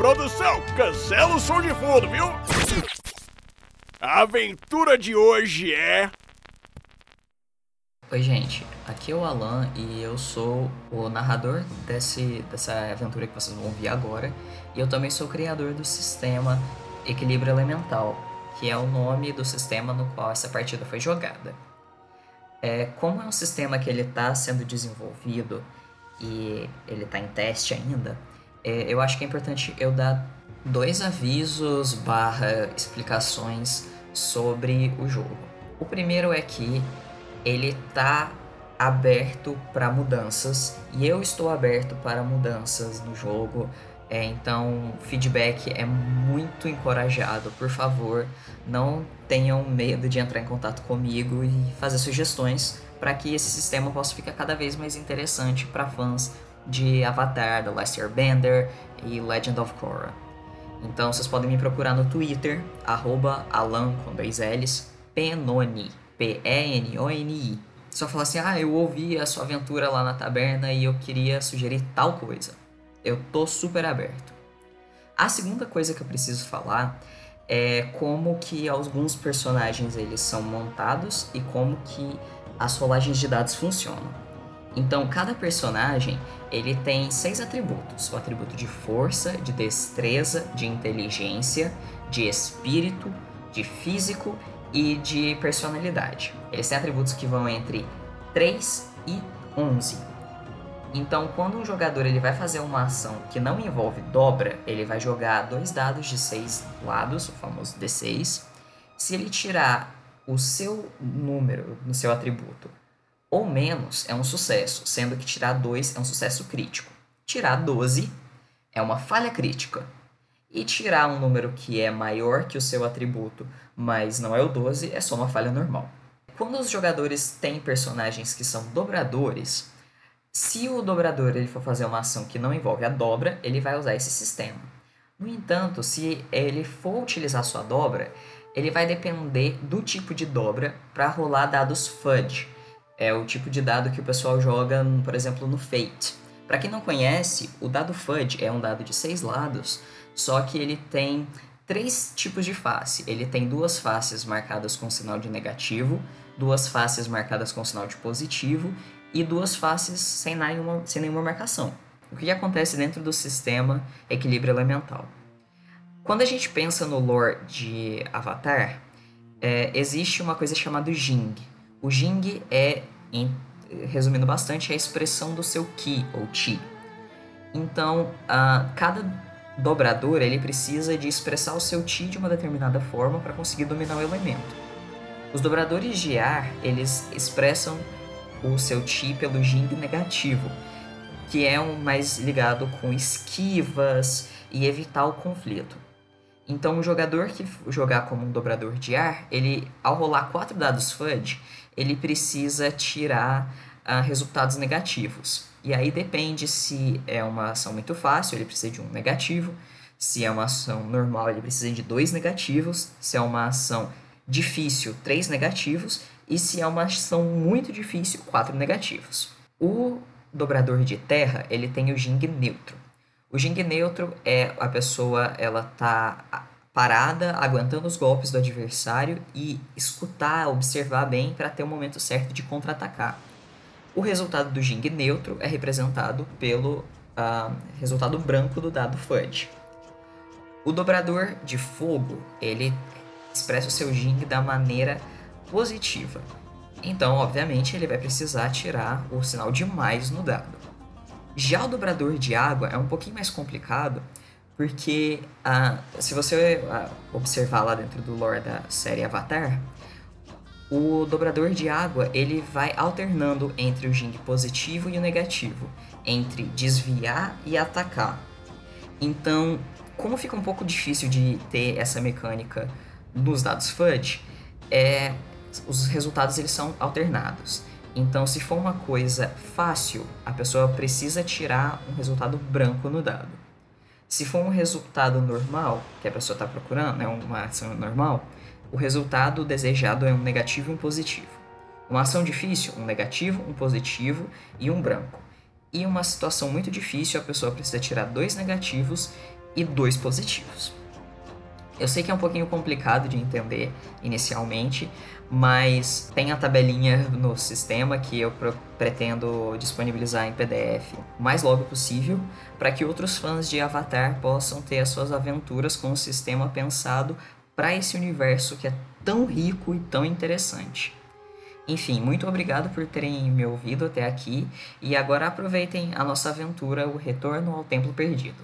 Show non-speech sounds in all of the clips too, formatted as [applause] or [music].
produção, cancela o som de fundo, viu? A aventura de hoje é. Oi, gente. Aqui é o Alan e eu sou o narrador desse, dessa aventura que vocês vão ouvir agora. E eu também sou o criador do sistema Equilíbrio Elemental, que é o nome do sistema no qual essa partida foi jogada. É, como é um sistema que ele está sendo desenvolvido e ele está em teste ainda, é, eu acho que é importante eu dar dois avisos barra explicações sobre o jogo. O primeiro é que ele está aberto para mudanças e eu estou aberto para mudanças no jogo. É, então, feedback é muito encorajado. Por favor, não tenham medo de entrar em contato comigo e fazer sugestões para que esse sistema possa ficar cada vez mais interessante para fãs de Avatar, The Last Airbender e Legend of Korra. Então vocês podem me procurar no Twitter, arroba Alan com dois L's, Penoni, P-E-N-O-N-I. Só falar assim, ah, eu ouvi a sua aventura lá na taberna e eu queria sugerir tal coisa. Eu tô super aberto. A segunda coisa que eu preciso falar é como que alguns personagens eles são montados e como que as rolagens de dados funcionam. Então, cada personagem ele tem seis atributos: o atributo de força, de destreza, de inteligência, de espírito, de físico e de personalidade. Eles têm atributos que vão entre 3 e 11. Então, quando um jogador ele vai fazer uma ação que não envolve dobra, ele vai jogar dois dados de seis lados, o famoso D6. Se ele tirar o seu número no seu atributo ou menos, é um sucesso, sendo que tirar 2 é um sucesso crítico. Tirar 12 é uma falha crítica. E tirar um número que é maior que o seu atributo, mas não é o 12, é só uma falha normal. Quando os jogadores têm personagens que são dobradores, se o dobrador ele for fazer uma ação que não envolve a dobra, ele vai usar esse sistema. No entanto, se ele for utilizar sua dobra, ele vai depender do tipo de dobra para rolar dados fudge. É o tipo de dado que o pessoal joga, por exemplo, no Fate. Para quem não conhece, o dado fudge é um dado de seis lados, só que ele tem três tipos de face. Ele tem duas faces marcadas com sinal de negativo, duas faces marcadas com sinal de positivo e duas faces sem nenhuma, sem nenhuma marcação. O que acontece dentro do sistema equilíbrio elemental? Quando a gente pensa no lore de Avatar, é, existe uma coisa chamada Jing. O Jing é, em, resumindo bastante, é a expressão do seu Ki ou Chi. Então, cada dobrador ele precisa de expressar o seu Chi de uma determinada forma para conseguir dominar o elemento. Os dobradores de ar eles expressam o seu Chi pelo Jing negativo, que é um mais ligado com esquivas e evitar o conflito. Então, o jogador que jogar como um dobrador de ar, ele, ao rolar quatro dados FUD, ele precisa tirar uh, resultados negativos. E aí depende se é uma ação muito fácil, ele precisa de um negativo. Se é uma ação normal, ele precisa de dois negativos. Se é uma ação difícil, três negativos. E se é uma ação muito difícil, quatro negativos. O dobrador de terra, ele tem o Jing neutro. O Jing neutro é a pessoa, ela tá parada, aguentando os golpes do adversário e escutar, observar bem para ter o momento certo de contra-atacar. O resultado do Jing neutro é representado pelo uh, resultado branco do dado FUD. O dobrador de fogo, ele expressa o seu Jing da maneira positiva. Então, obviamente, ele vai precisar tirar o sinal de mais no dado. Já o dobrador de água é um pouquinho mais complicado, porque ah, se você ah, observar lá dentro do lore da série Avatar, o dobrador de água ele vai alternando entre o Jing positivo e o negativo, entre desviar e atacar. Então, como fica um pouco difícil de ter essa mecânica nos dados FUD, é, os resultados eles são alternados. Então, se for uma coisa fácil, a pessoa precisa tirar um resultado branco no dado. Se for um resultado normal, que a pessoa está procurando, é uma ação normal, o resultado desejado é um negativo e um positivo. Uma ação difícil, um negativo, um positivo e um branco. E uma situação muito difícil, a pessoa precisa tirar dois negativos e dois positivos. Eu sei que é um pouquinho complicado de entender inicialmente, mas tem a tabelinha no sistema que eu pretendo disponibilizar em PDF o mais logo possível, para que outros fãs de Avatar possam ter as suas aventuras com o sistema pensado para esse universo que é tão rico e tão interessante. Enfim, muito obrigado por terem me ouvido até aqui e agora aproveitem a nossa aventura O Retorno ao Templo Perdido.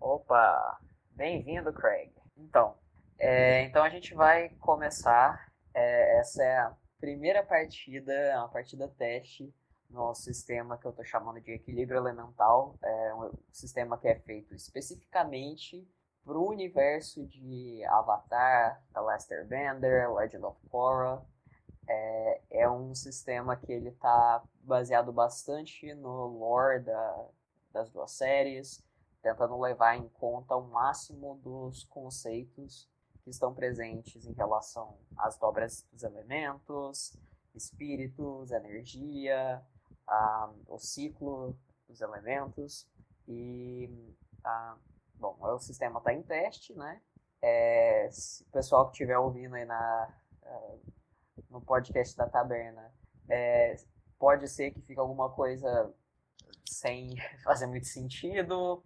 Opa! Bem-vindo, Craig. Então, é, então a gente vai começar. É, essa é a primeira partida, é uma partida teste no sistema que eu estou chamando de equilíbrio elemental. É um sistema que é feito especificamente para o universo de Avatar, The Last Airbender, Legend of Korra. É, é um sistema que ele está baseado bastante no lore da, das duas séries tentando levar em conta o máximo dos conceitos que estão presentes em relação às dobras dos elementos, espíritos, energia, o ciclo dos elementos e bom, o sistema está em teste, né? É, se o pessoal que estiver ouvindo aí na, uh, no podcast da Taberna, é, pode ser que fique alguma coisa sem [laughs] fazer muito sentido,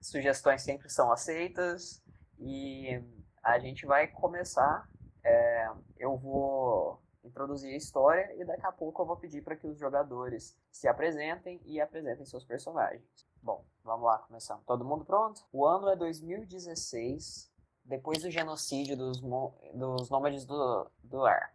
Sugestões sempre são aceitas e a gente vai começar. É, eu vou introduzir a história e daqui a pouco eu vou pedir para que os jogadores se apresentem e apresentem seus personagens. Bom, vamos lá, começando. Todo mundo pronto? O ano é 2016, depois do genocídio dos, dos nômades do, do ar.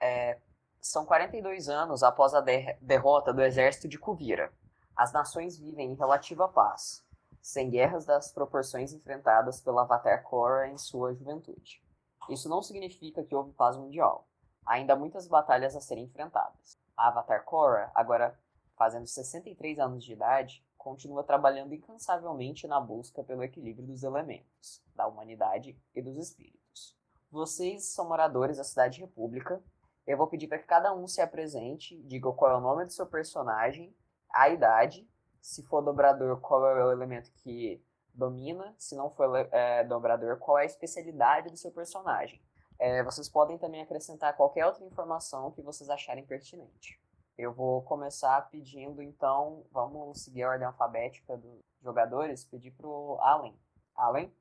É, são 42 anos após a der derrota do exército de Kuvira. As nações vivem em relativa paz sem guerras das proporções enfrentadas pela Avatar Korra em sua juventude. Isso não significa que houve paz mundial. Ainda há muitas batalhas a serem enfrentadas. A Avatar Korra, agora fazendo 63 anos de idade, continua trabalhando incansavelmente na busca pelo equilíbrio dos elementos, da humanidade e dos espíritos. Vocês são moradores da Cidade República. Eu vou pedir para que cada um se apresente, diga qual é o nome do seu personagem, a idade se for dobrador, qual é o elemento que domina, se não for é, dobrador, qual é a especialidade do seu personagem. É, vocês podem também acrescentar qualquer outra informação que vocês acharem pertinente. Eu vou começar pedindo, então, vamos seguir a ordem alfabética dos jogadores, pedir pro Allen. Allen?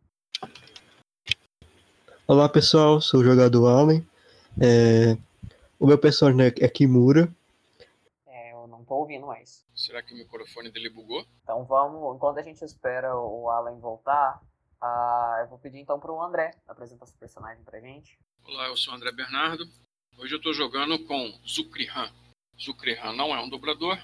Olá pessoal, sou o jogador Allen. É... O meu personagem é Kimura, ouvindo mais. Será que o microfone dele bugou? Então vamos, enquanto a gente espera o Alan voltar, uh, eu vou pedir então para o André apresentar seu personagem pra gente. Olá, eu sou o André Bernardo. Hoje eu estou jogando com Zukrihan. Zukrihan não é um dobrador,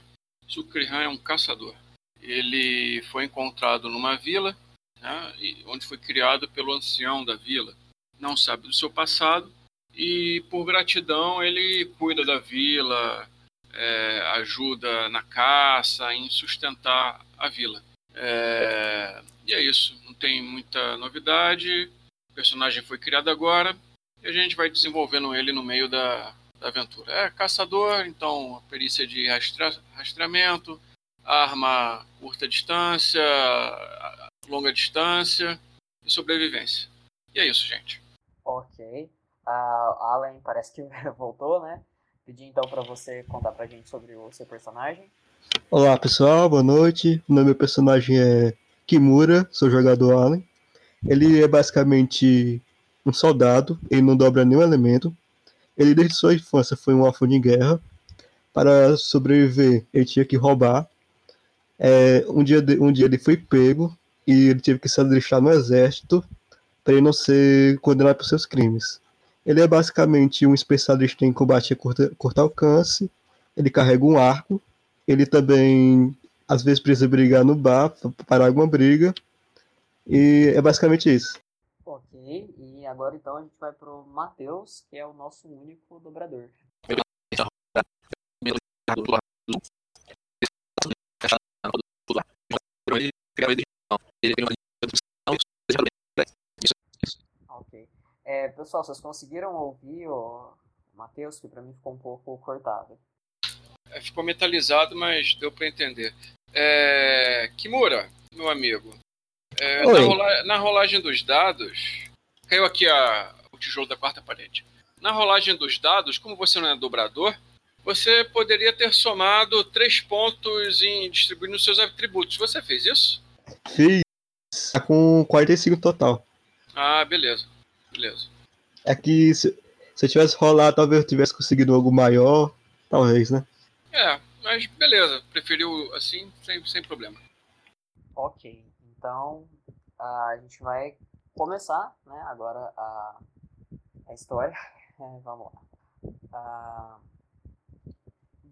Zukrihan é um caçador. Ele foi encontrado numa vila, né, onde foi criado pelo ancião da vila. Não sabe do seu passado e, por gratidão, ele cuida da vila, é, ajuda na caça, em sustentar a vila. É, e é isso, não tem muita novidade. O personagem foi criado agora e a gente vai desenvolvendo ele no meio da, da aventura. É caçador, então perícia de rastre, rastreamento, arma curta distância, longa distância e sobrevivência. E é isso, gente. Ok. Uh, Allen parece que [laughs] voltou, né? Pedir então para você contar pra gente sobre o seu personagem. Olá pessoal, boa noite. O meu personagem é Kimura, sou jogador Allen. Ele é basicamente um soldado, ele não dobra nenhum elemento. Ele desde sua infância foi um órfão de guerra. Para sobreviver, ele tinha que roubar. É, um, dia de, um dia ele foi pego e ele teve que se alistar no exército para ele não ser condenado por seus crimes. Ele é basicamente um especialista em combate a curto, curto alcance. Ele carrega um arco. Ele também, às vezes, precisa brigar no bar, parar alguma briga. E é basicamente isso. Ok, e agora então a gente vai pro Matheus, que é o nosso único dobrador. Ok. É, pessoal, vocês conseguiram ouvir o Matheus, que pra mim ficou um pouco cortado. É, ficou metalizado, mas deu para entender. É, Kimura, meu amigo, é, na, rola na, rolagem dos dados, caiu aqui a, o tijolo da quarta parede. Na rolagem dos dados, como você não é dobrador, você poderia ter somado três pontos em distribuindo os seus atributos. Você fez isso? Fiz. Tá com 45 total. Ah, beleza. Beleza. É que se, se eu tivesse rolado, talvez eu tivesse conseguido algo maior. Talvez, né? É, mas beleza. Preferiu assim, sem, sem problema. Ok. Então, a gente vai começar, né, agora a, a história. [laughs] É, vamos lá. Uh,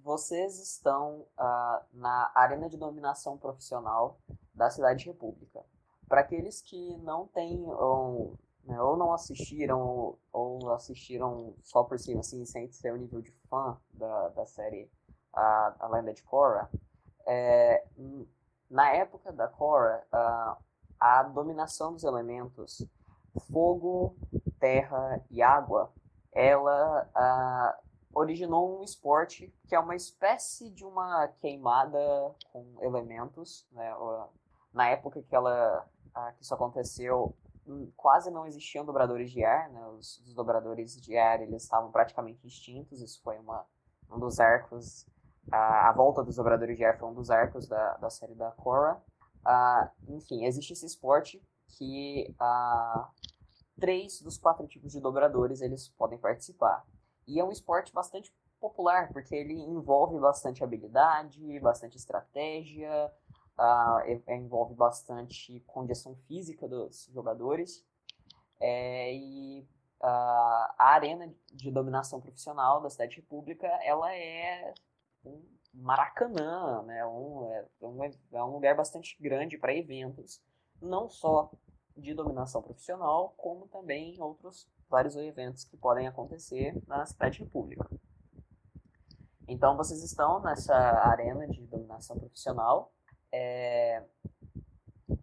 vocês estão uh, na arena de dominação profissional da Cidade República. Para aqueles que não têm ou, né, ou não assistiram ou, ou, assistiram só por cima, assim, sem ser o nível de fã da, da série A, a Lenda de Korra, é, na época da Korra, uh, a dominação dos elementos fogo, terra e água, ela uh, originou um esporte que é uma espécie de uma queimada com elementos. Né? Na época que, ela, que isso aconteceu, quase não existiam dobradores de ar. Né? Os, os dobradores de ar eles estavam praticamente extintos. Isso foi uma, um dos arcos a, a volta dos dobradores de ar foi um dos arcos da, da série da Korra. Uh, enfim, existe esse esporte que uh, três dos quatro tipos de dobradores eles podem participar. E é um esporte bastante popular, porque ele envolve bastante habilidade, bastante estratégia, uh, envolve bastante condição física dos jogadores. É, e a arena de dominação profissional da Cidade República, ela é um Maracanã, né? Um, é, um, é um lugar bastante grande para eventos, não só de dominação profissional, como também outros vários eventos que podem acontecer na cidade república. Então vocês estão nessa arena de dominação profissional. Está é,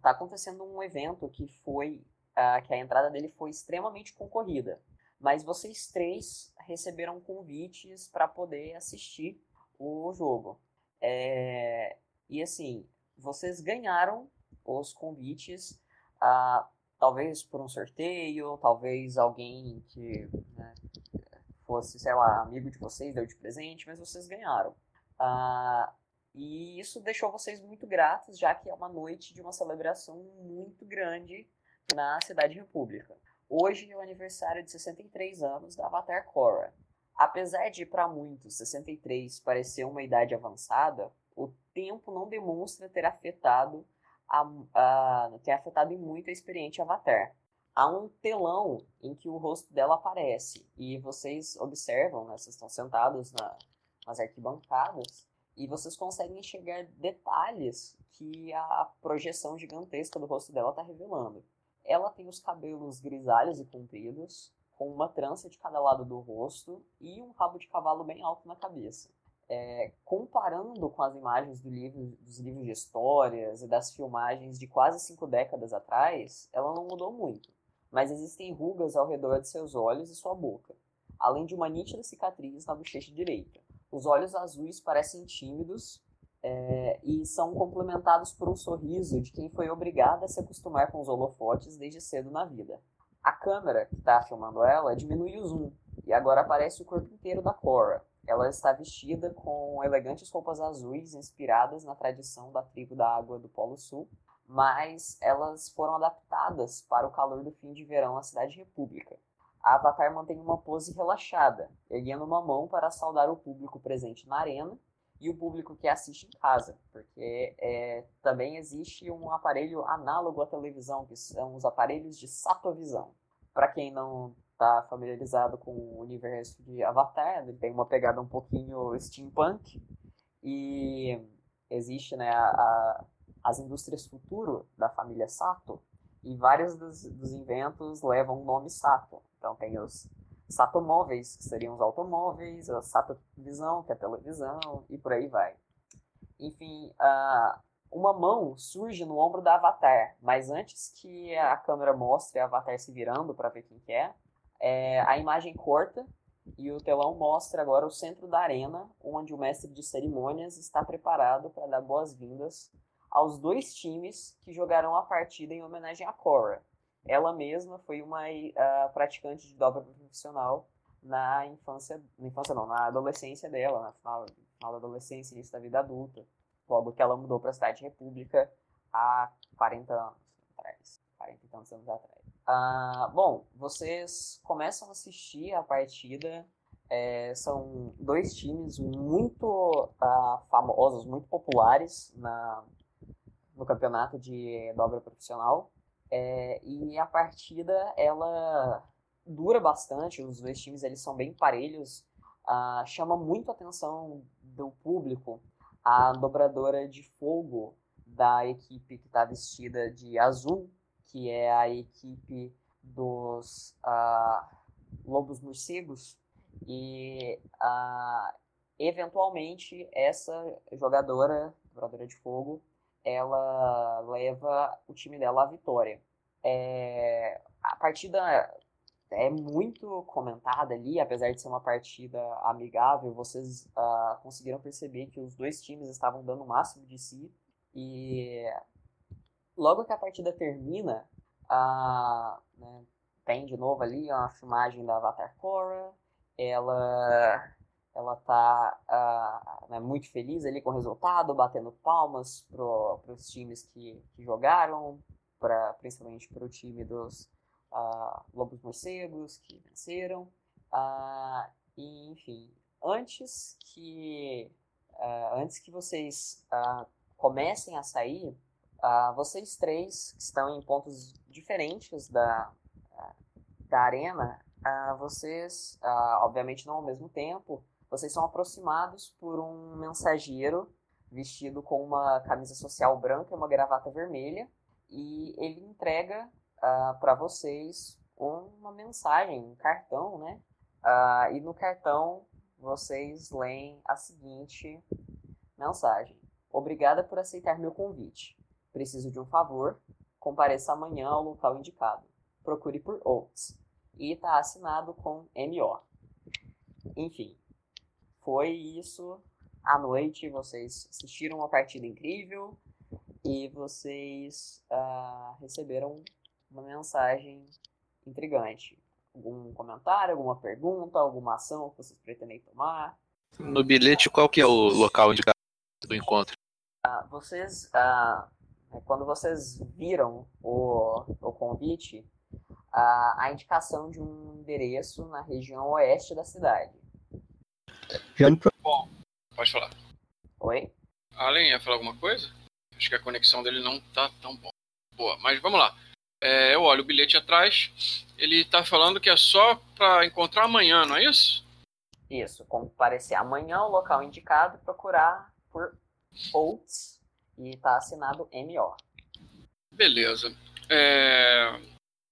tá acontecendo um evento que foi uh, que a entrada dele foi extremamente concorrida, mas vocês três receberam convites para poder assistir o jogo. É, e assim, vocês ganharam os convites, ah, talvez por um sorteio, talvez alguém que né, fosse, sei lá, amigo de vocês deu de presente, mas vocês ganharam. Ah, e isso deixou vocês muito gratos, já que é uma noite de uma celebração muito grande na Cidade República. Hoje é o aniversário de 63 anos da Avatar Korra. Apesar de, para muitos, 63 parecer uma idade avançada, o tempo não demonstra ter afetado, a, a, ter afetado em muito a experiente Avatar. Há um telão em que o rosto dela aparece e vocês observam, né, vocês estão sentados na, nas arquibancadas e vocês conseguem enxergar detalhes que a projeção gigantesca do rosto dela está revelando. Ela tem os cabelos grisalhos e compridos, com uma trança de cada lado do rosto e um rabo de cavalo bem alto na cabeça. É, comparando com as imagens do livro, dos livros de histórias e das filmagens de quase cinco décadas atrás, ela não mudou muito, mas existem rugas ao redor de seus olhos e sua boca, além de uma nítida cicatriz na bochecha direita. Os olhos azuis parecem tímidos é, e são complementados por um sorriso de quem foi obrigado a se acostumar com os holofotes desde cedo na vida. A câmera que está filmando ela diminui o zoom e agora aparece o corpo inteiro da Cora. Ela está vestida com elegantes roupas azuis inspiradas na tradição da tribo da água do Polo Sul. mas elas foram adaptadas para o calor do fim de verão na Cidade República. A Avatar mantém uma pose relaxada, erguendo uma mão para saudar o público presente na arena e o público que assiste em casa, porque é, também existe um aparelho análogo à televisão, que são os aparelhos de satovisão. Para quem não está familiarizado com o universo de Avatar, ele tem uma pegada um pouquinho steampunk e existe né, a, a, as indústrias futuro da família Sato e vários dos, dos inventos levam o nome Sato. Então tem os satomóveis, que seriam os automóveis, a satovisão, que é a televisão, e por aí vai. Enfim, uh, uma mão surge no ombro da Avatar, mas antes que a câmera mostre a Avatar se virando para ver quem que é, é, a imagem corta e o telão mostra agora o centro da arena, onde o mestre de cerimônias está preparado para dar boas-vindas aos dois times que jogarão a partida em homenagem a Korra, ela mesma foi uma uh, praticante de dobra profissional na infância, na infância não, na adolescência dela, na final, final da adolescência, início da vida adulta, logo que ela mudou para a cidade república há 40 anos atrás, 40 e tantos anos atrás. Uh, bom, vocês começam a assistir a partida, é, são dois times muito uh, famosos, muito populares na, no campeonato de dobra profissional, é, e a partida, ela dura bastante, os dois times eles são bem parelhos, uh, chama muito a atenção do público a dobradora de fogo da equipe que está vestida de azul, que é a equipe dos uh, lobos morcegos, e uh, eventualmente essa jogadora, dobradora de fogo, ela leva o time dela à vitória. É, a partida é muito comentada ali, apesar de ser uma partida amigável, vocês uh, conseguiram perceber que os dois times estavam dando o máximo de si. E logo que a partida termina, uh, né, tem de novo ali uma filmagem da Avatar Korra, ela ela tá uh, né, muito feliz ali com o resultado, batendo palmas para os times que, que jogaram, pra, principalmente para o time dos uh, Lobos Morcegos, que venceram. Uh, e, enfim, antes que, antes que vocês comecem a sair, vocês três, que estão em pontos diferentes da, da arena, vocês, obviamente não ao mesmo tempo, vocês são aproximados por um mensageiro vestido com uma camisa social branca e uma gravata vermelha e ele entrega uh, para vocês uma mensagem, um cartão, né? Uh, e no cartão vocês leem a seguinte mensagem: Obrigada por aceitar meu convite. Preciso de um favor. Compareça amanhã ao local indicado. Procure por Oates. E está assinado com MO. Enfim, foi isso à noite. Vocês assistiram uma partida incrível e vocês uh, receberam uma mensagem intrigante. Algum comentário, alguma pergunta, alguma ação que vocês pretendem tomar? No bilhete, qual que é o local indicado do encontro? Uh, vocês, uh, quando vocês viram o, o convite, a indicação de um endereço na região oeste da cidade. Já me... Bom, pode falar. Oi? Allen, ia falar alguma coisa? Acho que a conexão dele não tá tão bom. boa. Mas vamos lá. É, eu olho o bilhete atrás. Ele tá falando que é só para encontrar amanhã, não é isso? Isso. Comparecer amanhã o local indicado procurar por Oates e tá assinado MO. Beleza. É,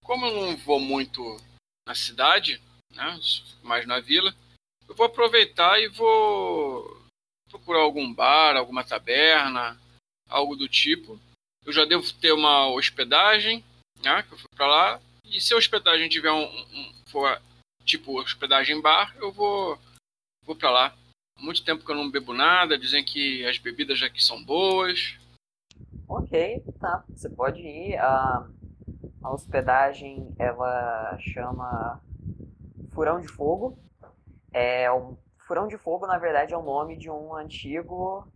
como eu não vou muito na cidade, né, mais na vila, eu vou aproveitar e vou procurar algum bar, alguma taberna, algo do tipo. Eu já devo ter uma hospedagem, né, que eu fui para lá. E se a hospedagem tiver um, um for tipo hospedagem bar, eu vou vou para lá. Há muito tempo que eu não bebo nada, dizem que as bebidas aqui são boas. Ok, tá. Você pode ir. A, a hospedagem ela chama Furão de Fogo. É, o Furão de Fogo, na verdade, é o nome de um antigo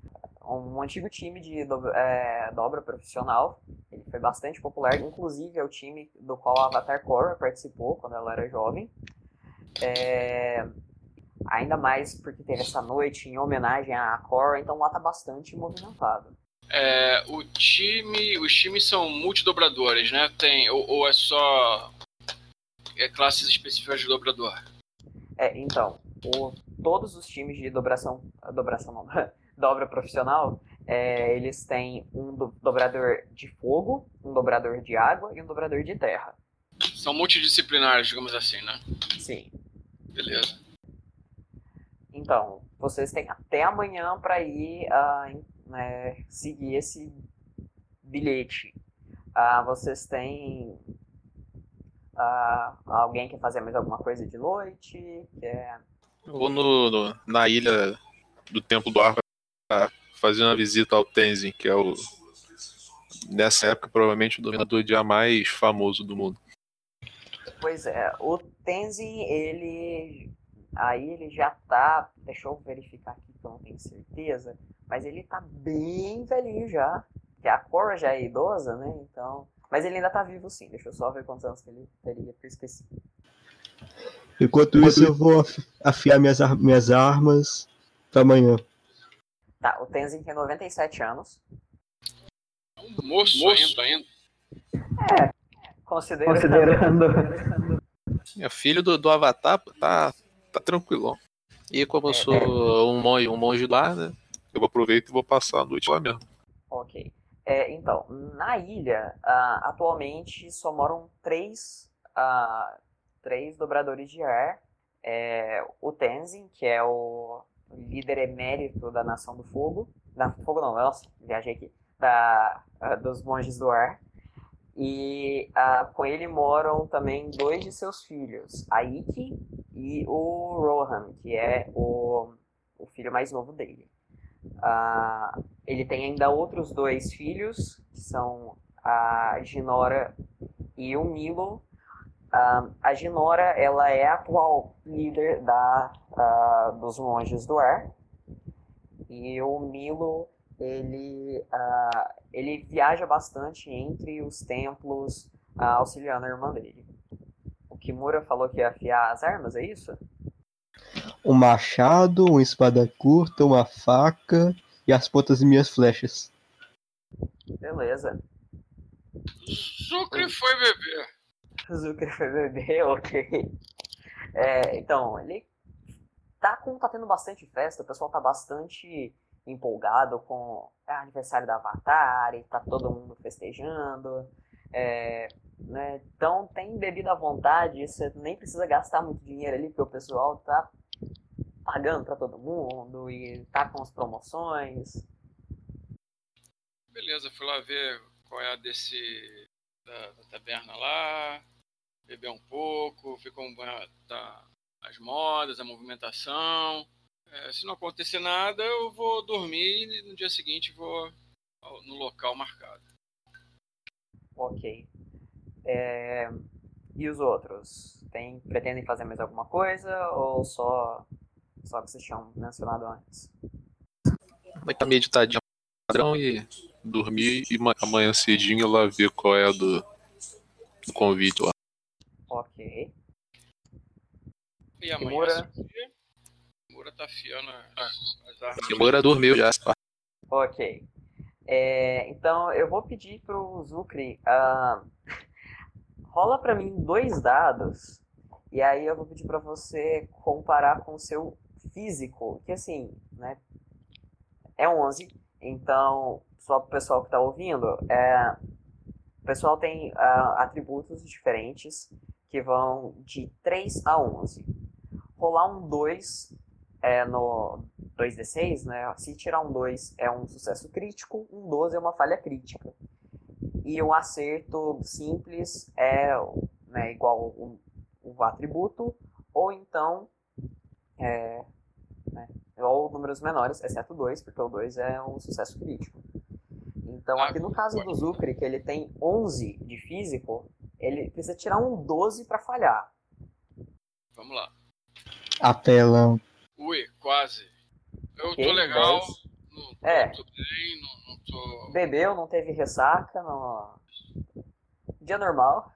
um antigo time de do, é, dobra profissional. Ele foi bastante popular, inclusive é o time do qual a Avatar Korra participou quando ela era jovem. É, ainda mais porque teve essa noite em homenagem à Korra, então lá tá bastante movimentado. É, o time, os times são multidobradores, né? Tem ou, ou é só é, classes específicas de dobrador? É, então, o, todos os times de dobração, dobração não, [laughs] dobra profissional, é, eles têm um do, dobrador de fogo, um dobrador de água e um dobrador de terra. São multidisciplinares, digamos assim, né? Sim. Beleza. Então, vocês têm até amanhã para ir uh, né, seguir esse bilhete. Uh, vocês têm uh, alguém quer fazer mais alguma coisa de noite? Quer... Eu vou no, no, na ilha do Templo do Ar fazer uma visita ao Tenzin, que é o nessa época provavelmente o dominador de ar mais famoso do mundo. Pois é, o Tenzin, ele aí ele já tá, deixa eu verificar aqui que eu não tenho certeza, mas ele tá bem velhinho já, que a Korra já é idosa, né? Então, mas ele ainda tá vivo sim. Deixa eu só ver quantos anos que ele teria, porque eu esqueci. Enquanto isso, eu vou afiar minhas, ar minhas armas para amanhã. Tá, o Tenzin tem 97 anos. É um moço, moço. ainda, ainda. É, considerando. considerando. [laughs] É filho do, do Avatar, tá, tá tranquilo. E como eu é, sou é. um monge, um monge lá, né? Eu aproveito e vou passar a noite lá mesmo. Ok. É, então, na ilha, uh, atualmente só moram três, uh, três dobradores de ar. É, o Tenzin, que é o líder emérito da Nação do Fogo. Da Fogo não, nossa, viajei aqui. Da, uh, dos Monges do Ar. E uh, com ele moram também dois de seus filhos, a Ikki e o Rohan, que é o, o filho mais novo dele. Uh, ele tem ainda outros dois filhos, que são a Ginora e o Milo, Uh, a Ginora, ela é a atual líder da, uh, dos monges do ar. E o Milo, ele, uh, ele viaja bastante entre os templos, auxiliando a irmã dele. O Kimura falou que ia afiar as armas, é isso? Um machado, uma espada curta, uma faca e as pontas de minhas flechas. Beleza. Sucre foi beber. Zucker foi beber, ok. É, então, ele tá, tá tendo bastante festa, o pessoal tá bastante empolgado com é, aniversário da Avatar e tá todo mundo festejando. É, né, então tem bebida à vontade, você nem precisa gastar muito dinheiro ali, porque o pessoal tá pagando para todo mundo e tá com as promoções. Beleza, fui lá ver qual é a desse da, da taberna lá, beber um pouco, ver como tá as modas, a movimentação. É, se não acontecer nada, eu vou dormir e no dia seguinte vou no local marcado. Ok. É... E os outros? Tem, pretendem fazer mais alguma coisa ou só, só que vocês tinham mencionado antes? Vai estar meditadinho padrão e dormir e amanhã cedinho lá ver qual é a do, do convite lá. Ok. E amanhã Kimura... Kimura tá afiando as armas. Kimura dormiu já. Ok. É, então eu vou pedir pro Zucri. Uh, [laughs] rola para mim dois dados. E aí eu vou pedir para você comparar com o seu físico. Que assim, né? É 11. Então, só pro pessoal que tá ouvindo, é, o pessoal tem uh, atributos diferentes que vão de 3 a 11. Rolar um 2 é, no 2d6, né? Se tirar um 2 é um sucesso crítico, um 12 é uma falha crítica. E o acerto simples é né, igual o, o atributo, ou então é, né, ou números menores, exceto 2, porque o 2 é um sucesso crítico. Então, aqui no caso do Zucre, que ele tem 11 de físico, ele precisa tirar um 12 para falhar. Vamos lá. Apelão. Ui, quase. Eu okay, tô legal, 10. Não, É. Tô bem, não, não tô. Bebeu, não teve ressaca, não... Dia normal.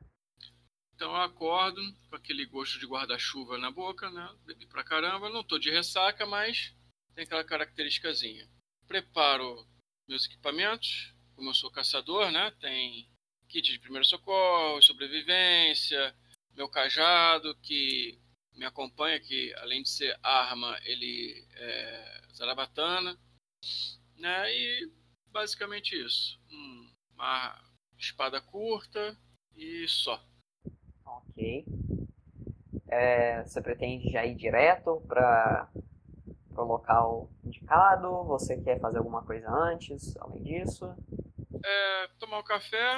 Então eu acordo com aquele gosto de guarda-chuva na boca, né? Bebi pra caramba, não tô de ressaca, mas tem aquela característicazinha. Preparo meus equipamentos, como eu sou caçador, né? Tem kit de primeiro socorro, sobrevivência, meu cajado que me acompanha, que além de ser arma, ele é zarabatana, né? E basicamente isso. Um- Uma espada curta e só. Ok. É, você pretende já ir direto para o local indicado? Você quer fazer alguma coisa antes, além disso? é, tomar um café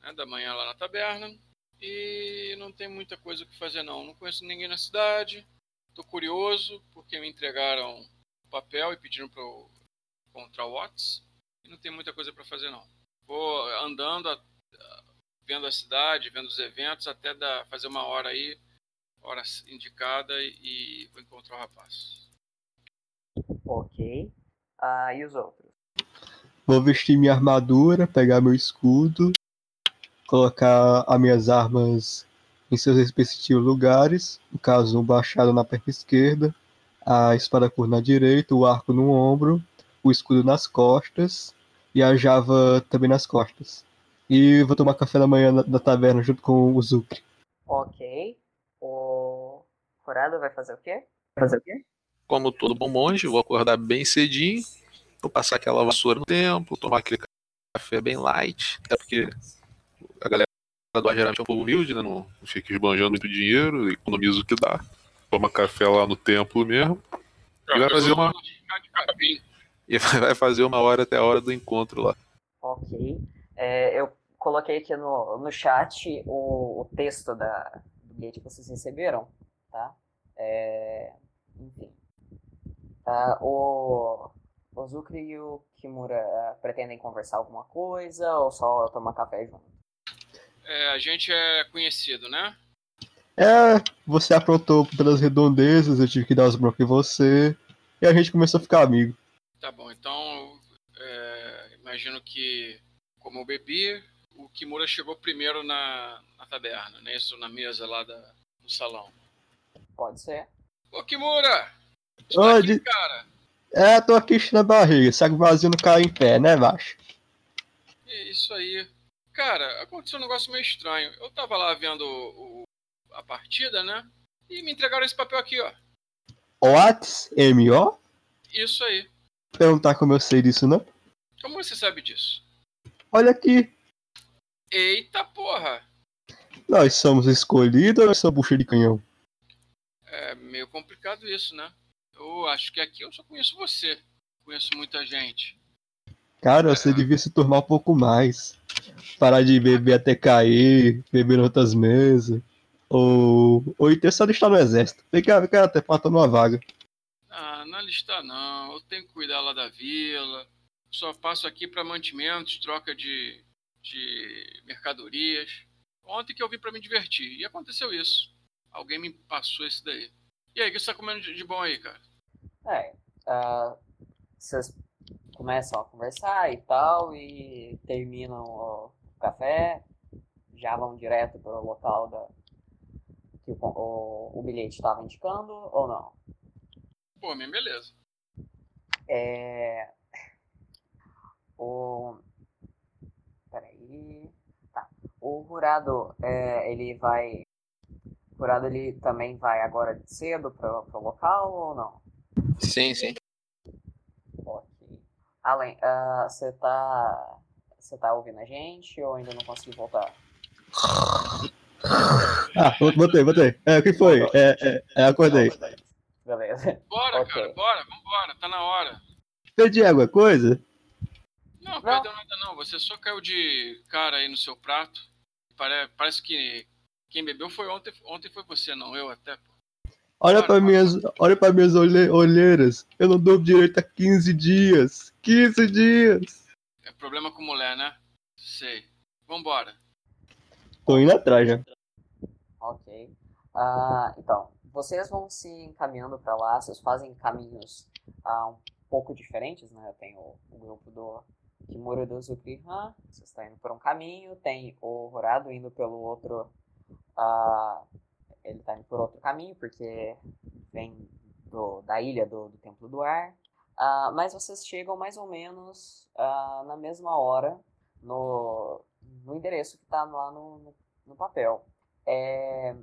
né, da manhã lá na taberna e não tem muita coisa o que fazer não. Não conheço ninguém na cidade. Tô curioso porque me entregaram papel e pediram para eu encontrar o Watts e não tem muita coisa para fazer não. Vou andando, vendo a cidade, vendo os eventos até dar, fazer uma hora aí, hora indicada e vou encontrar o rapaz. Ok. Ah, e os outros? Vou vestir minha armadura, pegar meu escudo, colocar as minhas armas em seus respectivos lugares. No caso, o machado na perna esquerda, a espada curta na direita, o arco no ombro, o escudo nas costas e a java também nas costas. E vou tomar café da manhã na, na taverna junto com o Zucre. Ok. O Furado vai fazer o quê? Vai fazer o quê? Como todo bom monge, vou acordar bem cedinho, vou passar aquela vassoura no templo, tomar aquele café bem light, até porque a galera do ar geralmente é um pouco humilde, né? Não não fica esbanjando muito dinheiro, economiza o que dá. Toma café lá no templo mesmo. E vai fazer uma, e vai fazer uma hora até a hora do encontro lá. Ok. É, eu coloquei aqui no, no chat o, o texto da, do bilhete que vocês receberam, tá? É, enfim. Ah, o, o Zucri e o Kimura ah, pretendem conversar alguma coisa ou só tomar café junto? É, a gente é conhecido, né? É, você aprontou pelas redondezas, eu tive que dar os broncos em você, e a gente começou a ficar amigo. Tá bom, então é, imagino que, como eu bebi, o Kimura chegou primeiro na, na taberna, né? Isso na mesa lá da, no salão. Pode ser? Ô Kimura! Ô, tá aqui, de- cara? É, tô aqui enchendo a barriga, saco vazio não cai em pé, né, macho? É isso aí. Cara, aconteceu um negócio meio estranho. Eu tava lá vendo o- o- a partida, né? E me entregaram esse papel aqui, ó. Whats? M.O.? Isso aí. Perguntar como eu sei disso, não? Como você sabe disso? Olha aqui, Eita porra! nós somos escolhidos ou somos bucha de canhão? É meio complicado isso, né? Eu acho que aqui eu só conheço você. Conheço muita gente. Cara, você devia se turmar um pouco mais. Parar de beber até cair, beber em outras mesas. Ou, ou então só estar no exército. Vem cá, vem cá, até pra tomar uma vaga. Ah, na lista não. Eu tenho que cuidar lá da vila. Só passo aqui para mantimentos, troca de, de mercadorias. Ontem que eu vim para me divertir. E aconteceu isso. Alguém me passou esse daí. E aí, o que você tá comendo de, de bom aí, cara? É. ah, vocês começam a conversar e tal, e terminam o café, já vão direto para o local da, que o, o, o bilhete estava indicando, ou não? Pô, minha beleza. É. O. Peraí. Tá. O Rurado, é, ele vai. O Rurado, ele também vai agora cedo pro, pro local ou não? Sim, sim. Além, ah, você tá. Você tá ouvindo a gente ou ainda não conseguiu voltar? Ah, botei, botei. É, o que foi? É, é, é acordei. Beleza. Bora, Ok. cara, bora, vambora, tá na hora. Perdi alguma coisa? Não, Não. perdeu nada não. Você só caiu de cara aí no seu prato. Pare- parece que quem bebeu foi ontem. Ontem foi você, não eu até. pô. Olha para minhas, olha para minhas olhe- olheiras. Eu não durmo direito há 15 dias. 15 dias. É problema com mulher, né? Sei. Vambora. Tô indo atrás já. Ok. Ah, então, vocês vão se encaminhando para lá, vocês fazem caminhos ah, um pouco diferentes, né? Tem o, o grupo do Kimura do Zukrihan, você está indo por um caminho, tem o Horado indo pelo outro. Uh, ele está indo por outro caminho, porque vem do, da ilha do, do Templo do Ar. Uh, mas vocês chegam mais ou menos uh, na mesma hora no, no endereço que está lá no, no, no papel. É,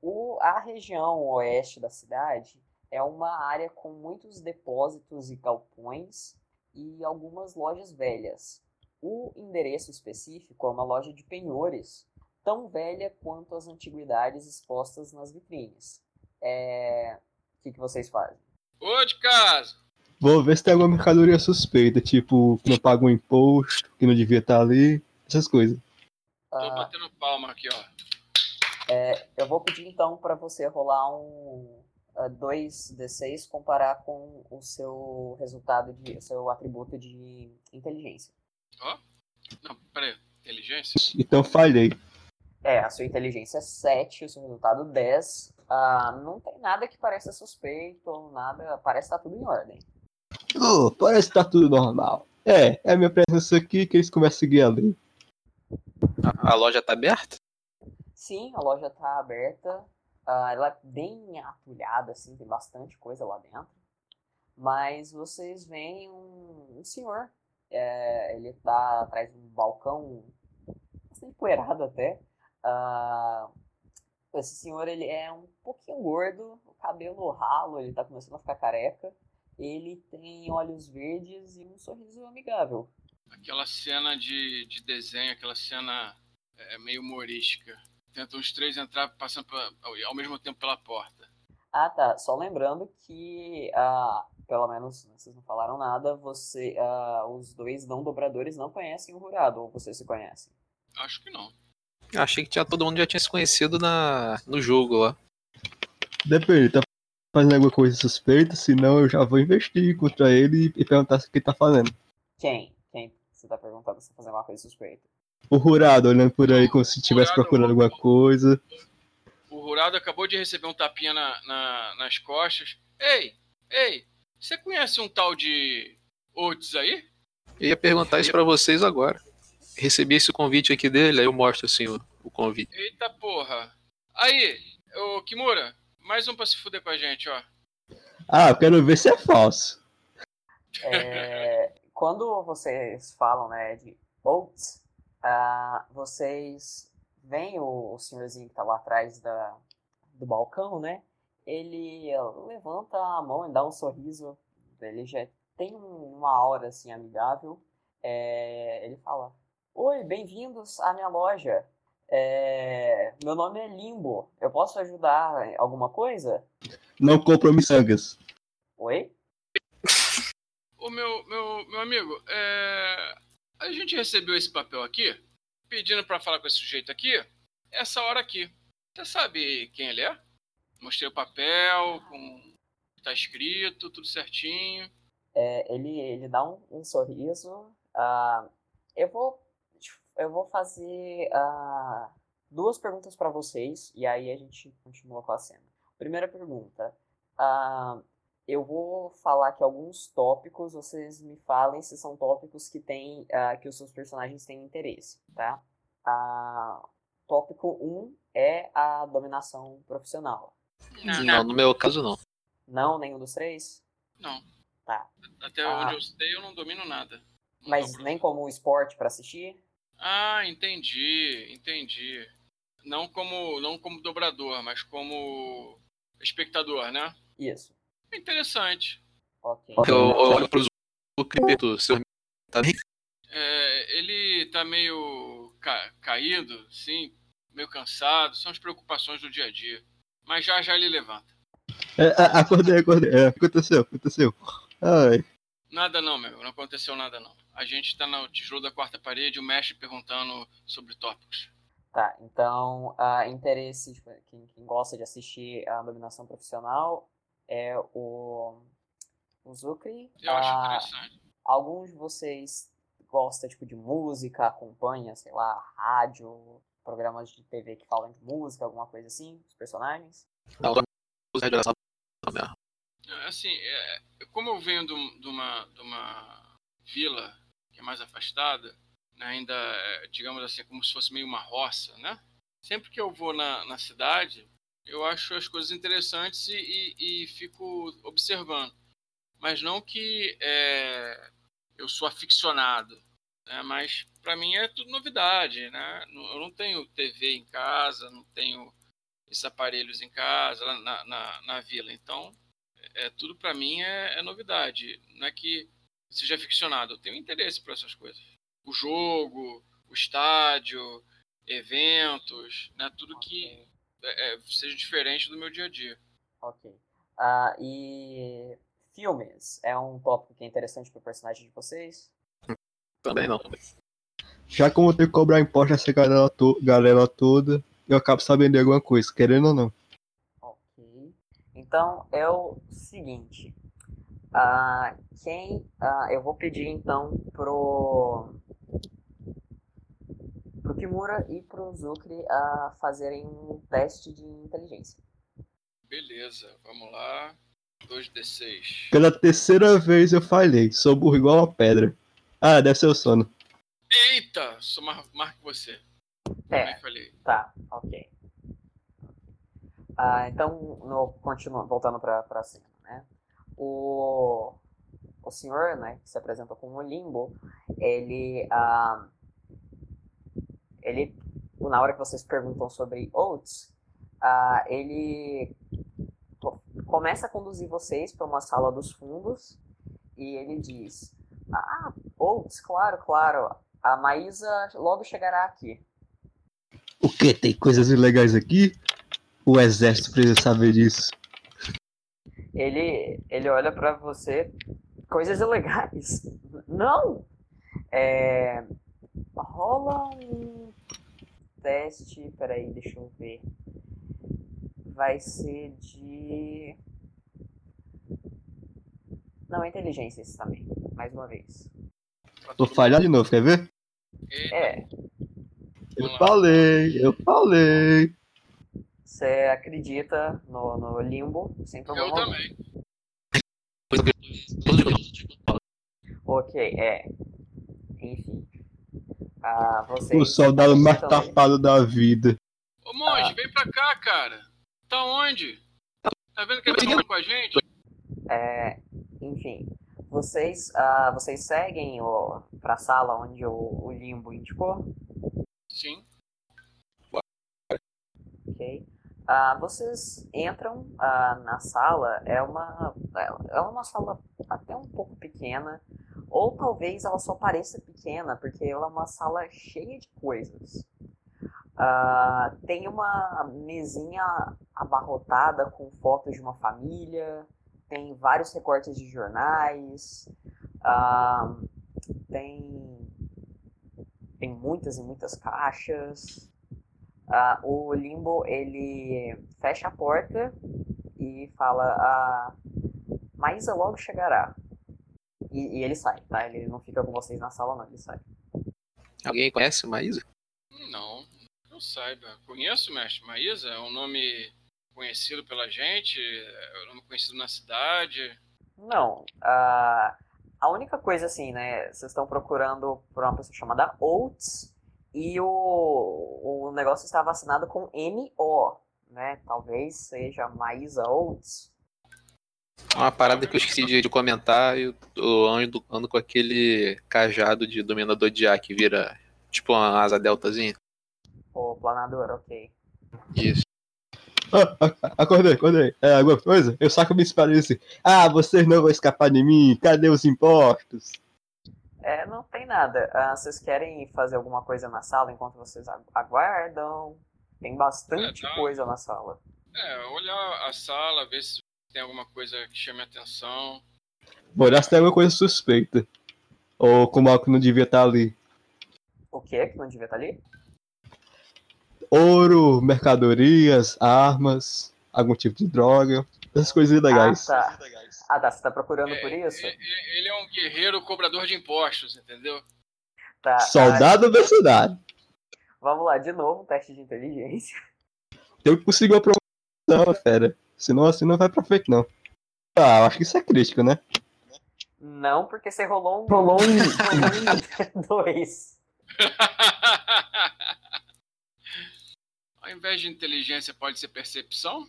o, a região oeste da cidade é uma área com muitos depósitos e galpões e algumas lojas velhas. O endereço específico é uma loja de penhores, tão velha quanto as antiguidades expostas nas vitrines. É... O que, que vocês fazem? Ô de casa! Vou ver se tem alguma mercadoria suspeita, tipo, que não paga um imposto, que não devia estar ali, essas coisas. Tô ah, batendo palma aqui, ó. É, eu vou pedir então para você rolar um 2d6 comparar com o seu resultado de seu atributo de inteligência. Ó? Oh? Não, peraí. Inteligência? Então falhei. É, a sua inteligência é 7, o seu resultado 10. Ah, não tem nada que pareça suspeito, nada. Parece que tá tudo em ordem. Oh, parece que tá tudo normal. É, é a minha presença aqui que eles começam a seguir ali. A, a loja tá aberta? Sim, a loja tá aberta. Uh, ela é bem atulhada, assim, tem bastante coisa lá dentro. Mas vocês veem um, um senhor. É, ele tá atrás de um balcão bastante poeirado até. Uh, esse senhor ele é um pouquinho gordo, o cabelo ralo, ele tá começando a ficar careca. Ele tem olhos verdes e um sorriso amigável. Aquela cena de, de desenho, aquela cena é, meio humorística. Tentam os três entrar passando pra, ao mesmo tempo pela porta. Ah, tá. Só lembrando que, ah, pelo menos vocês não falaram nada, você, ah, os dois não dobradores não conhecem o Rurado, ou vocês se conhecem? Acho que não. Achei que tinha, todo mundo já tinha se conhecido na, no jogo lá. Depende, tá fazendo alguma coisa suspeita, senão eu já vou investir contra ele e perguntar o que ele tá fazendo. Quem? Quem você tá perguntando se tá fazendo uma coisa suspeita? O Rurado olhando por aí como se estivesse procurando alguma coisa. O Rurado acabou de receber um tapinha na, na, nas costas. Ei, ei, você conhece um tal de Otis aí? Eu ia perguntar isso para vocês agora. Recebi esse convite aqui dele, aí eu mostro assim o, o convite. Eita porra. Aí, ô Kimura, mais um pra se fuder com a gente, ó. Ah, eu quero ver se é falso. É, quando vocês falam, né, de Oats, Uh, vocês veem o, o senhorzinho que está lá atrás da, do balcão, né? Ele levanta a mão e dá um sorriso. Ele já tem uma aura assim amigável. É, ele fala: Oi, bem-vindos à minha loja. É, meu nome é Limbo. Eu posso ajudar em alguma coisa? Não compro miçangas. Oi? O meu, meu, meu amigo, é, a gente recebeu esse papel aqui, pedindo para falar com esse sujeito aqui, essa hora aqui. Você sabe quem ele é? Mostrei o papel, com tá escrito, tudo certinho. É, ele, ele dá um, um sorriso. Uh, eu vou eu vou fazer uh, duas perguntas para vocês e aí a gente continua com a cena. Primeira pergunta: uh, eu vou falar aqui alguns tópicos, vocês me falem se são tópicos que tem, uh, que os seus personagens têm interesse, tá? Uh, tópico 1 um é a dominação profissional. Não, não, no meu caso não. Não, nenhum dos três? Não. Tá. Até ah. onde eu sei, eu não domino nada. Não Mas nem como esporte para assistir? Ah, entendi, entendi. Não como, não como dobrador, mas como espectador, né? Isso. Interessante. Ok. Eu, eu olho pro Zuckerberg, seu tá bem? É, ele tá meio ca caído, sim, meio cansado, são as preocupações do dia a dia. Mas já já ele levanta. É, acordei, acordei. É, aconteceu, aconteceu. Ai. Nada não, meu, não aconteceu nada não. A gente tá no tijolo da quarta parede, o mestre perguntando sobre tópicos. Tá, então, uh, interesse, tipo, quem, quem, gosta de assistir a dominação profissional, é o, o Zucri. Eu acho ah, interessante. Alguns de vocês gostam tipo, de música, acompanha, sei lá, rádio, programas de TV que falam de música, alguma coisa assim, os personagens? Não, Assim, é, como eu venho de, de uma, de uma vila que é mais afastada, né, ainda, é, digamos assim, como se fosse meio uma roça, né? Sempre que eu vou na, na cidade, eu acho as coisas interessantes e, e, e fico observando. Mas não que é, eu sou aficionado, né? Mas para mim é tudo novidade, né? Eu não tenho TV em casa, não tenho esses aparelhos em casa, na, na, na vila. Então, é, tudo para mim é, é novidade. Não é que seja aficionado, eu tenho interesse por essas coisas. O jogo, o estádio, eventos, né? Tudo que Ok, é, é, seja diferente do meu dia a dia. ok. Ah, e filmes é um tópico que é interessante pro personagem de vocês? Também não. Já que eu vou ter que cobrar imposto dessa galera, to- galera toda, eu acabo sabendo de alguma coisa, querendo ou não. Ok. Então é o seguinte. Ah, quem. ah, eu vou pedir então pro. pro Kimura e pro Zukri a fazerem um teste de inteligência. Beleza, vamos lá. 2d6. Pela terceira vez eu falhei, sou burro igual uma pedra. Ah, deve ser o sono. Eita, sou mais, mais que você. É. Também falei. Tá, ok. Ah, então, no, continua, voltando para a cena, né? O, o senhor, né, que se apresenta como Limbo, ele, ah, ele, na hora que vocês perguntam sobre Oates, ah, ele co- começa a conduzir vocês para uma sala dos fundos e ele diz: Ah, Oates, claro, claro, a Maísa logo chegará aqui. O que? Tem coisas ilegais aqui? O exército precisa saber disso. Ele, ele olha pra você, coisas ilegais. [laughs] Não! É, rola um teste, peraí, deixa eu ver. Vai ser de. Não, inteligência esse também, mais uma vez. Vou falhar de novo, quer ver? É, Eu falei, eu falei. Você acredita no, no limbo, sem problema eu também. Ok, é. Enfim. Ah, vocês O soldado mais tapado da vida. Ô, monge, Ah. vem pra cá, cara. Tá onde? Tá vendo que ele tá com a gente? É, enfim, vocês, ah, vocês seguem o, pra sala onde o, o Limbo indicou, Sim. ok? Ah, vocês entram ah, na sala, é uma, é uma sala até um pouco pequena, ou talvez ela só pareça pequena, porque ela é uma sala cheia de coisas. Ah, tem uma mesinha abarrotada com fotos de uma família, tem vários recortes de jornais, tem, tem muitas e muitas caixas. Ah, o Limbo ele fecha a porta e fala: a Maísa logo chegará. E, e ele sai, tá? Ele não fica com vocês na sala, não, ele sai. Alguém conhece Maísa? Não, eu saiba. Conheço, mestre Maísa? É um nome conhecido pela gente? É um nome conhecido na cidade? Não, ah, a única coisa assim, né? Vocês estão procurando por uma pessoa chamada Oates e o, o negócio está vacinado com M-O, né? Talvez seja Maísa Oates. Uma parada que eu esqueci de, de comentar, eu, eu ando, ando com aquele cajado de dominador de ar que vira tipo uma asa deltazinha. Ou planador, ok. Isso. Ah, acordei, acordei. É alguma coisa? Eu saco minha espada e disse: Ah, vocês não vão escapar de mim. Cadê os impostos? É, não tem nada. Ah, vocês querem fazer alguma coisa na sala enquanto vocês agu- aguardam? Tem bastante É, tá. coisa na sala. É, olhar a sala, ver se tem alguma coisa que chame a atenção. Vou olhar se tem alguma coisa suspeita. Ou como algo que não devia estar ali. O que que não devia estar ali? Ouro, mercadorias, armas, algum tipo de droga. Essas coisas ilegais. Ah, tá. Ah, tá. Você tá procurando É, por isso? e- e- Ele é um guerreiro cobrador de impostos, entendeu? Tá. Soldado da cidade. vamos lá, de novo, teste de inteligência. [laughs] Eu consegui uma promoção, fera. Senão assim não vai pra frente, não. Ah, eu acho que isso é crítico, né? Não, porque você rolou um. Rolou um. [laughs] dois. [laughs] Ao invés de inteligência, pode ser percepção?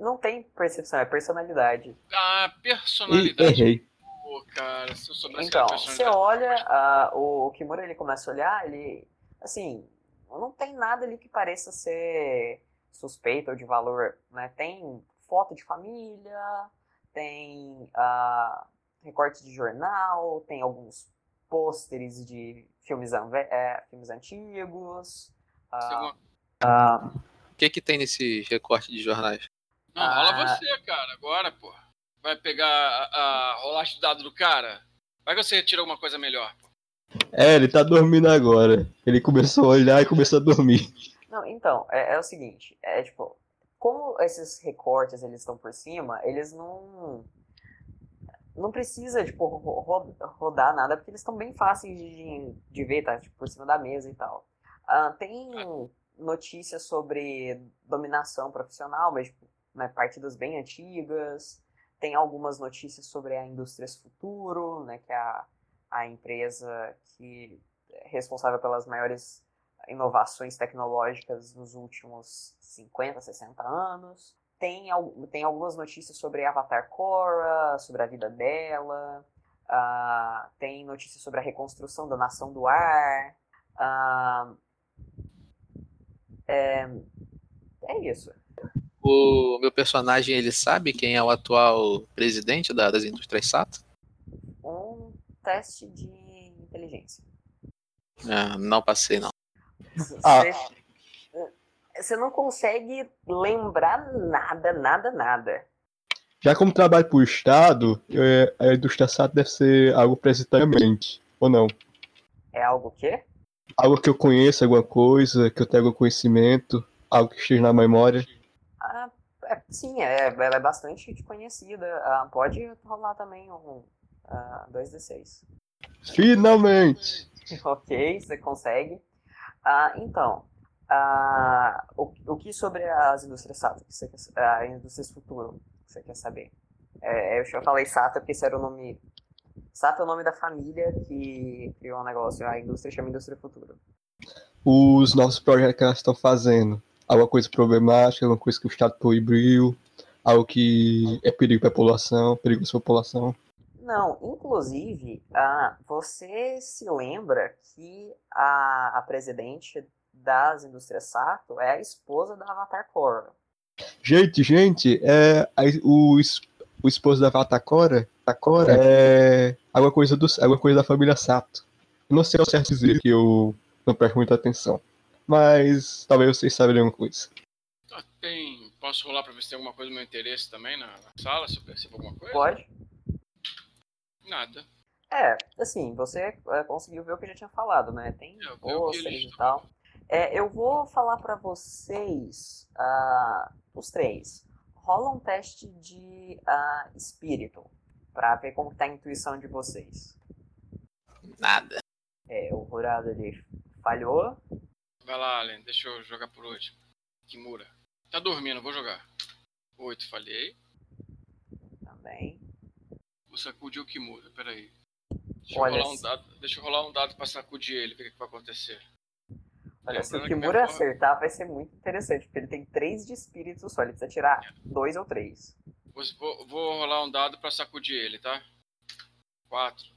Não tem percepção, é personalidade. Ah, Ih, personalidade. errei. Pô, cara, se eu soubesse Então, que você olha, ah, o, o Kimura ele começa a olhar, ele. Assim, não tem nada ali que pareça ser suspeito ou de valor, né? Tem foto de família, tem ah, recorte de jornal, tem alguns pôsteres de filmes, é, filmes antigos. ah, Segundo- O que que tem nesse recorte de jornais? Não, rola Ah. você, cara, agora, pô. Vai pegar a, a rolagem de dado do cara? Vai que você tira alguma coisa melhor, pô. É, ele tá dormindo agora. Ele começou a olhar e começou a dormir. Não, então, é, é o seguinte, é tipo, como esses recortes eles estão por cima, eles não não precisa, tipo, ro- ro- rodar nada, porque eles estão bem fáceis de, de ver, tá, tipo, por cima da mesa e tal. Ah, tem notícias sobre dominação profissional, mas, tipo, né, partidas bem antigas, tem algumas notícias sobre a Indústrias Futuro, né, que é a, a empresa que é responsável pelas maiores inovações tecnológicas nos últimos 50, 60 anos. Tem, tem algumas notícias sobre Avatar Korra, sobre a vida dela. Ah, tem notícias sobre a reconstrução da Nação do Ar. Ah, é, é isso. O meu personagem, ele sabe quem é o atual presidente da- das indústrias Sato? Um teste de inteligência. Ah, não passei, não. Ah. Você- Você não consegue lembrar nada, nada, nada. Já como trabalho pro Estado, é, a indústria SAT deve ser algo presentavelmente, ou não? É algo que? Algo que eu conheço, alguma coisa, que eu tenho algum conhecimento, algo que esteja na memória. Ah, é, sim, é, ela é bastante conhecida. Ah, pode rolar também um ah, 2d6. Finalmente! [laughs] ok, você consegue. Ah, então, ah, o, o que sobre as indústrias SATA, que você quer, a indústrias futuro, que você quer saber? É, eu já falei SATA porque esse era o nome. SATA é o nome da família que criou um negócio, a indústria chama Indústria Futuro. Os novos projetos que elas estão fazendo, alguma coisa problemática, alguma coisa que o Estado proibiu, algo que é perigo para a população, perigoso para a população. Não, inclusive, ah, você se lembra que a, a presidente das indústrias Sato é a esposa da Avatar Korra. Gente, gente, é, a- o, o esposo da Vatacora Takora é alguma coisa, do, alguma coisa da família Sato. Eu não sei ao certo dizer que eu não presto muita atenção. Mas talvez vocês saibam alguma coisa. Tá, tem... Posso rolar pra ver se tem alguma coisa do meu interesse também na, na sala, se eu percebo alguma coisa? Pode? Nada. É, assim, você é, conseguiu ver o que eu já tinha falado, né? Tem É, pôsteres e tal. É, eu vou falar pra vocês, ah, os três. Rola um teste de ah, espírito, pra ver como tá a intuição de vocês. Nada. É, o Rurado ele falhou. Vai lá, Allen, deixa eu jogar por último. Kimura. Tá dormindo, vou jogar. Oito, falhei. Também. Vou sacudir o Kimura, peraí. Deixa Olha, eu rolar um dado, deixa eu rolar um dado pra sacudir ele, ver o que, vai acontecer. Olha, se o Lembrando Kimura forma- acertar, vai ser muito interessante, porque ele tem três de espírito só, ele precisa tirar dois ou três. Vou, vou- rolar um dado pra sacudir ele, tá? Quatro.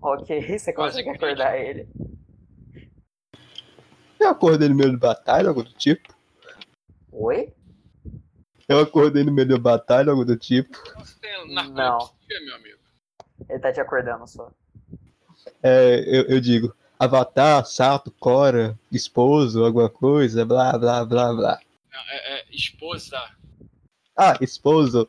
Ok, [laughs] você Quase consegue crítico. acordar ele. Eu acordei no meio de batalha, algo do tipo. Oi? Eu acordei no meio da batalha, algo do tipo. Você tem Não. narcolepsia, meu amigo? Ele tá te acordando só. É, eu, eu digo, Avatar, Sato, Cora, esposo, alguma coisa, blá, blá, blá, blá. É, é esposa. Ah, esposo.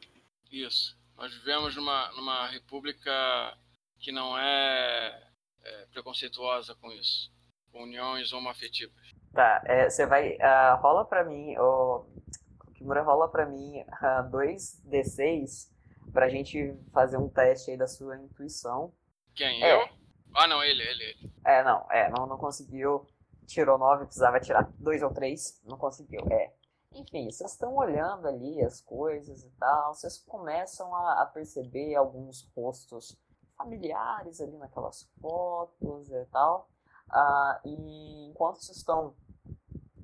Isso. Nós vivemos numa, numa república que não é, é preconceituosa com isso. Uniões homoafetivas. Tá, é, você vai. ah, rola pra mim, o o Kimura rola pra mim ah, dois D6 pra gente fazer um teste aí da sua intuição. Quem? É. Eu? Ah, não, ele, ele, ele. É, não, é, não, não conseguiu. Tirou nove, precisava tirar dois ou três, não conseguiu, é. Enfim, vocês estão olhando ali as coisas e tal, vocês começam a, a perceber alguns rostos familiares ali naquelas fotos e tal. Ah, e enquanto vocês estão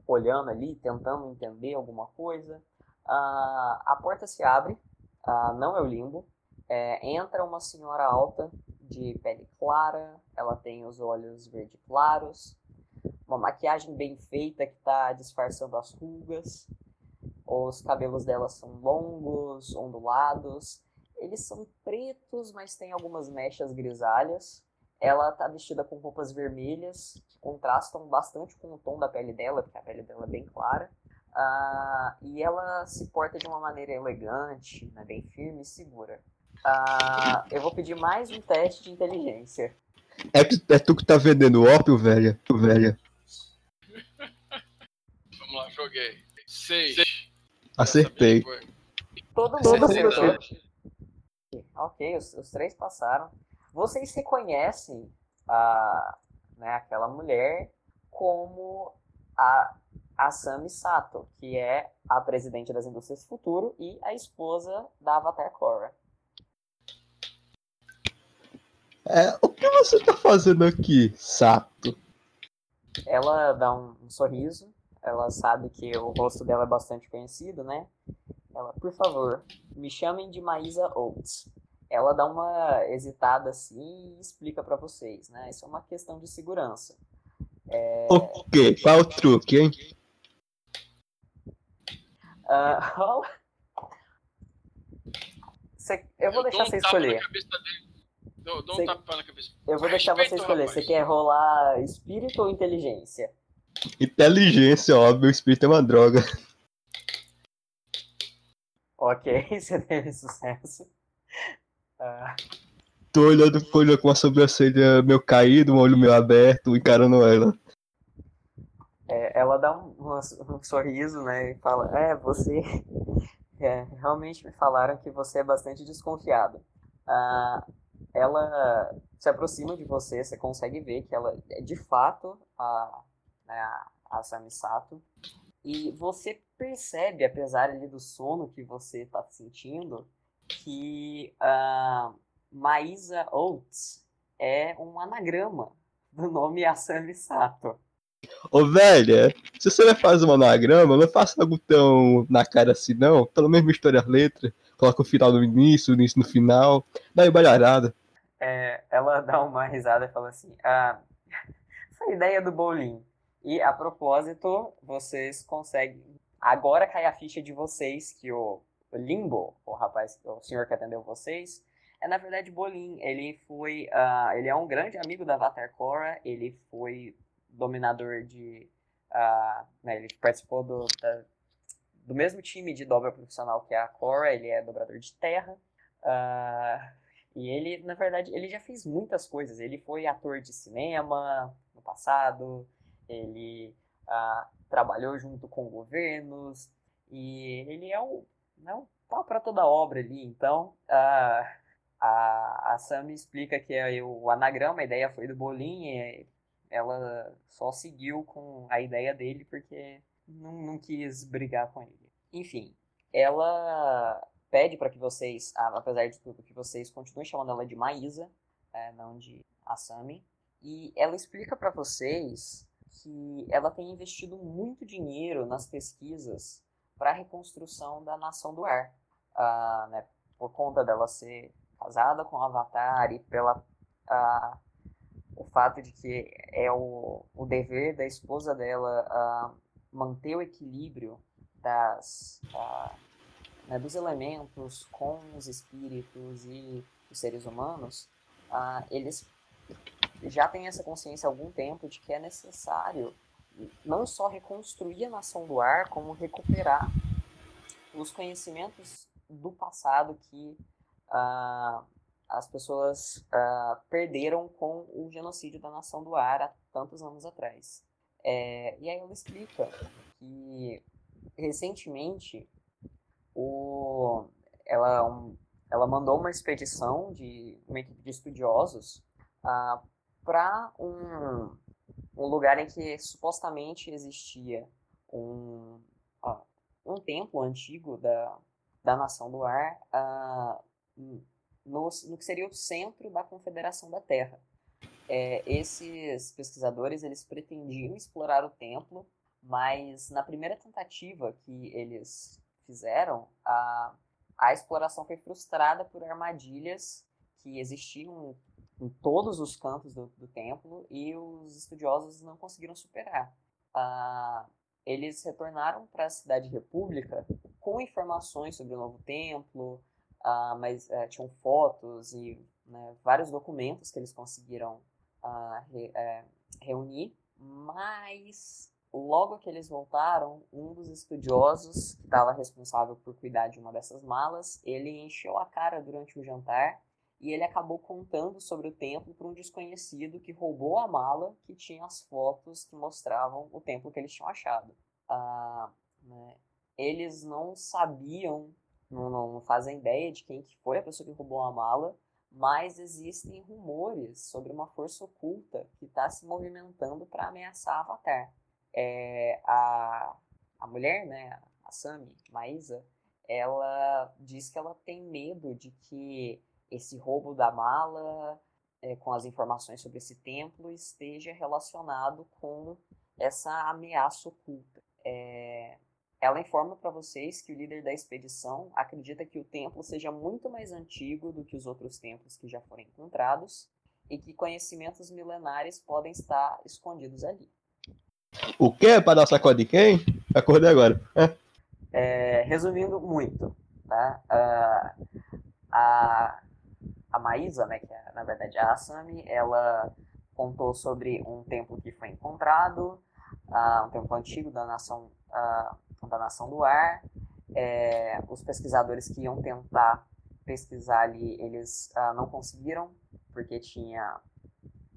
olhando ali, tentando entender alguma coisa, ah, a porta se abre, ah, não é o limbo, é, entra uma senhora alta de pele clara, ela tem os olhos verde claros, uma maquiagem bem feita que está disfarçando as rugas. Os cabelos dela são longos, ondulados. Eles são pretos, mas tem algumas mechas grisalhas. Ela está vestida com roupas vermelhas, que contrastam bastante com o tom da pele dela, porque a pele dela é bem clara. Uh, e ela se porta de uma maneira elegante, né, bem firme e segura. Uh, eu vou pedir mais um teste de inteligência. É, tu, é tu que tá vendendo ópio, velha? velha. Vamos lá, joguei. Seis. Acertei. Todo mundo acertou. Ok, os, os, três passaram. Vocês reconhecem a, né, aquela mulher como a, a Sami Sato, que é a presidente das indústrias Futuro e a esposa da Avatar Korra. É, o que você tá fazendo aqui, Sato? Ela dá um, um, sorriso, ela sabe que o rosto dela é bastante conhecido, né? Ela, por favor, me chamem de Maísa Oates. Ela dá uma hesitada assim e explica para vocês, né? Isso é uma questão de segurança. É... Ok, qual o truque, hein? [laughs] Uh, eu vou deixar você escolher. Dou, dou um tapa na cabeça. Eu vou deixar você escolher. Você quer rolar espírito ou inteligência? Inteligência, óbvio. Espírito é uma droga. Ok, [laughs] você teve sucesso. Uh... Tô olhando, olhando com a sobrancelha meio caído, um olho meio aberto, encarando ela. É, ela dá um, um, um, sorriso, né, e fala, é, você... [laughs] É, realmente me falaram que você é bastante desconfiado. Uh, ela se aproxima de você, você consegue ver que ela é de fato a, né, a Samisato. E você percebe, apesar ali do sono que você está sentindo, que a Maísa Oates é um anagrama do nome Asami Sato. Ô velha, se você vai fazer um anagrama, não faça algo tão na cara assim não. Pelo menos misture as letras, coloca o final no início, o início no final, dá uma embalharada é, ela dá uma risada e fala assim: ah, [laughs] essa ideia do bowling. E a propósito, vocês conseguem. Agora cai a ficha de vocês que o, Limbo, o rapaz, o senhor que atendeu vocês, é na verdade Bolin. Ele foi. Uh, ele é um grande amigo da Avatar Korra, ele foi dominador de. Uh, né, ele participou do, da, do mesmo time de dobra profissional que a Korra, ele é dobrador de terra. Uh, e ele, na verdade, ele já fez muitas coisas. Ele foi ator de cinema no passado, ele trabalhou junto com governos, e ele é um, é um pau para toda obra ali. Então, ah, a, a Sam explica que é o anagrama, a ideia foi do Bolinha, ela só seguiu com a ideia dele porque não, não quis brigar com ele. Enfim, ela pede para que vocês, apesar de tudo, que vocês continuem chamando ela de Maísa, é, não de Asami. E ela explica para vocês que ela tem investido muito dinheiro nas pesquisas para a reconstrução da nação do ar. Uh, né, por conta dela ser casada com o Avatar e pela uh, o fato de que é o, o dever da esposa dela uh, manter o equilíbrio das né, dos elementos com os espíritos e os seres humanos, ah, eles já têm essa consciência há algum tempo de que é necessário não só reconstruir a nação do ar, como recuperar os conhecimentos do passado que ah, as pessoas ah, perderam com o genocídio da nação do ar há tantos anos atrás. É, e aí ela explica que recentemente o, ela, um, ela mandou uma expedição de uma equipe de estudiosos uh, ah, para um, um lugar em que supostamente existia um, uh, um templo antigo da, da Nação do Ar uh, no, no que seria o centro da Confederação da Terra. É, esses pesquisadores eles pretendiam explorar o templo, mas na primeira tentativa que eles fizeram, a, a exploração foi frustrada por armadilhas que existiam em todos os cantos do, do templo e os estudiosos não conseguiram superar. Ah, eles retornaram para a cidade república com informações sobre o novo templo, ah, mas eh, tinham fotos e né, vários documentos que eles conseguiram ah, re, eh, reunir, mas logo que eles voltaram, um dos estudiosos que estava responsável por cuidar de uma dessas malas, ele encheu a cara durante o jantar e ele acabou contando sobre o templo para um desconhecido que roubou a mala que tinha as fotos que mostravam o templo que eles tinham achado. Ah, né, eles não sabiam, não, não fazem ideia de quem que foi a pessoa que roubou a mala, mas existem rumores sobre uma força oculta que está se movimentando para ameaçar Avatar. É, a, a mulher, né, a Sami, Maísa, ela diz que ela tem medo de que esse roubo da mala é, com as informações sobre esse templo esteja relacionado com essa ameaça oculta. É, ela informa para vocês que o líder da expedição acredita que o templo seja muito mais antigo do que os outros templos que já foram encontrados e que conhecimentos milenares podem estar escondidos ali. O que? Para dar sacode de quem? Acordei agora. É, resumindo muito, tá? Uh, a a Maísa, né, que é na verdade a Asami, ela contou sobre um templo que foi encontrado, uh, um templo antigo da nação, uh, da nação do ar. É, os pesquisadores que iam tentar pesquisar ali, eles uh, não conseguiram, porque tinha.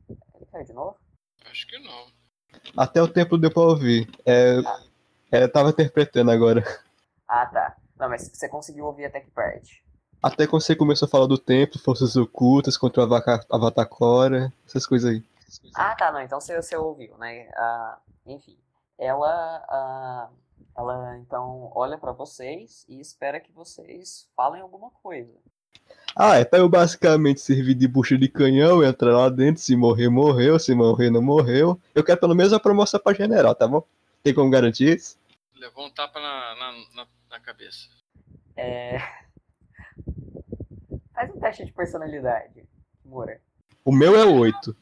Ele caiu de novo? Acho que não. Até o templo deu pra ouvir. É, ah. é, tava interpretando agora. Ah, tá. Não, mas você conseguiu ouvir até que parte? Até quando você começou a falar do templo, forças ocultas contra o Avatar essas coisas aí. Ah, tá, não. Então você, você ouviu, né? Ah, enfim, ela, ah, ela então olha para vocês e espera que vocês falem alguma coisa. Ah, é pra eu basicamente servir de bucha de canhão, entrar lá dentro, se morrer, morreu, se morrer, não morreu. Eu quero pelo menos a promoção pra general, tá bom? Tem como garantir isso? Levou um tapa na, na, na, na cabeça. É. Faz um teste de personalidade, Moura. O meu é 8.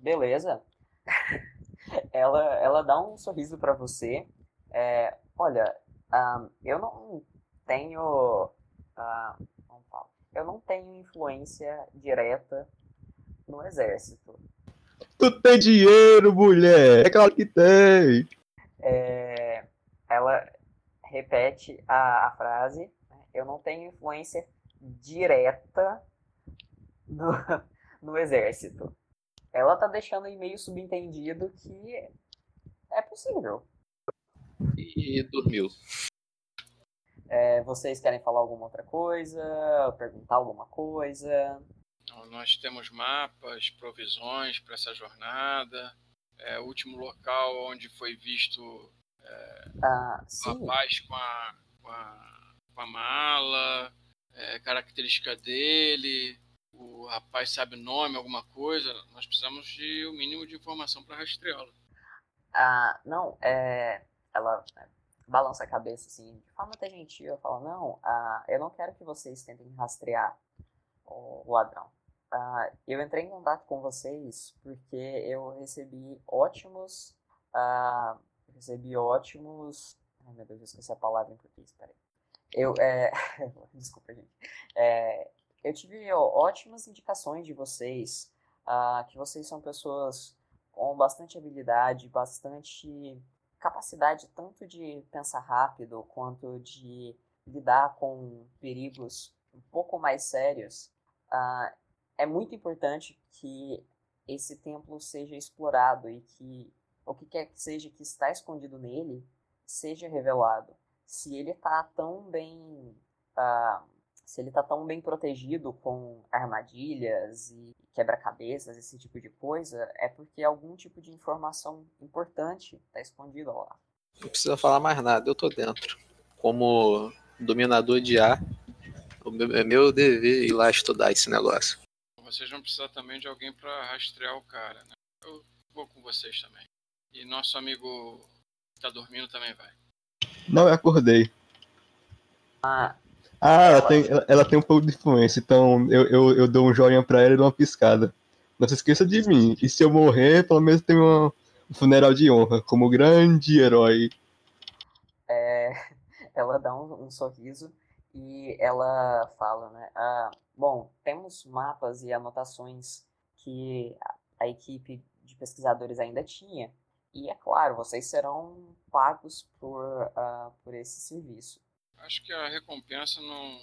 Beleza. [laughs] ela, ela dá um sorriso para você. É, olha, um, eu não tenho. Eu não tenho influência direta no exército. Tu tem dinheiro, mulher! É claro que tem! É, ela repete a, a frase. Né? Eu não tenho influência direta no, [laughs] no exército. Ela tá deixando aí meio subentendido que é possível. E dormiu. É, vocês querem falar alguma outra coisa? Perguntar alguma coisa? Nós temos mapas, provisões para essa jornada. É, o último local onde foi visto é, ah, o rapaz com a, com a, com a mala é, característica dele, o rapaz sabe nome, alguma coisa, nós precisamos de o um mínimo de informação para rastreá-lo. Ah, não, é, ela é, balança a cabeça assim, de forma até gentil, fala, não, ah, eu não quero que vocês tentem rastrear o ladrão. Ah, eu entrei em contato com vocês porque eu recebi ótimos, ah, recebi ótimos, ai meu Deus, eu esqueci a palavra em português, peraí. Eu, é... [laughs] Desculpa, gente. É... Eu tive ó, ótimas indicações de vocês, uh, que vocês são pessoas com bastante habilidade, bastante capacidade tanto de pensar rápido quanto de lidar com perigos um pouco mais sérios. Uh, é muito importante que esse templo seja explorado e que o que quer que seja que está escondido nele seja revelado se ele está tão bem uh, se ele está tão bem protegido com armadilhas e quebra-cabeças, esse tipo de coisa, é porque algum tipo de informação importante está escondida lá. Não precisa falar mais nada, eu tô dentro. Como dominador de A, é meu dever ir lá estudar esse negócio. Vocês vão precisar também de alguém para rastrear o cara, né? Eu vou com vocês também. E nosso amigo que tá dormindo também vai. Não, eu acordei. Ah, Ah, ela tem, ela, ela tem um pouco de influência, então eu, eu, eu dou um joinha pra ela e dou uma piscada. Não se esqueça de mim. E se eu morrer, pelo menos tem uma, um funeral de honra, como grande herói. é, [laughs] ela dá um, um sorriso e ela fala, né? Ah, bom, temos mapas e anotações que a, a equipe de pesquisadores ainda tinha. E é claro, vocês serão pagos por, ah, por esse serviço. Acho que a recompensa não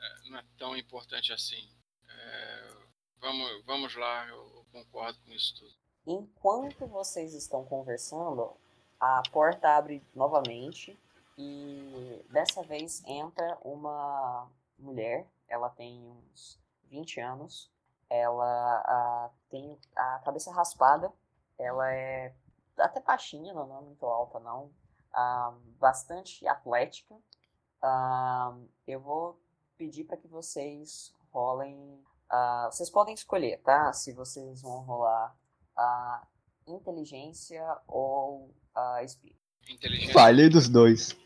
é, não é tão importante assim. É, vamos, vamos lá, eu concordo com isso tudo. Enquanto vocês estão conversando, a porta abre novamente e dessa vez entra uma mulher. Ela tem uns 20 anos. Ela ah, tem a cabeça raspada. Ela é até baixinha, não é muito alta, não. Ah, bastante atlética. Ah, eu vou pedir para que vocês rolem. ah, vocês podem escolher, tá? Se vocês vão rolar a inteligência ou a espírito. Inteligência, Falhei dos dois.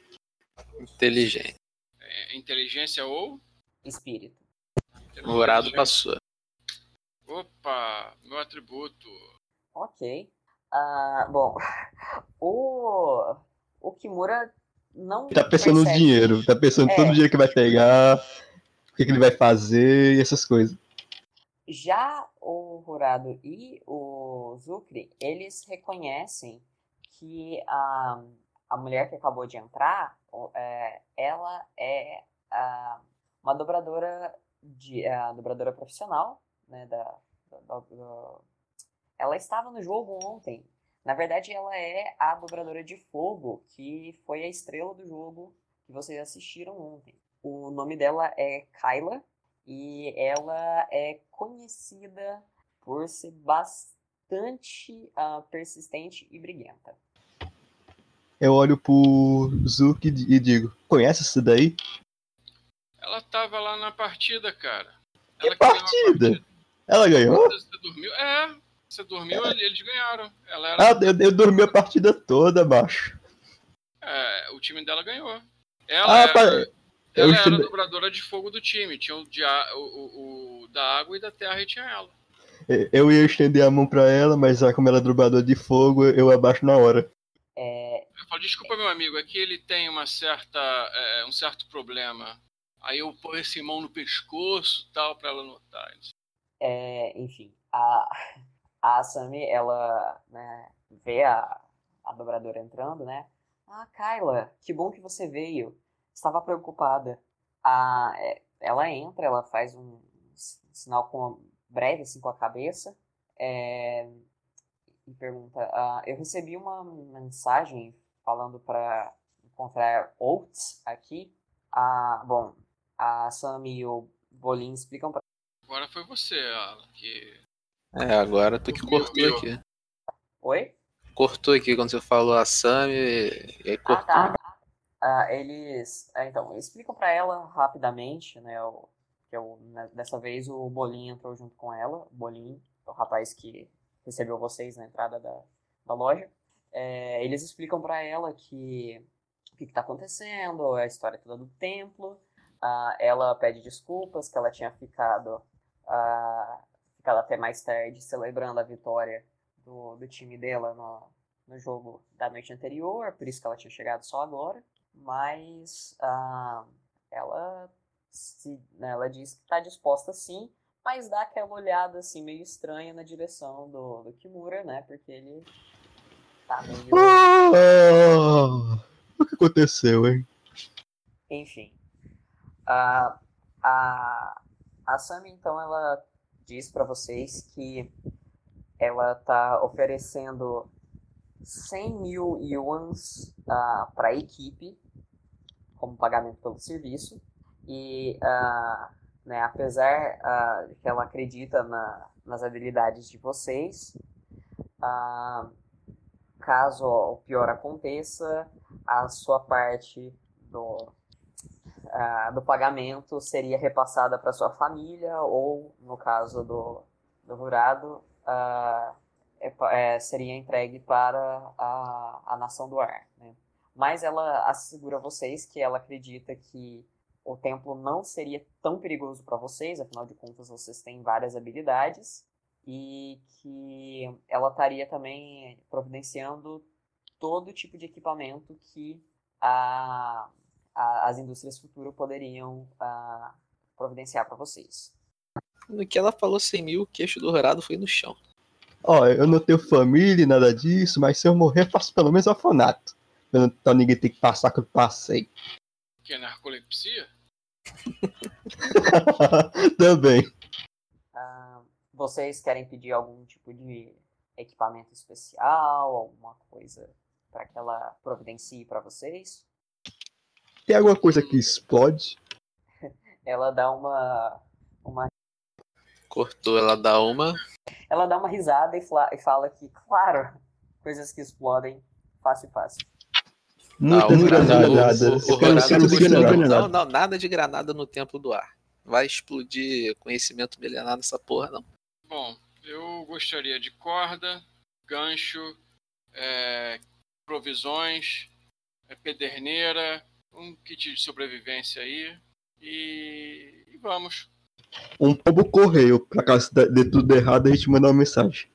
Inteligente. é, inteligência ou? Espírito. O Horado passou. Opa, meu atributo. Ok. Ah, bom, [laughs] o, o Kimura não Tá pensando no percebe- dinheiro, tá pensando É. todo dia que vai pegar, o que, que ele vai fazer e essas coisas. Já o Horado e o Zukri, eles reconhecem que a, a mulher que acabou de entrar, é, ela é ah, uma dobradora de a dobradora profissional, né, da, da- da- ela estava no jogo ontem. Na verdade, ela é a dobradora de fogo que foi a estrela do jogo que vocês assistiram ontem. O nome dela é Kyla e ela é conhecida por ser bastante ah, persistente e briguenta. Eu olho pro Zuki e digo, conhece isso daí? Ela tava lá na partida, cara. Que Ela ganhou a partida? Ela ganhou? Você dormiu? É, você dormiu, eles ganharam. Ela era, Ah, eu, eu dormi a partida toda, macho. é, o time dela ganhou. Ela Ah, era, pa- ela eu era a estudei- dobradora de fogo do time. Tinha o, de o- o- o da água e da terra e tinha ela. Eu ia estender a mão pra ela, mas já como ela é drubador de fogo, eu abaixo na hora. É, Eu falo, desculpa, meu amigo, é que ele tem uma certa, é, um certo problema. Aí eu ponho esse mão no pescoço e tal, pra ela notar. é, enfim, a, a Asami, ela né, vê a, a dobradora entrando, né? Ah, Kyla, que bom que você veio. Estava preocupada. Ah, é, ela entra, ela faz um sinal com breve assim com a cabeça é, e pergunta: ah, Eu recebi uma mensagem falando para encontrar Oates aqui. Ah, bom, a Sami e o Bolin explicam pra. Agora foi você, Alan, que É, agora tu que cortou Meu. aqui. Oi? Cortou aqui quando você falou a Sam e, e aí Ah, cortou. tá. Ah, eles, ah, então, explicam pra ela rapidamente, né, o, que eu, né, dessa vez o Bolinho entrou junto com ela, o Bolinho, o rapaz que recebeu vocês na entrada da, da loja. É, eles explicam pra ela que o que, que tá acontecendo, a história toda do templo. Ah, ela pede desculpas que ela tinha ficado, ah, ficado até mais tarde celebrando a vitória do, do time dela no, no jogo da noite anterior, por isso que ela tinha chegado só agora. Mas ah, ela, se, né, ela diz que está disposta sim, mas dá aquela olhada assim meio estranha na direção do, do Kimura, né? Porque ele tá meio. Ah, o que aconteceu, hein? Enfim. A, a, a Sami, então, ela diz pra vocês que ela tá oferecendo 100 mil yuans ah, para a equipe como pagamento pelo serviço. E, ah, né, apesar ah, de que ela acredita na- nas habilidades de vocês, ah, caso o pior aconteça, a sua parte do, do pagamento seria repassada para sua família ou, no caso do, do jurado, uh, é, é, seria entregue para a, a nação do ar. Né? Mas ela assegura a vocês que ela acredita que o templo não seria tão perigoso para vocês, afinal de contas vocês têm várias habilidades, e que ela estaria também providenciando todo tipo de equipamento que a, a, as indústrias futuras poderiam a, providenciar para vocês. No que ela falou 100 mil, o queixo dourado foi no chão. Ó, eu não tenho família, nada disso, mas se eu morrer, faço pelo menos orfanato. Então ninguém tem que passar que eu passei. Que é narcolepsia? [laughs] Também. Ah, vocês querem pedir algum tipo de equipamento especial, alguma coisa para que ela providencie para vocês? Tem alguma coisa que explode? ela dá uma uma cortou, ela dá uma ela dá uma risada e, e fala que, claro, coisas que explodem fácil fácil. Muitas granadas. Não, não, nada de granada no templo do ar. Vai explodir conhecimento milenar nessa porra, não. Bom, eu gostaria de corda, gancho, é, provisões, é, pederneira, um kit de sobrevivência aí. E, e vamos. Um pombo correio, pra caso dê tudo errado, a gente manda uma mensagem.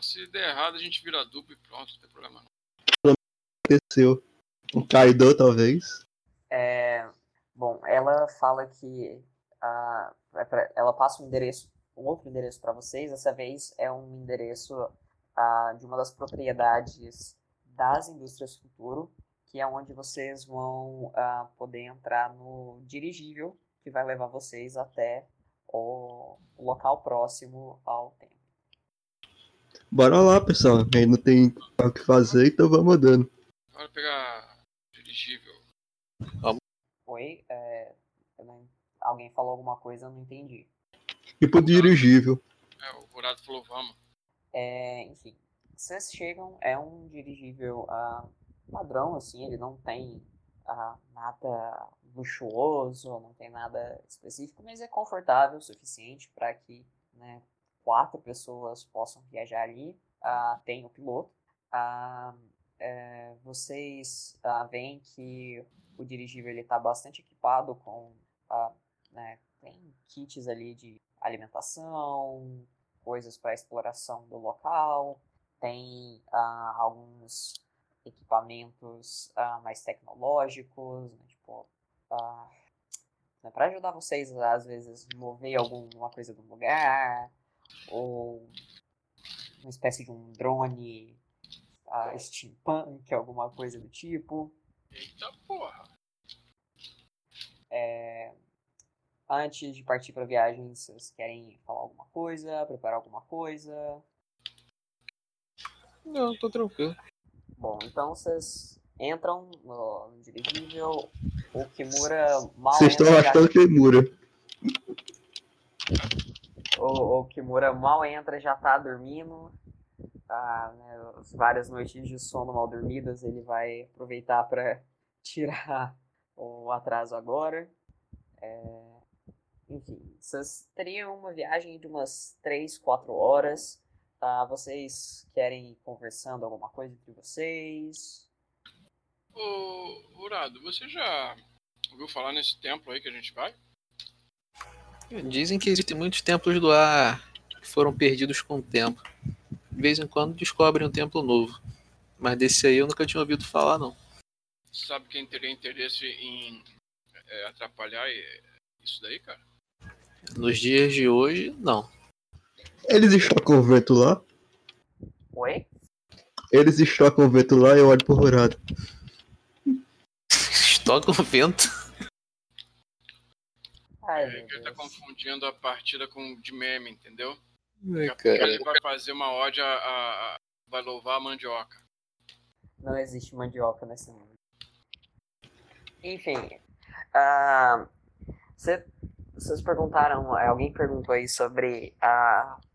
se der errado, a gente vira duplo e pronto, não tem problema não. Aconteceu. Um Kaido, talvez. É, bom, ela fala que uh, ela passa um endereço, um outro endereço para vocês. Dessa vez é um endereço uh, de uma das propriedades das indústrias futuro, que é onde vocês vão uh, poder entrar no dirigível que vai levar vocês até o local próximo ao templo. Bora lá, pessoal. Aí não tem o que fazer, então vamos andando. Bora pegar dirigível. Vamos. Oi? É, não... Alguém falou alguma coisa, eu não entendi. Tipo dirigível. É, o Murado falou vamos. É, enfim, vocês chegam, é um dirigível uh, padrão, assim, ele não tem uh, nada luxuoso, não tem nada específico, mas é confortável o suficiente para que né, quatro pessoas possam viajar ali. Uh, tem o piloto. Uh, é, vocês uh, veem que o dirigível está bastante equipado com uh, né, tem kits ali de alimentação, coisas para exploração do local, tem uh, alguns equipamentos mais tecnológicos, né, tipo, né, para ajudar vocês às vezes mover alguma coisa do lugar ou uma espécie de um drone a steampunk, alguma coisa do tipo. Eita porra! É... Antes de partir para viagem, vocês querem falar alguma coisa, preparar alguma coisa? Não, tô tranquilo. Bom, então vocês entram no, dirigível. O Kimura mal Vocês estão achando já... Kimura. O, o Kimura mal entra, já tá dormindo tá, né, as várias noites de sono mal dormidas, ele vai aproveitar para [laughs] tirar o atraso agora. É, enfim, vocês teriam uma viagem de umas 3, 4 horas. Tá? Vocês querem ir conversando alguma coisa entre vocês? Ô, Urado, você já ouviu falar nesse templo aí que a gente vai? Dizem que existem muitos templos do ar que foram perdidos com o tempo de vez em quando descobrem um templo novo. Mas desse aí eu nunca tinha ouvido falar, não. Sabe quem teria interesse em é, atrapalhar isso daí, cara? Nos dias de hoje, não. Eles estocam o vento lá? Oi? Eles estocam o vento lá e eu olho pro Rurado. Estocam o vento? Ai, é, ele tá confundindo a partida com de meme, entendeu? É, ele vai fazer uma ode a, a, a, vai louvar a mandioca. Não existe mandioca nesse mundo. Enfim, uh, cê, vocês perguntaram, alguém perguntou aí sobre uh,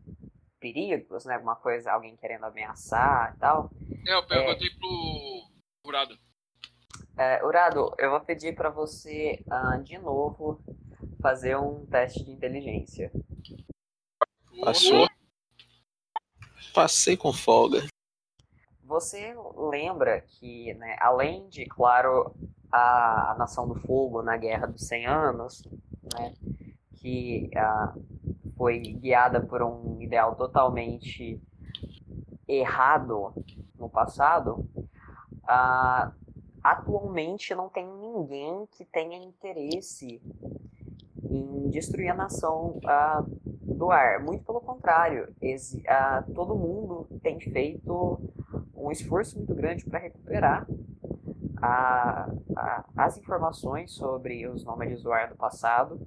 perigos, né? Alguma coisa, alguém querendo ameaçar e tal. É, eu perguntei pro Urado. É, Urado, eu vou pedir pra você, ah, de novo, fazer um teste de inteligência. Passou. Passei com folga. Você lembra que, né, além de, claro, a, a Nação do Fogo na Guerra dos 100 Anos, né, que ah, foi guiada por um ideal totalmente errado no passado, ah, atualmente não tem ninguém que tenha interesse em destruir a nação ah, do ar. Muito pelo contrário, exi- ah, todo mundo tem feito um esforço muito grande para recuperar a- a- as informações sobre os nômades do ar do passado,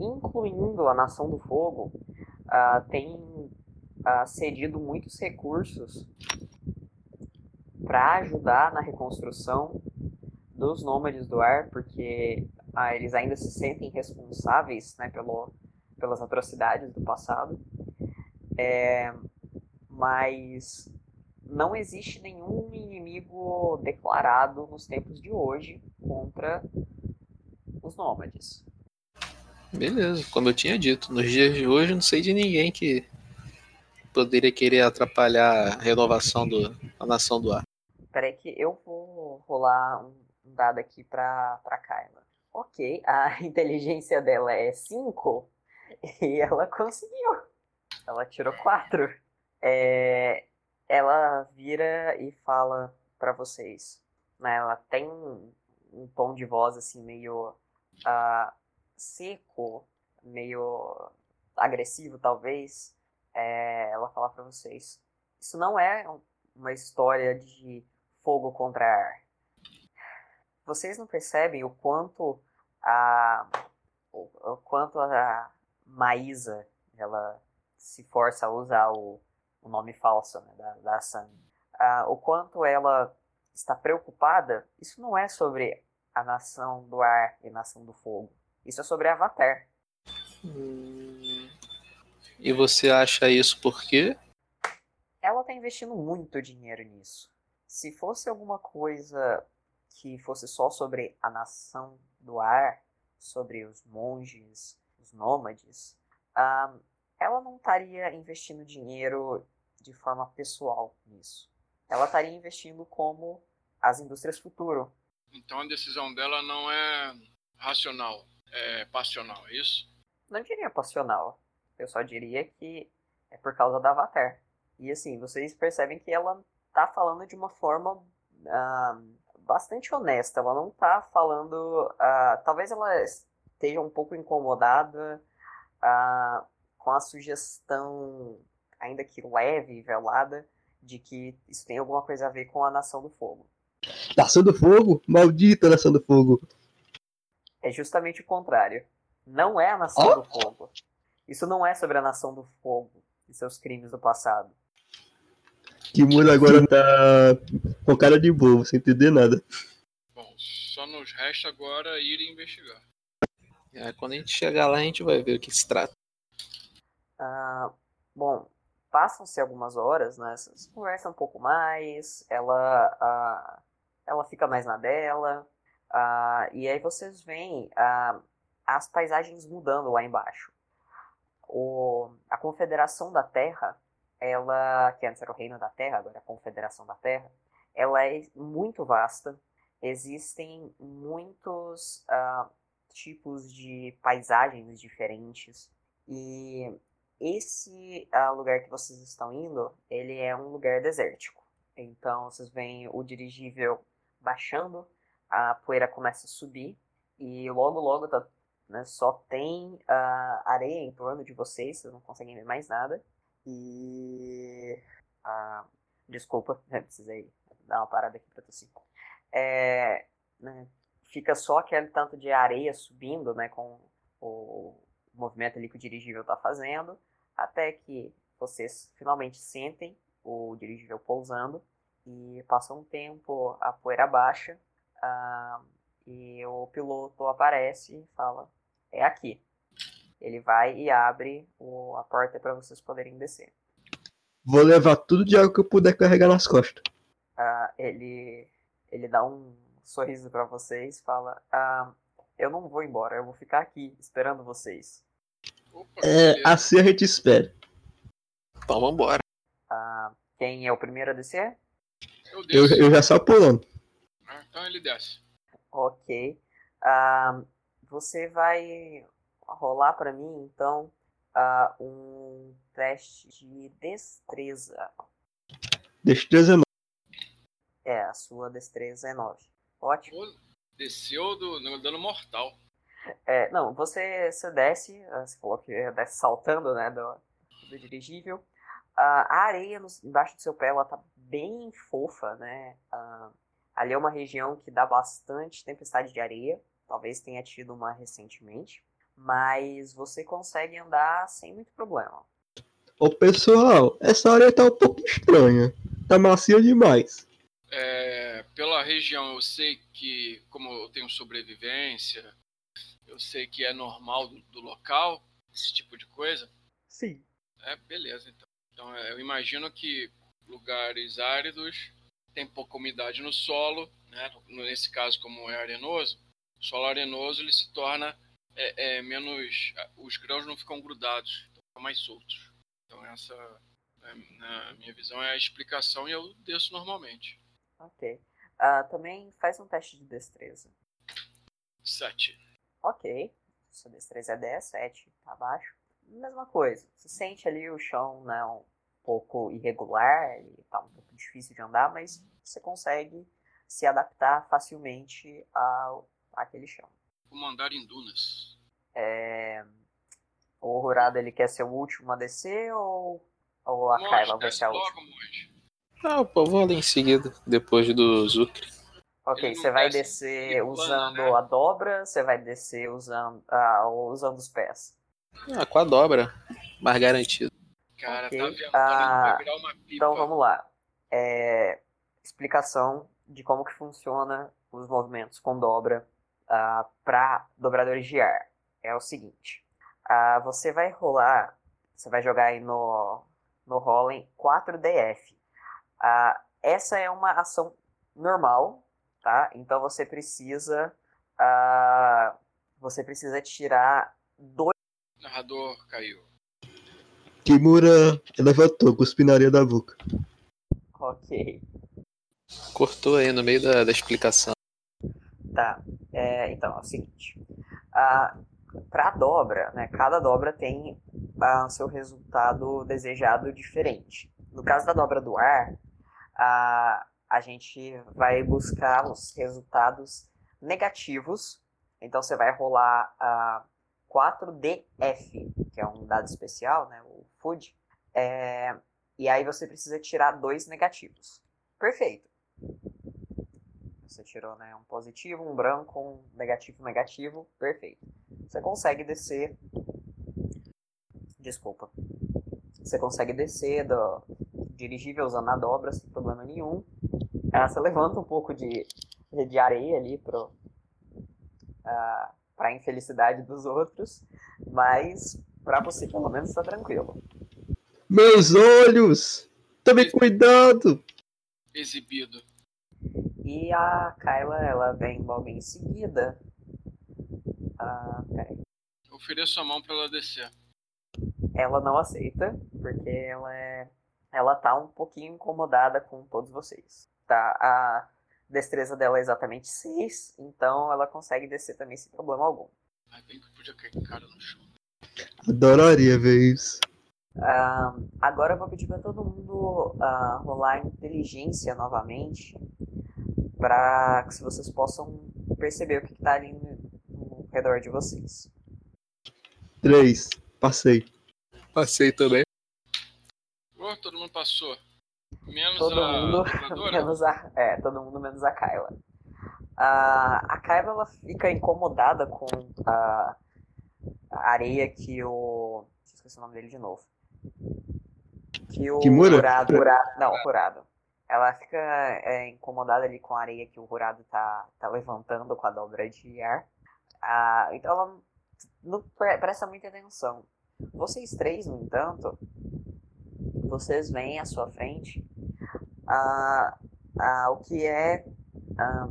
incluindo a Nação do Fogo, ah, tem ah, cedido muitos recursos para ajudar na reconstrução dos nômades do ar, porque ah, eles ainda se sentem responsáveis né, pelo, pelas atrocidades do passado. É, mas não existe nenhum inimigo declarado nos tempos de hoje contra os nômades. Beleza, como eu tinha dito, nos dias de hoje não sei de ninguém que poderia querer atrapalhar a renovação da nação do ar. Peraí que eu vou rolar um dado aqui pra, pra Kyla. Ok, a [laughs] inteligência dela é 5 e ela conseguiu. Ela tirou 4. É, ela vira e fala pra vocês. Né, ela tem um, tom de voz assim meio ah, seco, meio agressivo talvez. É, ela fala pra vocês. Isso não é um- uma história de fogo contra ar vocês não percebem o quanto a o, quanto a Maísa ela se força a usar o, o nome falso né, da, da. Ah, o quanto ela está preocupada, isso não é sobre a nação do ar e nação do fogo. Isso é sobre Avatar. E você acha isso por quê? ela está investindo muito dinheiro nisso. Se fosse alguma coisa que fosse só sobre a nação do ar, sobre os monges, os nômades, ah, ela não estaria investindo dinheiro de forma pessoal nisso. Ela estaria investindo como as indústrias futuro. Então a decisão dela não é racional, é passional, é isso? Não diria passional. Eu só diria que é por causa da Avatar. E assim, vocês percebem que ela tá falando de uma forma ah, bastante honesta. Ela não tá falando. ah, talvez ela esteja um pouco incomodada ah, com a sugestão, ainda que leve e velada, de que isso tem alguma coisa a ver com a Nação do Fogo. Nação do Fogo? Maldita Nação do Fogo. É justamente o contrário. Não é a Nação Ó. do Fogo. Isso não é sobre a Nação do Fogo e seus crimes do passado. Kimura agora tá com cara de bobo, sem entender nada. Bom, só nos resta agora ir investigar. É, quando a gente chegar lá, a gente vai ver o que se trata. Ah, bom, passam-se algumas horas, né? Vocês conversam um pouco mais, ela, ah, ela fica mais na dela, ah, e aí vocês veem ah, as paisagens mudando lá embaixo. O, a Confederação da Terra, ela, que antes era o Reino da Terra, agora é a Confederação da Terra, ela é muito vasta, existem muitos ah, tipos de paisagens diferentes, e esse lugar que vocês estão indo, ele é um lugar desértico. Então vocês veem o dirigível baixando, a poeira começa a subir e logo logo tá, né, só tem ah, areia em torno de vocês, vocês não conseguem ver mais nada. E ah, desculpa, [laughs] precisei dar uma parada aqui para tossir. É, né, fica só aquele tanto de areia subindo, né, com o movimento ali que o dirigível está fazendo, até que vocês finalmente sentem o dirigível pousando e passa um tempo, a poeira baixa ah, e o piloto aparece e fala: É aqui. Ele vai e abre o- a porta para vocês poderem descer. Vou levar tudo de água que eu puder carregar nas costas. ah, ele, ele dá um sorriso para vocês e fala: ah, Eu não vou embora, eu vou ficar aqui esperando vocês. Opa, É, assim a gente espera. Então vambora. Ah, quem é o primeiro a descer? Eu Eu, eu já saio pulando. Ah, Então ele desce. Ok. Ah, você vai rolar para mim, então, ah, um teste de destreza. Destreza não. É, a sua destreza é 9. Ótimo. Pô, Desceu do, no dano mortal. É, não, você, você desce, ah, você falou que desce saltando, né, do, do dirigível. Ah, a areia no- embaixo do seu pé, ela tá bem fofa, né? Ah, ali é uma região que dá bastante tempestade de areia. Talvez tenha tido uma recentemente. Mas você consegue andar sem muito problema. Ô pessoal, essa área tá um pouco estranha. Tá macia demais. É, pela região, eu sei que, como eu tenho sobrevivência, eu sei que é normal do, do local, esse tipo de coisa. Sim. É, beleza, então. Então, é, eu imagino que lugares áridos tem pouca umidade no solo, né? Nesse caso, como é arenoso, o solo arenoso ele se torna é, é, menos. Os grãos não ficam grudados, então ficam mais soltos. Então, essa, né, na minha visão, é a explicação e eu desço normalmente. Ok. Ah, também faz um teste de destreza. Sete. Ok. Sua destreza é 10, 7, tá abaixo. Mesma coisa. Você sente ali o chão, né, um pouco irregular, ele tá um pouco difícil de andar, mas você consegue se adaptar facilmente ao, àquele chão. Como andar em dunas. É... O Horrorado, ele quer ser o último a descer ou, ou a Monge, Kyla vai ser a última? Ah, pô, vou ali em seguida, depois do Zucre. Ok, não você vai desce descer usando né? a dobra, você vai descer usando, ah, usando os pés. Ah, com a dobra. Mais garantido. Cara, tá ah, vai virar uma pipa. Então vamos lá. É, explicação de como que funciona os movimentos com dobra para dobradores de ar. É o seguinte. ah, você vai rolar, você vai jogar aí no, no Rolling 4DF. Ah, essa é uma ação normal, tá? Então você precisa ah, você precisa tirar dois O narrador caiu. Kimura levantou, cuspiu na areia da boca. Ok. Cortou aí no meio da, da explicação. Tá. É, então, é o seguinte. Ah, para dobra, né, cada dobra tem ah, seu resultado desejado diferente. No caso da dobra do ar, ah, a gente vai buscar os resultados negativos. Então você vai rolar ah, 4DF, que é um dado especial, né, o food. É, e aí você precisa tirar dois negativos. Perfeito. Você tirou né, um positivo, um branco, um negativo, negativo. Perfeito. Você consegue descer. Desculpa. Você consegue descer do dirigível usando a dobra sem problema nenhum. Ah, você levanta um pouco de, de areia ali pro, ah, pra infelicidade dos outros. Mas pra você pelo menos tá tranquilo. Meus olhos! Tome cuidado! Exibido. E a Kyla, ela vem logo em seguida. Ah, peraí. Eu ofereço a mão pra ela descer. ela não aceita, porque ela é. Ela tá um pouquinho incomodada com todos vocês. Tá? A destreza dela é exatamente 6, então ela consegue descer também sem problema algum. Mas bem que podia cair cara no chão. Adoraria ver isso. Ah, agora eu vou pedir pra todo mundo ah, rolar inteligência novamente, para que vocês possam perceber o que, que tá ali no, no redor de vocês. Três. Passei. Passei também. Oh, todo mundo passou. Menos Todo a mundo, [laughs] menos a, é, todo mundo menos a Kyla. A, a Kyla ela fica incomodada com a, a areia que o. Deixa eu esquecer o nome dele de novo. Que o Kimura? Rurado. não, o Rurado. Ela fica é, incomodada ali com a areia que o Rurado tá, tá levantando com a dobra de ar. Ah, então ela não pre- presta muita atenção. Vocês três, no entanto, vocês veem à sua frente ah, ah, o que é ah,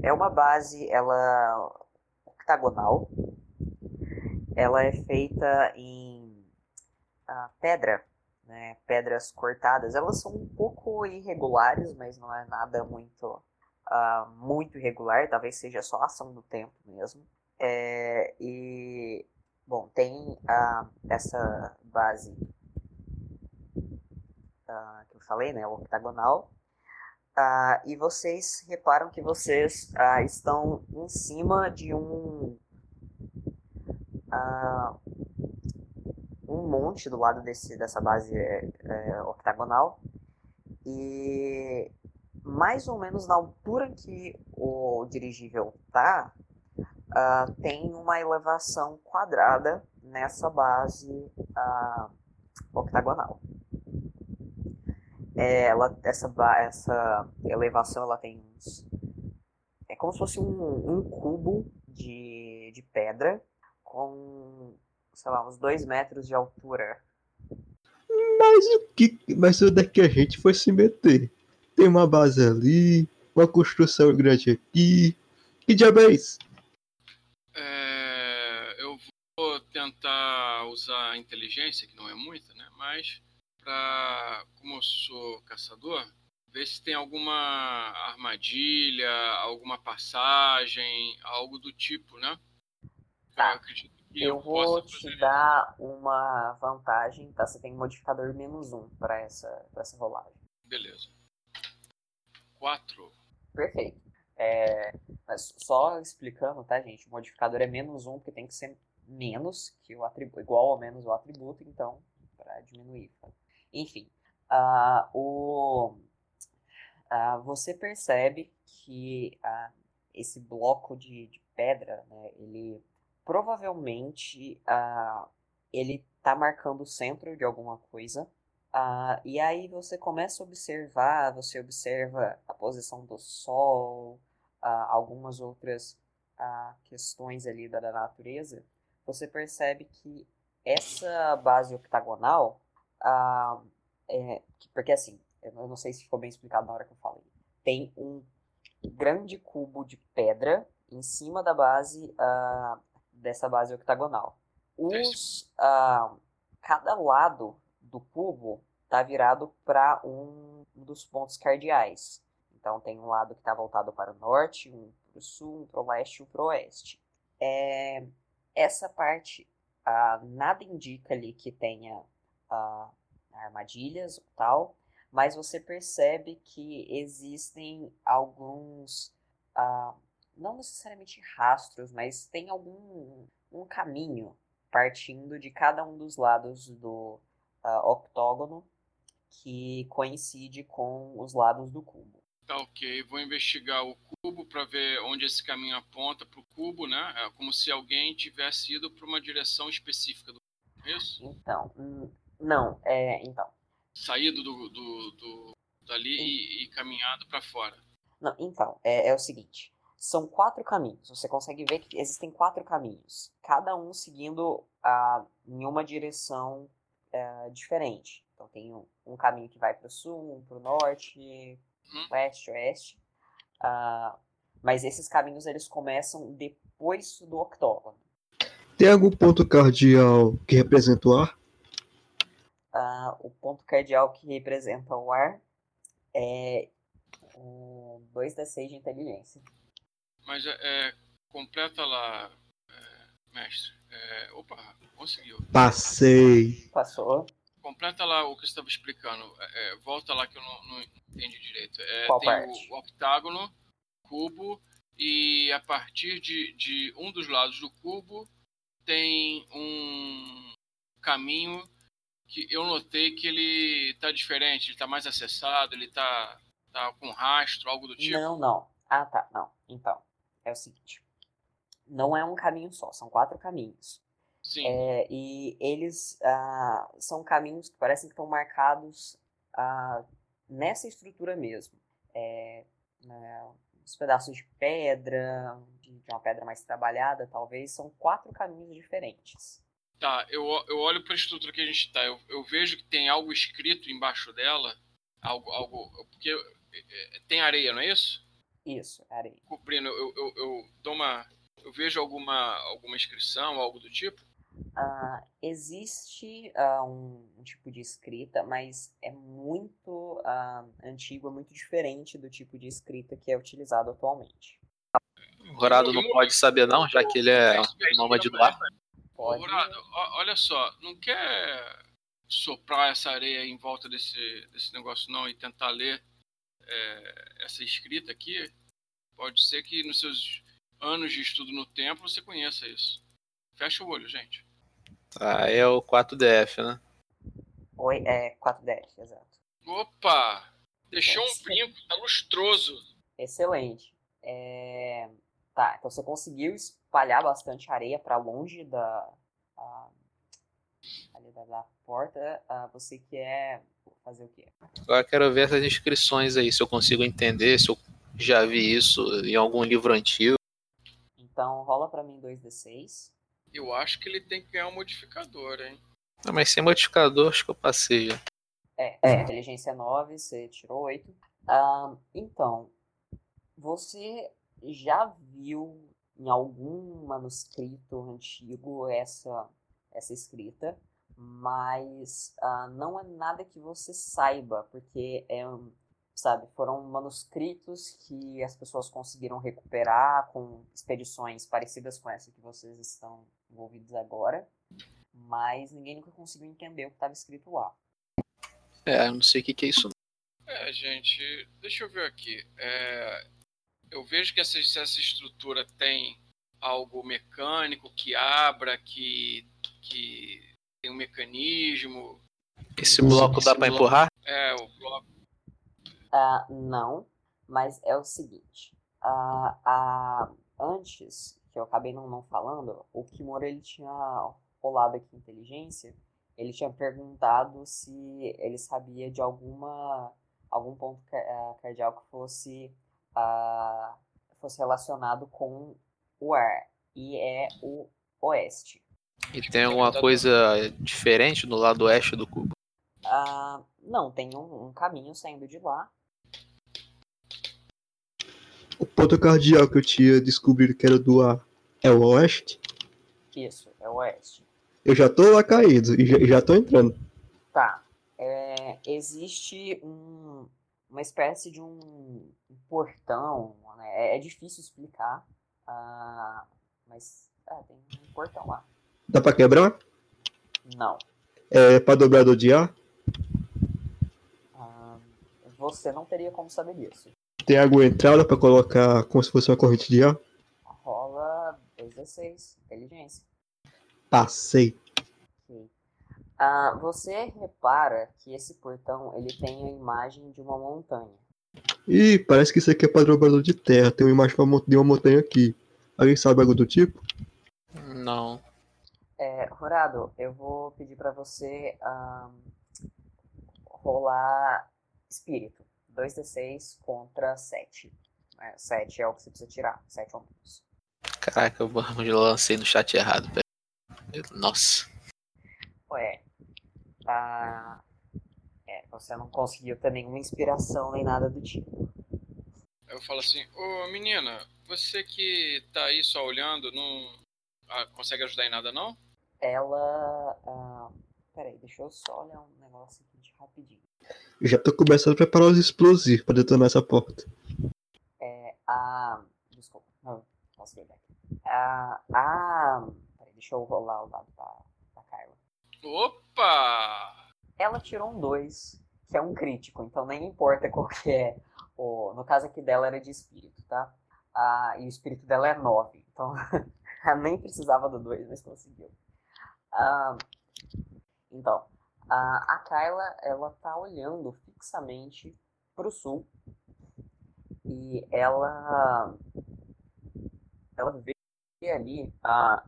é uma base ela octagonal. Ela é feita em ah, pedra, né, pedras cortadas. Elas são um pouco irregulares, mas não é nada muito ah, muito irregular. Talvez seja só ação do tempo mesmo. É, e bom, tem ah, essa base ah, que eu falei, né, octagonal. Uh, e vocês reparam que vocês uh, estão em cima de um uh, um monte do lado desse, dessa base é, é, octagonal e mais ou menos na altura que o dirigível tá tem uma elevação quadrada nessa base octagonal é, ela, essa, essa elevação ela tem uns. É como se fosse um, um cubo de, de pedra com, sei lá, uns dois metros de altura. Mas o que. Mas onde é que a gente foi se meter? Tem uma base ali, uma construção grande aqui. Que diabo é isso? É, eu vou tentar usar a inteligência, que não é muita, né? Mas para, como eu sou caçador, ver se tem alguma armadilha, alguma passagem, algo do tipo, né? Tá. Eu, eu vou te dar uma vantagem, tá? Você tem um modificador menos um para essa, pra essa rolagem. Beleza. Quatro. Perfeito. É, mas só explicando, tá, gente? O modificador é menos um, porque tem que ser menos que o atributo, igual ou menos o atributo, então, para diminuir. Tá? Enfim, uh, o, uh, você percebe que uh, esse bloco de, de pedra, né, ele provavelmente ele está marcando o centro de alguma coisa. e aí você começa a observar, você observa a posição do sol, algumas outras questões ali da, natureza. Você percebe que essa base octagonal é, porque assim, eu não sei se ficou bem explicado na hora que eu falei. Tem um grande cubo de pedra em cima da base dessa base octagonal. Os, ah, cada lado do cubo está virado para um dos pontos cardeais. Então tem um lado que está voltado para o norte, um para o sul, um para o leste e um para o oeste. É, essa parte, ah, nada indica ali que tenha uh, armadilhas ou tal, mas você percebe que existem alguns, uh, não necessariamente rastros, mas tem algum um caminho partindo de cada um dos lados do uh, octógono que coincide com os lados do cubo. Tá ok, vou investigar o cubo para ver onde esse caminho aponta para o cubo, né? É como se alguém tivesse ido para uma direção específica do cubo, é isso? Então, hum, não, é. Então. Saído do, do, do dali e, e, caminhado para fora. Não, então, é, é o seguinte. São quatro caminhos. Você consegue ver que existem quatro caminhos. Cada um seguindo a, em uma direção é, diferente. Então tem um, um caminho que vai para o sul, um para o norte, hum. oeste, oeste. Uh, mas esses caminhos eles começam depois do octógono. Tem algum ponto cardial que representa o ar? uh, o ponto cardial que representa o ar é um 2d6 de inteligência. Mas é, é completa lá, é, mestre. É, opa, conseguiu. Passei. Passou. Completa lá o que você estava explicando. É, é, volta lá que eu não, não entendi direito. É, Qual tem parte? O, o octágono, cubo, e a partir de, de um dos lados do cubo tem um caminho que eu notei que ele tá diferente, ele tá mais acessado, ele tá, tá com rastro, algo do tipo. Não, não. Ah, tá. Não. Então, é o seguinte. Não é um caminho só, são quatro caminhos. Sim. É, e eles ah, são caminhos que parecem que estão marcados ah, nessa estrutura mesmo. É, né, os pedaços de pedra, de, de uma pedra mais trabalhada, talvez, são quatro caminhos diferentes. Tá, eu, eu olho para a estrutura que a gente está, eu, eu vejo que tem algo escrito embaixo dela, algo, algo, porque é, tem areia, não é isso? Isso, areia. Cobrindo, eu, eu, eu dou uma. Eu vejo alguma, alguma inscrição, algo do tipo? Uh, existe uh, um, um, tipo de escrita, mas é muito uh, antigo, é muito diferente do tipo de escrita que é utilizado atualmente. O Horado não pode saber não, já que ele é nômade do ar. Pode. Horado, olha só, não quer soprar essa areia em volta desse, desse negócio não e tentar ler é, essa escrita aqui? Pode ser que nos seus anos de estudo no tempo você conheça isso. Fecha o olho, gente. Ah, é o 4DF, né? Oi, é 4DF, exato. Opa! Deixou um brinco, tá lustroso. Excelente. É... Tá, então você conseguiu espalhar bastante areia para longe da, a, da, da porta. Uh, você quer fazer o quê? Agora quero ver essas inscrições aí, se eu consigo entender, se eu já vi isso em algum livro antigo. Então rola para mim 2d6. Eu acho que ele tem que ganhar um modificador, hein? Não, mas sem modificador acho que eu passei já. É, é. inteligência 9, você tirou 8. Uh, então, você já viu em algum manuscrito antigo essa, essa escrita, mas uh, não é nada que você saiba, porque é, sabe, foram manuscritos que as pessoas conseguiram recuperar com expedições parecidas com essa que vocês estão envolvidos agora, mas ninguém nunca conseguiu entender o que estava escrito lá. É, eu não sei o que, que é isso. É, gente, deixa eu ver aqui. É, eu vejo que essa, essa estrutura tem algo mecânico que abra, que, que tem um mecanismo. Esse bloco Esse dá para empurrar? É, o bloco. Uh, não, mas é o seguinte. Uh, uh, antes, que eu acabei não, não falando, o Kimura ele tinha rolado aqui inteligência, ele tinha perguntado se ele sabia de alguma algum ponto eh, cardíaco que fosse uh, fosse relacionado com o ar, e é o oeste. E tem alguma coisa diferente no lado oeste do cubo? Uh, não, tem um, um, caminho saindo de lá. O ponto cardíaco que eu tinha descobrido que era do ar é o oeste? Isso, é o oeste. Eu já tô lá caído e já, já tô entrando. Tá. É, existe um, uma espécie de um, portão, né? é, é, difícil explicar, uh, mas é, tem um portão lá. Dá pra quebrar? Não. É pra dobrador de ar? Uh, você não teria como saber disso. Tem água entrada pra colocar como se fosse uma corrente de ar? Rola 2d6, inteligência. Passei. Ah, você repara que esse portão ele tem a imagem de uma montanha. Ih, parece que isso aqui é padrão de terra. Tem uma imagem de uma montanha aqui. Alguém sabe algo do tipo? Não. É, Rorado, eu vou pedir para você um, rolar espírito. 2d6 contra 7. É, 7 é o que você precisa tirar. 7 ou menos. Caraca, eu lancei no chat errado. Nossa. Ué, tá. É, você não conseguiu ter nenhuma inspiração nem nada do tipo. Eu falo assim, ô menina, você que tá aí só olhando, não ah, consegue ajudar em nada não? Ela. Ah, peraí, deixa eu só olhar um negócio aqui de rapidinho. Eu já tô começando a preparar os explosivos pra detonar essa porta. É, a. Desculpa, não, posso ver aqui. A. a... Peraí, deixa eu rolar o lado da, da Kyla. Opa! Ela tirou um 2, que é um crítico, então nem importa qual que é. O, no caso aqui dela era de espírito, tá? Ah, e o espírito dela é 9, então [laughs] ela nem precisava do 2, mas conseguiu. Ah, então, a, a Kyla, ela tá olhando fixamente pro sul e ela ela vê ali ah,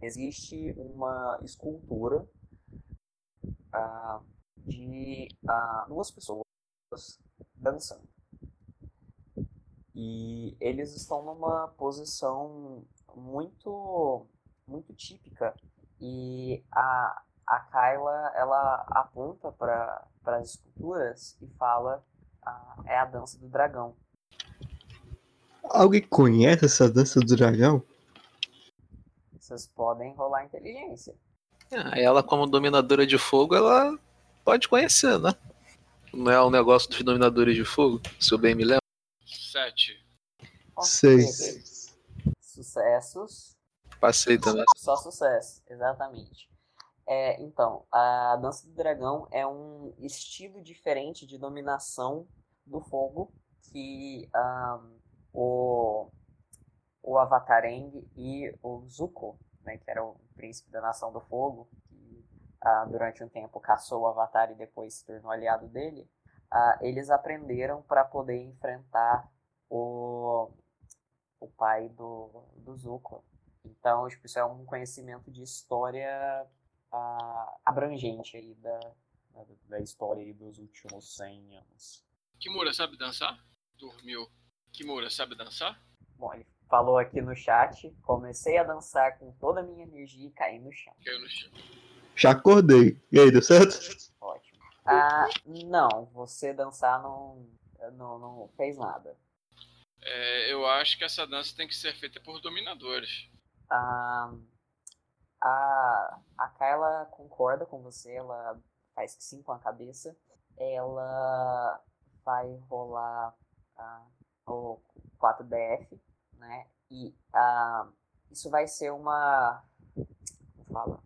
existe uma escultura ah, de ah, duas pessoas dançando. E eles estão numa posição muito muito típica e a, a Kyla ela aponta para as esculturas e fala a, é a dança do dragão. Alguém conhece essa dança do dragão? Vocês podem rolar inteligência. Ah, ela, como dominadora de fogo, ela pode conhecer, né? Não é o negócio dos dominadores de fogo, se eu bem me lembro. Sete. Seis. Sucessos. Passei também. Só sucesso, exatamente. É, então, a dança do dragão é um estilo diferente de dominação do fogo que ah, o, o Avatareng e o Zuko, né, que era o príncipe da nação do fogo, que ah, durante um tempo caçou o Avatar e depois se tornou aliado dele, ah, eles aprenderam para poder enfrentar o, o pai do, do Zuko. Então, tipo, isso é um conhecimento de história ah, abrangente aí da, da, da história aí dos últimos 100 anos. Kimura sabe dançar? Dormiu. Kimura sabe dançar? Bom, ele falou aqui no chat, comecei a dançar com toda a minha energia e caí no chão. Caiu no chão. Já acordei. E aí, deu certo? Ótimo. Ah, não, você dançar não, não, não fez nada. É, eu acho que essa dança tem que ser feita por dominadores. Ah, a, a Kyla concorda com você, ela faz que sim com a cabeça. Ela vai rolar ah, o 4DF, né? E ah, isso vai ser uma. Como fala?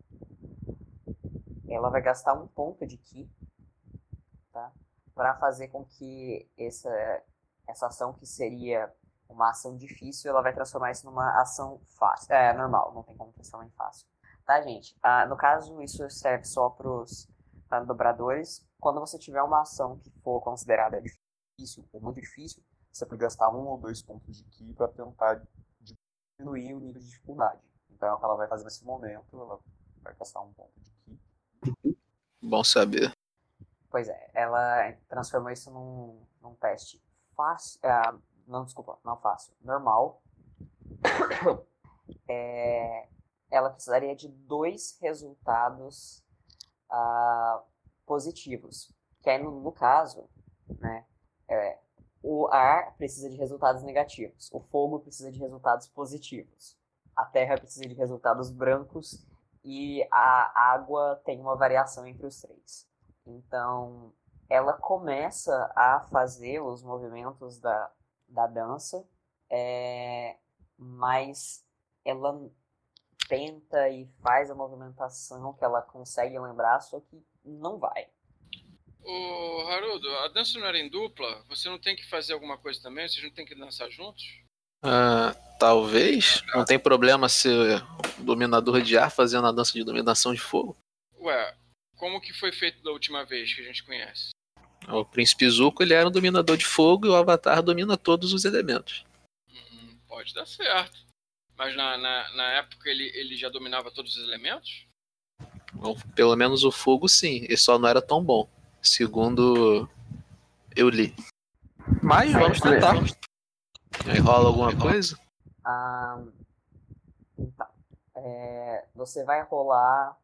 Ela vai gastar um ponto de Ki, tá? Para fazer com que essa, essa ação que seria uma ação difícil, ela vai transformar isso numa ação fácil. É, normal, não tem como transformar em fácil. Tá, gente? Ah, no caso, isso serve só para os dobradores. Quando você tiver uma ação que for considerada difícil ou muito difícil, você pode gastar um ou dois pontos de Ki para tentar diminuir o nível de dificuldade. Então, é o que ela vai fazer nesse momento, ela vai gastar um ponto de Ki. Bom saber. Pois é, ela transformou isso num, num teste fácil. ah, não, desculpa, não fácil. Normal. [coughs] É, ela precisaria de dois resultados ah, positivos. Que aí, no, no caso, né, é, o ar precisa de resultados negativos. O fogo precisa de resultados positivos. A terra precisa de resultados brancos. E a água tem uma variação entre os três. Então, ela começa a fazer os movimentos da, da dança, é, mas ela tenta e faz a movimentação que ela consegue lembrar, só que não vai. Ô, Harudo, a dança não era em dupla? Você não tem que fazer alguma coisa também? Vocês não tem que dançar juntos? Ah, talvez. Não tem problema ser dominador de ar fazendo a dança de dominação de fogo. Ué, como que foi feito da última vez que a gente conhece? O príncipe Zuko ele era um dominador de fogo e o Avatar domina todos os elementos. Hum, pode dar certo. Mas na, na, na época ele, ele já dominava todos os elementos? Bom, pelo menos o fogo sim, ele só não era tão bom. Segundo eu li. Mas vamos tentar. Aí rola alguma coisa? Ah, então, é, você vai rolar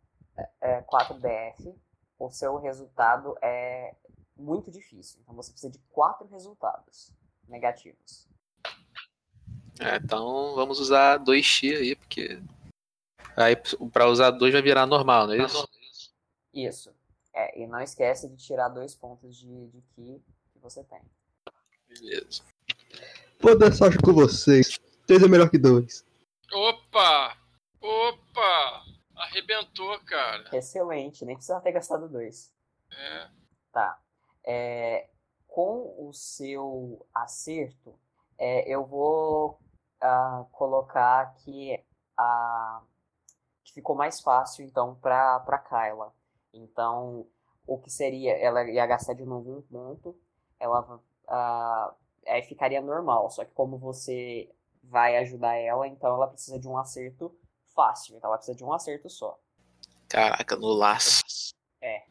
é, 4DF. O seu resultado é muito difícil. Então você precisa de quatro resultados negativos. É, então vamos usar 2x aí, porque. Aí pra usar 2 vai virar normal, não é isso? Isso. É, e não esquece de tirar dois pontos de, de Ki que você tem. Beleza. Vou dar sorte com vocês. Três é melhor que dois. Opa! Opa! Arrebentou, cara. Excelente, nem precisa ter gastado dois. É. Tá. É, com o seu acerto, é, eu vou ah, colocar que, a, que ficou mais fácil, então, para Kyla. Então, o que seria, ela ia gastar de novo um ponto, ela ah, aí ficaria normal, só que como você vai ajudar ela, então ela precisa de um acerto fácil, então ela precisa de um acerto só. Caraca, no laço. É.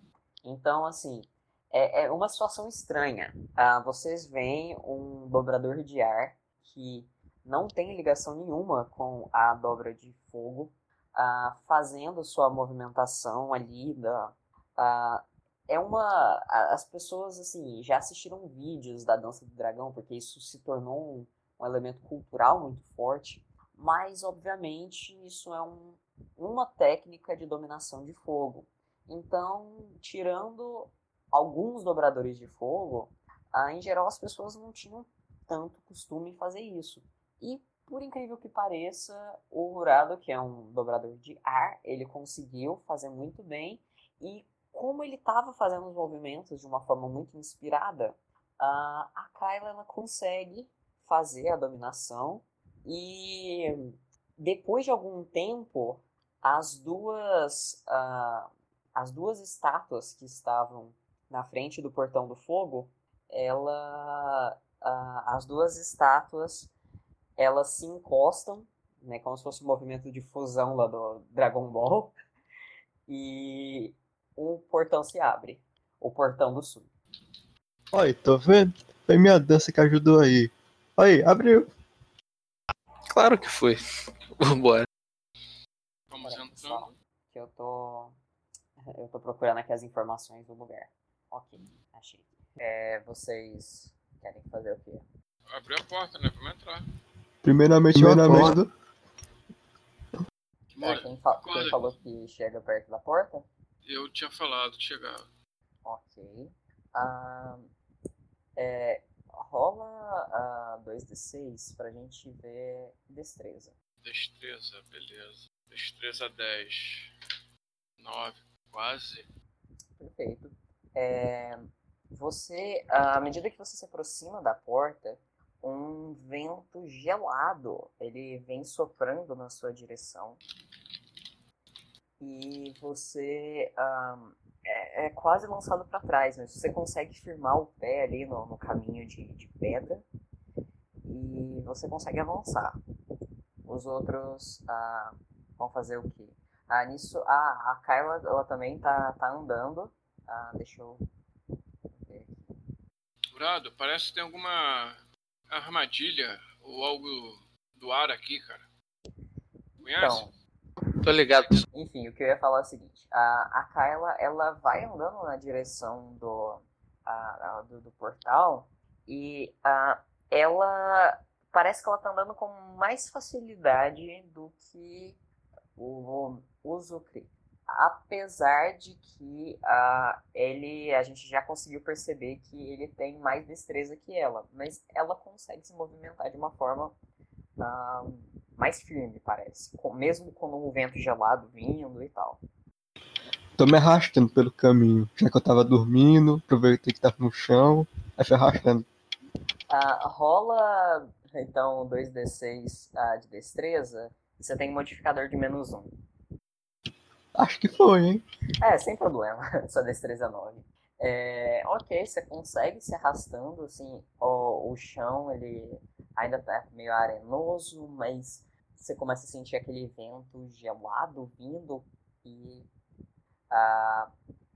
Então, assim, é, é uma situação estranha. Ah, vocês veem um dobrador de ar que não tem ligação nenhuma com a dobra de fogo, ah, fazendo sua movimentação ali da, ah, é uma. As pessoas, assim, já assistiram vídeos da dança do dragão, porque isso se tornou um, um elemento cultural muito forte. Mas, obviamente, isso é um, uma técnica de dominação de fogo. Então, tirando alguns dobradores de fogo, ah, em geral as pessoas não tinham tanto costume em fazer isso. E, por incrível que pareça, o Rurado, que é um dobrador de ar, ele conseguiu fazer muito bem. E como ele estava fazendo os movimentos de uma forma muito inspirada, ah, a Kyla ela consegue fazer a dominação. E depois de algum tempo, as duas, uh, as duas estátuas que estavam na frente do portão do fogo, ela, uh, as duas estátuas, elas se encostam, né, como se fosse um movimento de fusão lá do Dragon Ball, [laughs] e o portão se abre, o portão do sul. Olha, tô vendo? Foi minha dança que ajudou aí. Olha, abriu. Claro que foi. Vambora. Vamos entrando. Que eu tô. [laughs] Eu tô procurando aqui as informações do lugar. Ok, achei. É, vocês querem fazer o quê? Abriu a porta, né? Vamos entrar. Primeiramente, eu acordo. É, quem, fa quem falou que chega perto da porta? Eu tinha falado de chegar. Ok. Ah, é, rola a 2d6 pra gente ver destreza. Destreza, beleza. Destreza 10. 9, quase. Perfeito. É, você, à medida que você se aproxima da porta, um vento gelado ele vem soprando na sua direção e você um, é, é, quase lançado para trás, mas você consegue firmar o pé ali no, no caminho de, de pedra e você consegue avançar. Os outros ah, vão fazer o quê? Ah, nisso, ah, a Kyla ela também tá, tá andando. Ah, deixa eu ver aqui. Jurado, parece que tem alguma armadilha ou algo do ar aqui, cara. Conhece? Então, Tô ligado. enfim, o que eu ia falar é o seguinte. A, a Kyla, ela vai andando na direção do, a, a- do, do portal e a, ela parece que ela tá andando com mais facilidade do que o, o Zukri. Apesar de que a, ele, a gente já conseguiu perceber que ele tem mais destreza que ela, mas ela consegue se movimentar de uma forma ah, mais firme, parece, com- mesmo com um vento gelado vindo e tal. Tô me arrastando pelo caminho. Já que eu tava dormindo, aproveitei que tava no chão, aí fui arrastando. Ah, rola então 2d6 ah, de destreza, você tem um modificador de menos 1. Acho que foi, hein? É, sem problema. [laughs] Sua destreza 9. É, ok, você consegue se arrastando, assim, o, o chão ele ainda tá meio arenoso, mas você começa a sentir aquele vento gelado vindo e ah,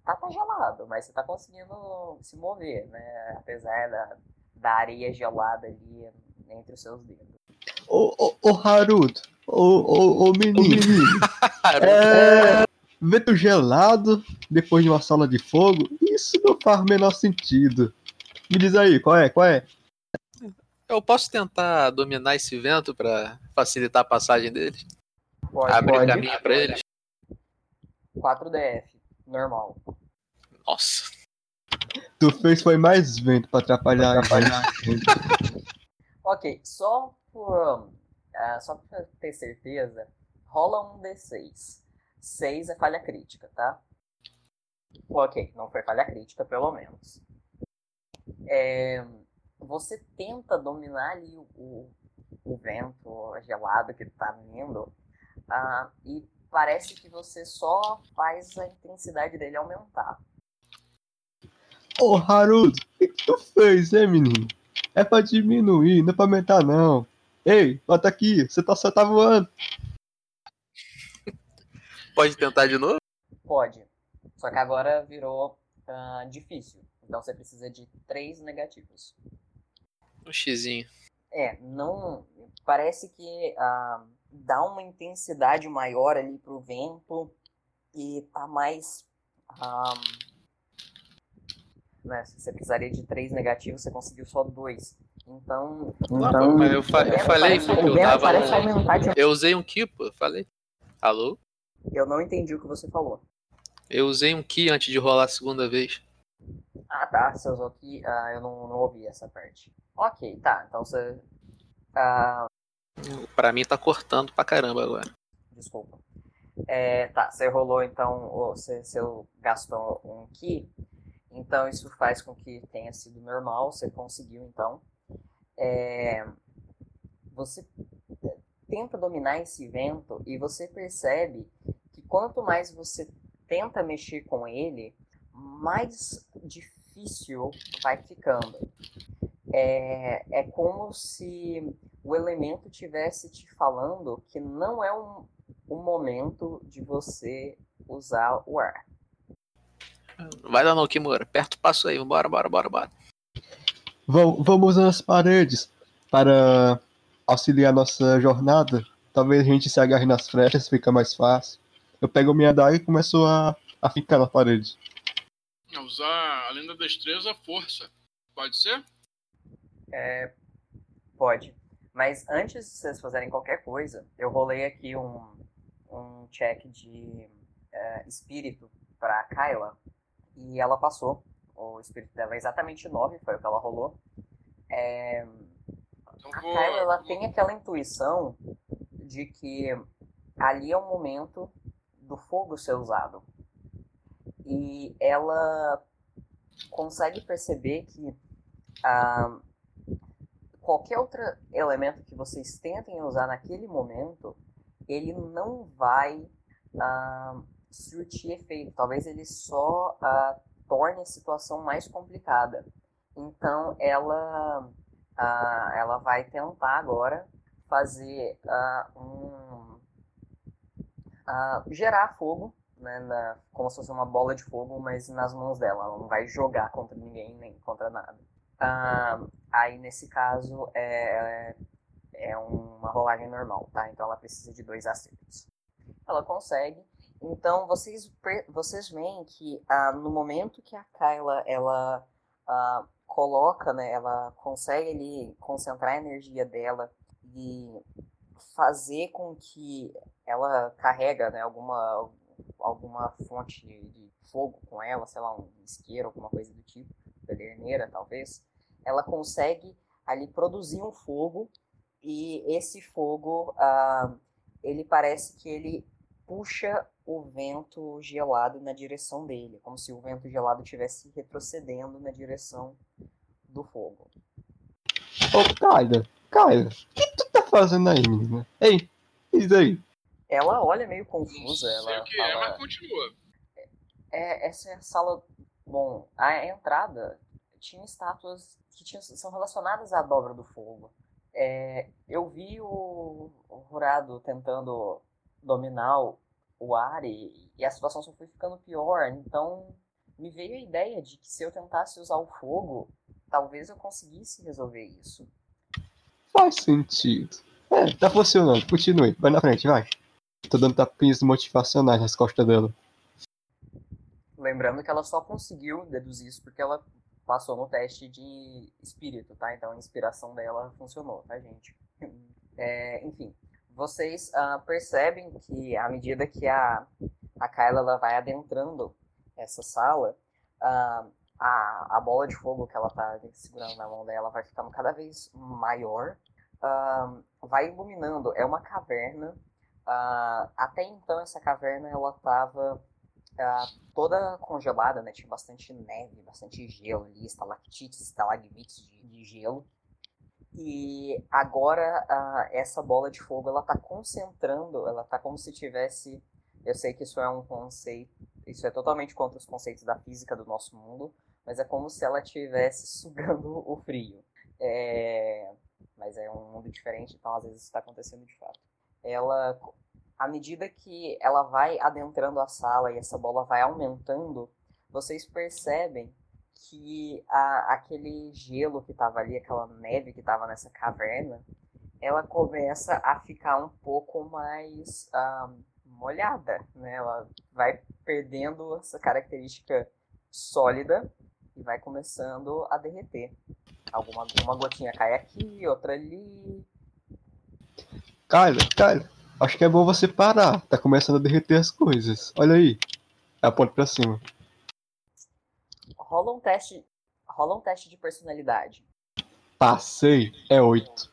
tá, tá gelado, mas você tá conseguindo se mover, né? Apesar da, da areia gelada ali entre os seus dedos. Ô, ô, ô Haruto, ô, ô, ô menino, [laughs] é, vento gelado depois de uma sala de fogo, isso não faz o menor sentido. Me diz aí, qual é, qual é? Eu posso tentar dominar esse vento pra facilitar a passagem deles? Pode, Abrir pode. caminho pra eles? 4DF, normal. Nossa. Tu fez foi mais vento pra atrapalhar, atrapalhar. Ok, só por, ah, só pra ter certeza, rola um D6. 6 é falha crítica, tá? Ok, não foi falha crítica, pelo menos. É, você tenta dominar ali o, o, vento gelado que tá vindo ah, e parece que você só faz a intensidade dele aumentar. Ô Haruto, o que, que tu fez, hein, menino? É pra diminuir, não é pra aumentar, não. Ei, bota aqui, você tá, só tá voando. Pode tentar de novo? Pode. Só que agora virou ah, difícil. Então você precisa de três negativos. Um xizinho. É, não. Parece que ah, dá uma intensidade maior ali pro vento e tá mais. ah, né? Você precisaria de três negativos, você conseguiu só dois. Então. Não, então mas eu, fa- eu o falei que parece- eu tava. parece aumentar de- Eu usei um ki, pô, eu falei. Alô? Eu não entendi o que você falou. Eu usei um ki antes de rolar a segunda vez. Ah, tá. Você usou aqui. Ah, eu não, não ouvi essa parte. Ok, tá. Então você. Ah, Pra mim tá cortando pra caramba agora. desculpa. É, tá, você rolou então. Você, você gastou um ki. Então isso faz com que tenha sido normal. Você conseguiu então. É, você tenta dominar esse vento e você percebe que quanto mais você tenta mexer com ele, mais difícil vai ficando. É, é como se o elemento tivesse te falando que não é um, um momento de você usar o ar. Vai dar no Kimura. Aperta o passo aí. Bora, bora, bora, bora. Vam- Vamos nas paredes para auxiliar nossa jornada. Talvez a gente se agarre nas flechas, fica mais fácil. Eu pego minha daga e começo a, a ficar na parede. Usar, além da destreza, a força. Pode ser? É, pode. Mas antes de vocês fazerem qualquer coisa, eu rolei aqui um, um check de é, espírito para Kyla e ela passou. O espírito dela é exatamente 9, foi o que ela rolou. É, Então a vou. Ela tem aquela intuição de que ali é o momento do fogo ser usado. E ela consegue perceber que ah, qualquer outro elemento que vocês tentem usar naquele momento, ele não vai ah, surtir efeito. Talvez ele só ah, torne a situação mais complicada. Então ela, ah, ela vai tentar agora fazer ah, um ah, gerar fogo, né, na- como se fosse uma bola de fogo, mas nas mãos dela. Ela não vai jogar contra ninguém nem contra nada. Ah, aí nesse caso é, é uma rolagem normal, tá? Então ela precisa de dois acertos. Ela consegue. Então vocês vocês veem que ah, no momento que a Kyla ela ah, coloca, né, ela consegue ali concentrar a energia dela e fazer com que ela carrega, né, alguma alguma fonte de fogo com ela, sei lá, um isqueiro, alguma coisa do tipo, pederneira talvez, ela consegue ali produzir um fogo e esse fogo, ah, ele parece que ele puxa o vento gelado na direção dele, como se o vento gelado estivesse retrocedendo na direção do fogo. Ô, Kyla, Kyla, o que tu tá fazendo aí, menina? Ei, isso aí. Ela olha meio Não confusa, sei ela o que é, fala... mas continua. É, essa é a sala. Bom, a entrada tinha estátuas que tinham, são relacionadas à dobra do fogo. É, eu vi o, o Jurado tentando dominar o, o ar e, e a situação só foi ficando pior. Então me veio a ideia de que se eu tentasse usar o fogo, talvez eu conseguisse resolver isso. Faz sentido. É, tá funcionando. Continue. Vai na frente, vai. Tô dando tapinhas motivacionais nas costas dela. Lembrando que ela só conseguiu deduzir isso porque ela passou no teste de espírito, tá? Então a inspiração dela funcionou, tá, gente? [laughs] É, enfim, vocês ah, percebem que à medida que a, a Kyla ela vai adentrando essa sala, ah, a, a bola de fogo que ela tá segurando na mão dela vai ficando cada vez maior, ah, vai iluminando. É uma caverna. até então essa caverna ela tava ah, toda congelada, né? Tinha bastante neve, bastante gelo ali, estalactites, estalagmites de, de gelo. E agora essa bola de fogo ela tá concentrando, ela tá como se tivesse. Eu sei que isso é um conceito, isso é totalmente contra os conceitos da física do nosso mundo, mas é como se ela estivesse [laughs] sugando o frio. É, mas é um mundo diferente, então às vezes isso está acontecendo de fato. Ela, à medida que ela vai adentrando a sala e essa bola vai aumentando, vocês percebem que a, aquele gelo que estava ali, aquela neve que estava nessa caverna, ela começa a ficar um pouco mais ah, molhada, né? Ela vai perdendo essa característica sólida e vai começando a derreter. Alguma uma gotinha cai aqui, outra ali. Cara, cara, acho que é bom você parar. Tá começando a derreter as coisas. Olha aí. Aponta pra cima. Rola um teste. Rola um teste de personalidade. Passei. É oito.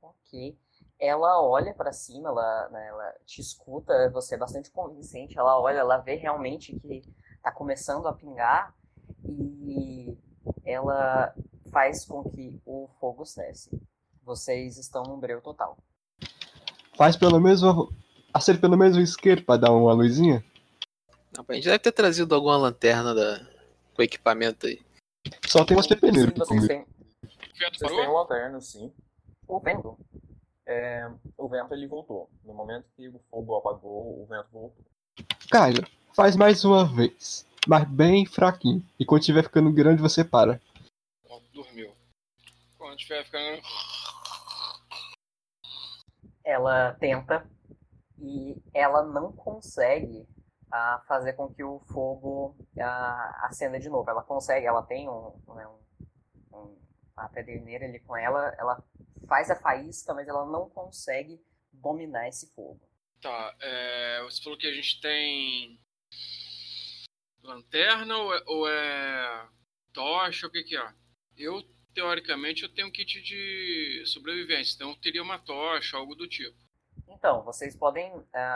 Ok. Ela olha pra cima, ela, né, ela te escuta, você é bastante convincente. Ela olha, ela vê realmente que tá começando a pingar e ela faz com que o fogo cesse. Vocês estão num breu total. Faz pelo menos. uma- Acende pelo menos o isqueiro pra dar uma luzinha. Não, a gente deve ter trazido alguma lanterna da... com equipamento aí. Só tem umas pepeneiras pra vocês comer. têm Vocês têm lanterna, sim. o vento. É, o vento ele voltou. No momento que o fogo apagou, o vento voltou. Kyla, faz mais uma vez. Mas bem fraquinho. E quando estiver ficando grande, você para. Dormiu. Quando estiver ficando. ela tenta e ela não consegue ah, fazer com que o fogo ah, acenda de novo. Ela consegue, ela tem um, né, um, um- a pederneira ali com ela, ela faz a faísca, mas ela não consegue dominar esse fogo. Tá, é, você falou que a gente tem. Lanterna ou é, ou é tocha? O que, que é? Eu, teoricamente, eu tenho um kit de sobrevivência, então eu teria uma tocha, algo do tipo. Então, vocês podem,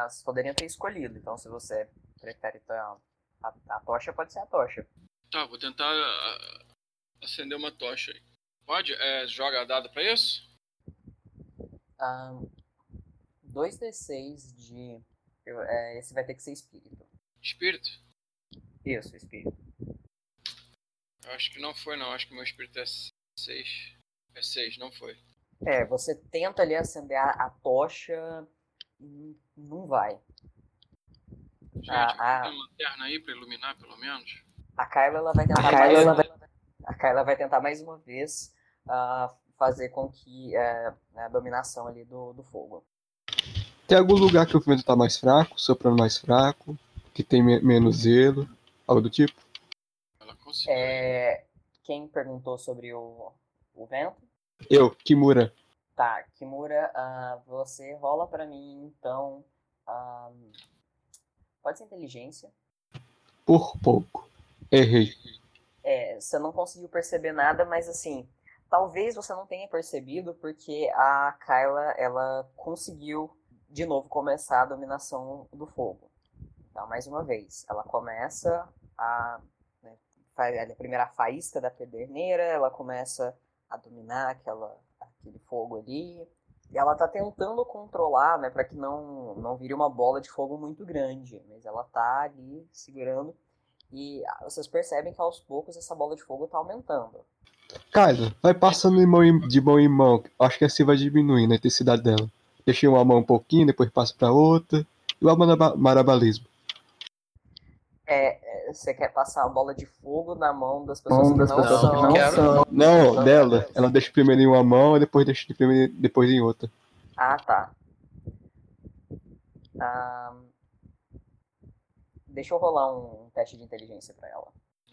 vocês poderiam ter escolhido. Então, se você prefere tá, a, a tocha, pode ser a tocha. Tá, vou tentar acender uma tocha aí. Pode? É, joga dado pra isso? Ah, 2d6 de. eu- é, esse vai ter que ser espírito. Espírito? Isso, espírito. Eu acho que não foi, não. Acho que meu espírito é 6. É 6, não foi. É, você tenta ali acender a, a tocha não vai. Gente, Ah, ah. tem uma lanterna aí pra iluminar, pelo menos? A Kyla ela vai tentar A mais Kyla, uma A Kyla vai tentar mais uma vez ah, fazer com que é, a dominação ali do, do fogo. Tem algum lugar que o vento tá mais fraco, soprando mais fraco, que tem me- menos zelo, algo do tipo? Ela conseguiu. É, quem perguntou sobre o, o vento? Eu, Kimura. Tá, Kimura, ah, você rola pra mim então. ah, pode ser inteligência. Por pouco. Errei. É, você não conseguiu perceber nada, mas assim, talvez você não tenha percebido porque a Kyla, ela conseguiu de novo começar a dominação do fogo. Então, mais uma vez, ela começa a né, faz a primeira faísca da pederneira, ela começa a dominar aquela aquele fogo ali. E ela tá tentando controlar, né, para que não não vire uma bola de fogo muito grande, mas ela tá ali segurando e ah, vocês percebem que aos poucos essa bola de fogo tá aumentando. Kyla, vai passando de mão em, de mão em mão. Acho que assim vai diminuindo a intensidade dela. Deixei uma mão um pouquinho, depois passa pra outra. Igual maraba- marabalismo. É, é, você quer passar a bola de fogo na mão das pessoas que não, pessoas são. que não quero. são- Não, dela. Ela deixa primeiro em uma mão, depois deixa de primeiro, depois em outra. Ah, tá. Ah, deixa eu rolar um teste de inteligência pra ela.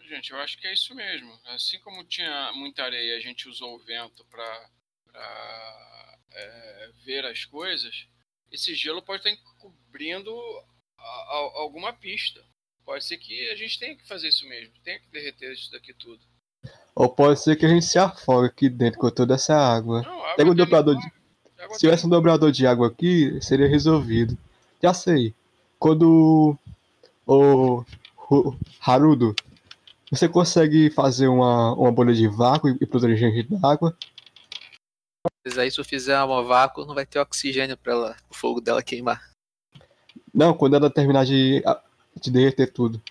Gente, eu acho que é isso mesmo. Assim como tinha muita areia, a gente usou o vento para ver as coisas. Esse gelo pode estar encobrindo a- a- alguma pista. Pode ser que a gente tenha que fazer isso mesmo. Tenha que derreter isso daqui tudo. Ou pode ser que a gente se afogue aqui dentro com toda essa água. Não, água Pega um dobrador limão, água Se tivesse um dobrador de água aqui, seria resolvido. Já sei. Quando o, o Harudo, você consegue fazer uma, uma bolha de vácuo e, proteger a gente da água? Mas aí se eu fizer uma vácuo, não vai ter oxigênio pra ela, o fogo dela queimar. Não, quando ela terminar de, de derreter tudo.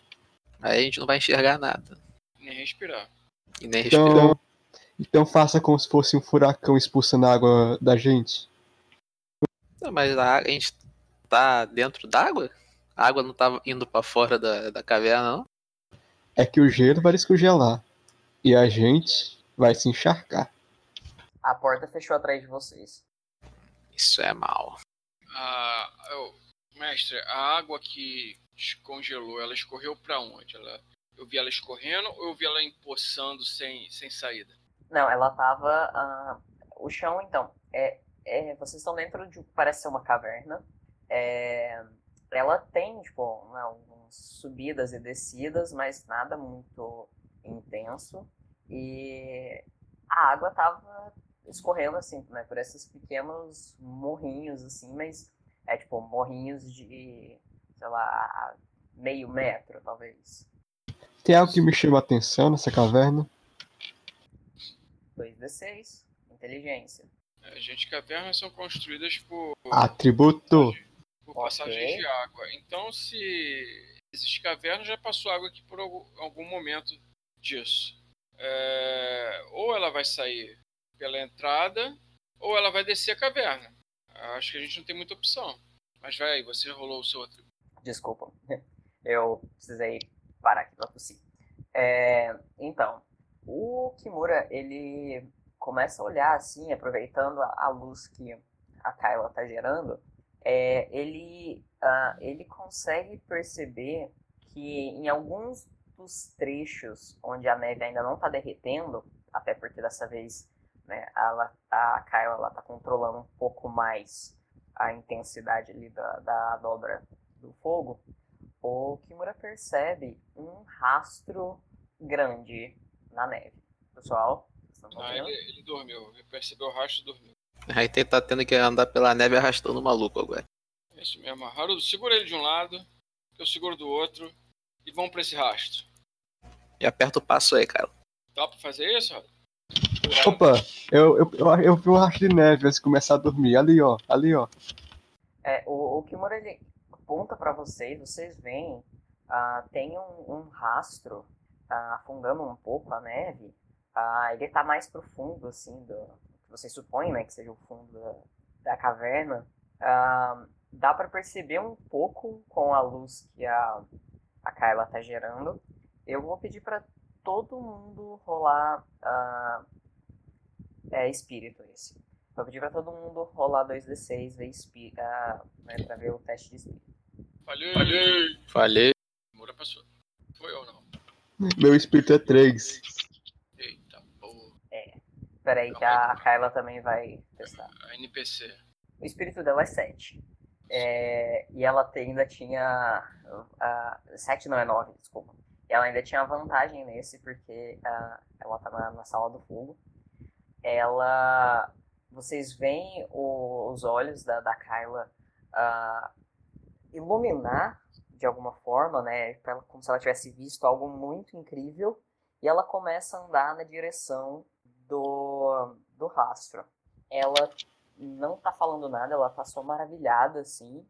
Aí a gente não vai enxergar nada. Nem respirar. E nem respirar. Então, então faça como se fosse um furacão expulsando a água da gente. Não, mas a, água- a gente tá dentro d'água? A água não tava indo pra fora da, da caverna, não? É que o gelo vai descongelar. E a gente vai se encharcar. A porta fechou atrás de vocês. Isso é mal. Ah, eu- mestre, a água que descongelou, ela escorreu para onde? Ela, Eu vi ela escorrendo ou eu vi ela empoçando sem, sem saída? Não, ela tava. ah, o chão, então, é, é, vocês estão dentro de. Parece ser uma caverna. É, ela tem, tipo, né, algumas subidas e descidas, mas nada muito intenso. E a água tava escorrendo, assim, né, por esses pequenos morrinhos, assim, mas é tipo morrinhos de, sei lá, meio metro, talvez. Tem algo que me chama a atenção nessa caverna? 2d6, inteligência. É, gente, cavernas são construídas por, Atributo. por passagens de água. Então, se existe caverna, já passou água aqui por algum, algum momento disso. É, ou ela vai sair pela entrada, ou ela vai descer a caverna. Acho que a gente não tem muita opção. Mas vai aí, você rolou o seu atributo. Desculpa, [laughs] eu precisei parar aqui pra tossir. É, então, o Kimura, ele começa a olhar assim, aproveitando a, a luz que a Kyla tá gerando, é, ele, ah, ele consegue perceber que em alguns dos trechos onde a neve ainda não tá derretendo, até porque dessa vez né, ela, a Kyla ela tá controlando um pouco mais a intensidade ali da, da dobra do fogo, o Kimura percebe um rastro grande na neve. Pessoal, vocês estão Ah, vendo? ele, ele dormiu. Ele percebeu o rastro e dormiu. Aí tem tá tendo que andar pela neve arrastando o maluco agora. É isso mesmo. Harudo, segura ele de um lado, eu seguro do outro, e vamos pra esse rastro. E aperta o passo aí, cara. Dá pra fazer isso, Harudo? Opa, eu, eu, eu, eu vi um rastro de neve antes de começar a dormir. Ali, ó. Ali, ó. É, o, o Kimura ele aponta para vocês, vocês veem, ah, tem um, um rastro ah, afundando um pouco a neve. Ah, ele tá mais profundo, assim, do que vocês supõem, né, que seja o fundo da, da caverna. Dá para perceber um pouco com a luz que a, a Kyla tá gerando. Eu vou pedir para todo mundo rolar é, espírito esse. Vou pedir pra todo mundo rolar 2d6, ver espí ah, né, pra ver o teste de espírito. Falhei! Falhei! Falei. Moura passou. Foi ou não? Meu espírito é 3. Eita, boa. Pera aí que a Kyla também vai testar. A NPC. O espírito dela é 7. É, e ela ainda tinha. Uh, 7 não é 9, desculpa. Ela ainda tinha vantagem nesse, porque ah, ela tá na, na sala do fogo. Ela. Vocês veem o- os olhos da, da Kyla ah, iluminar de alguma forma, né? Como se ela tivesse visto algo muito incrível. E ela começa a andar na direção do, do rastro. Ela não tá falando nada, ela tá só maravilhada, assim.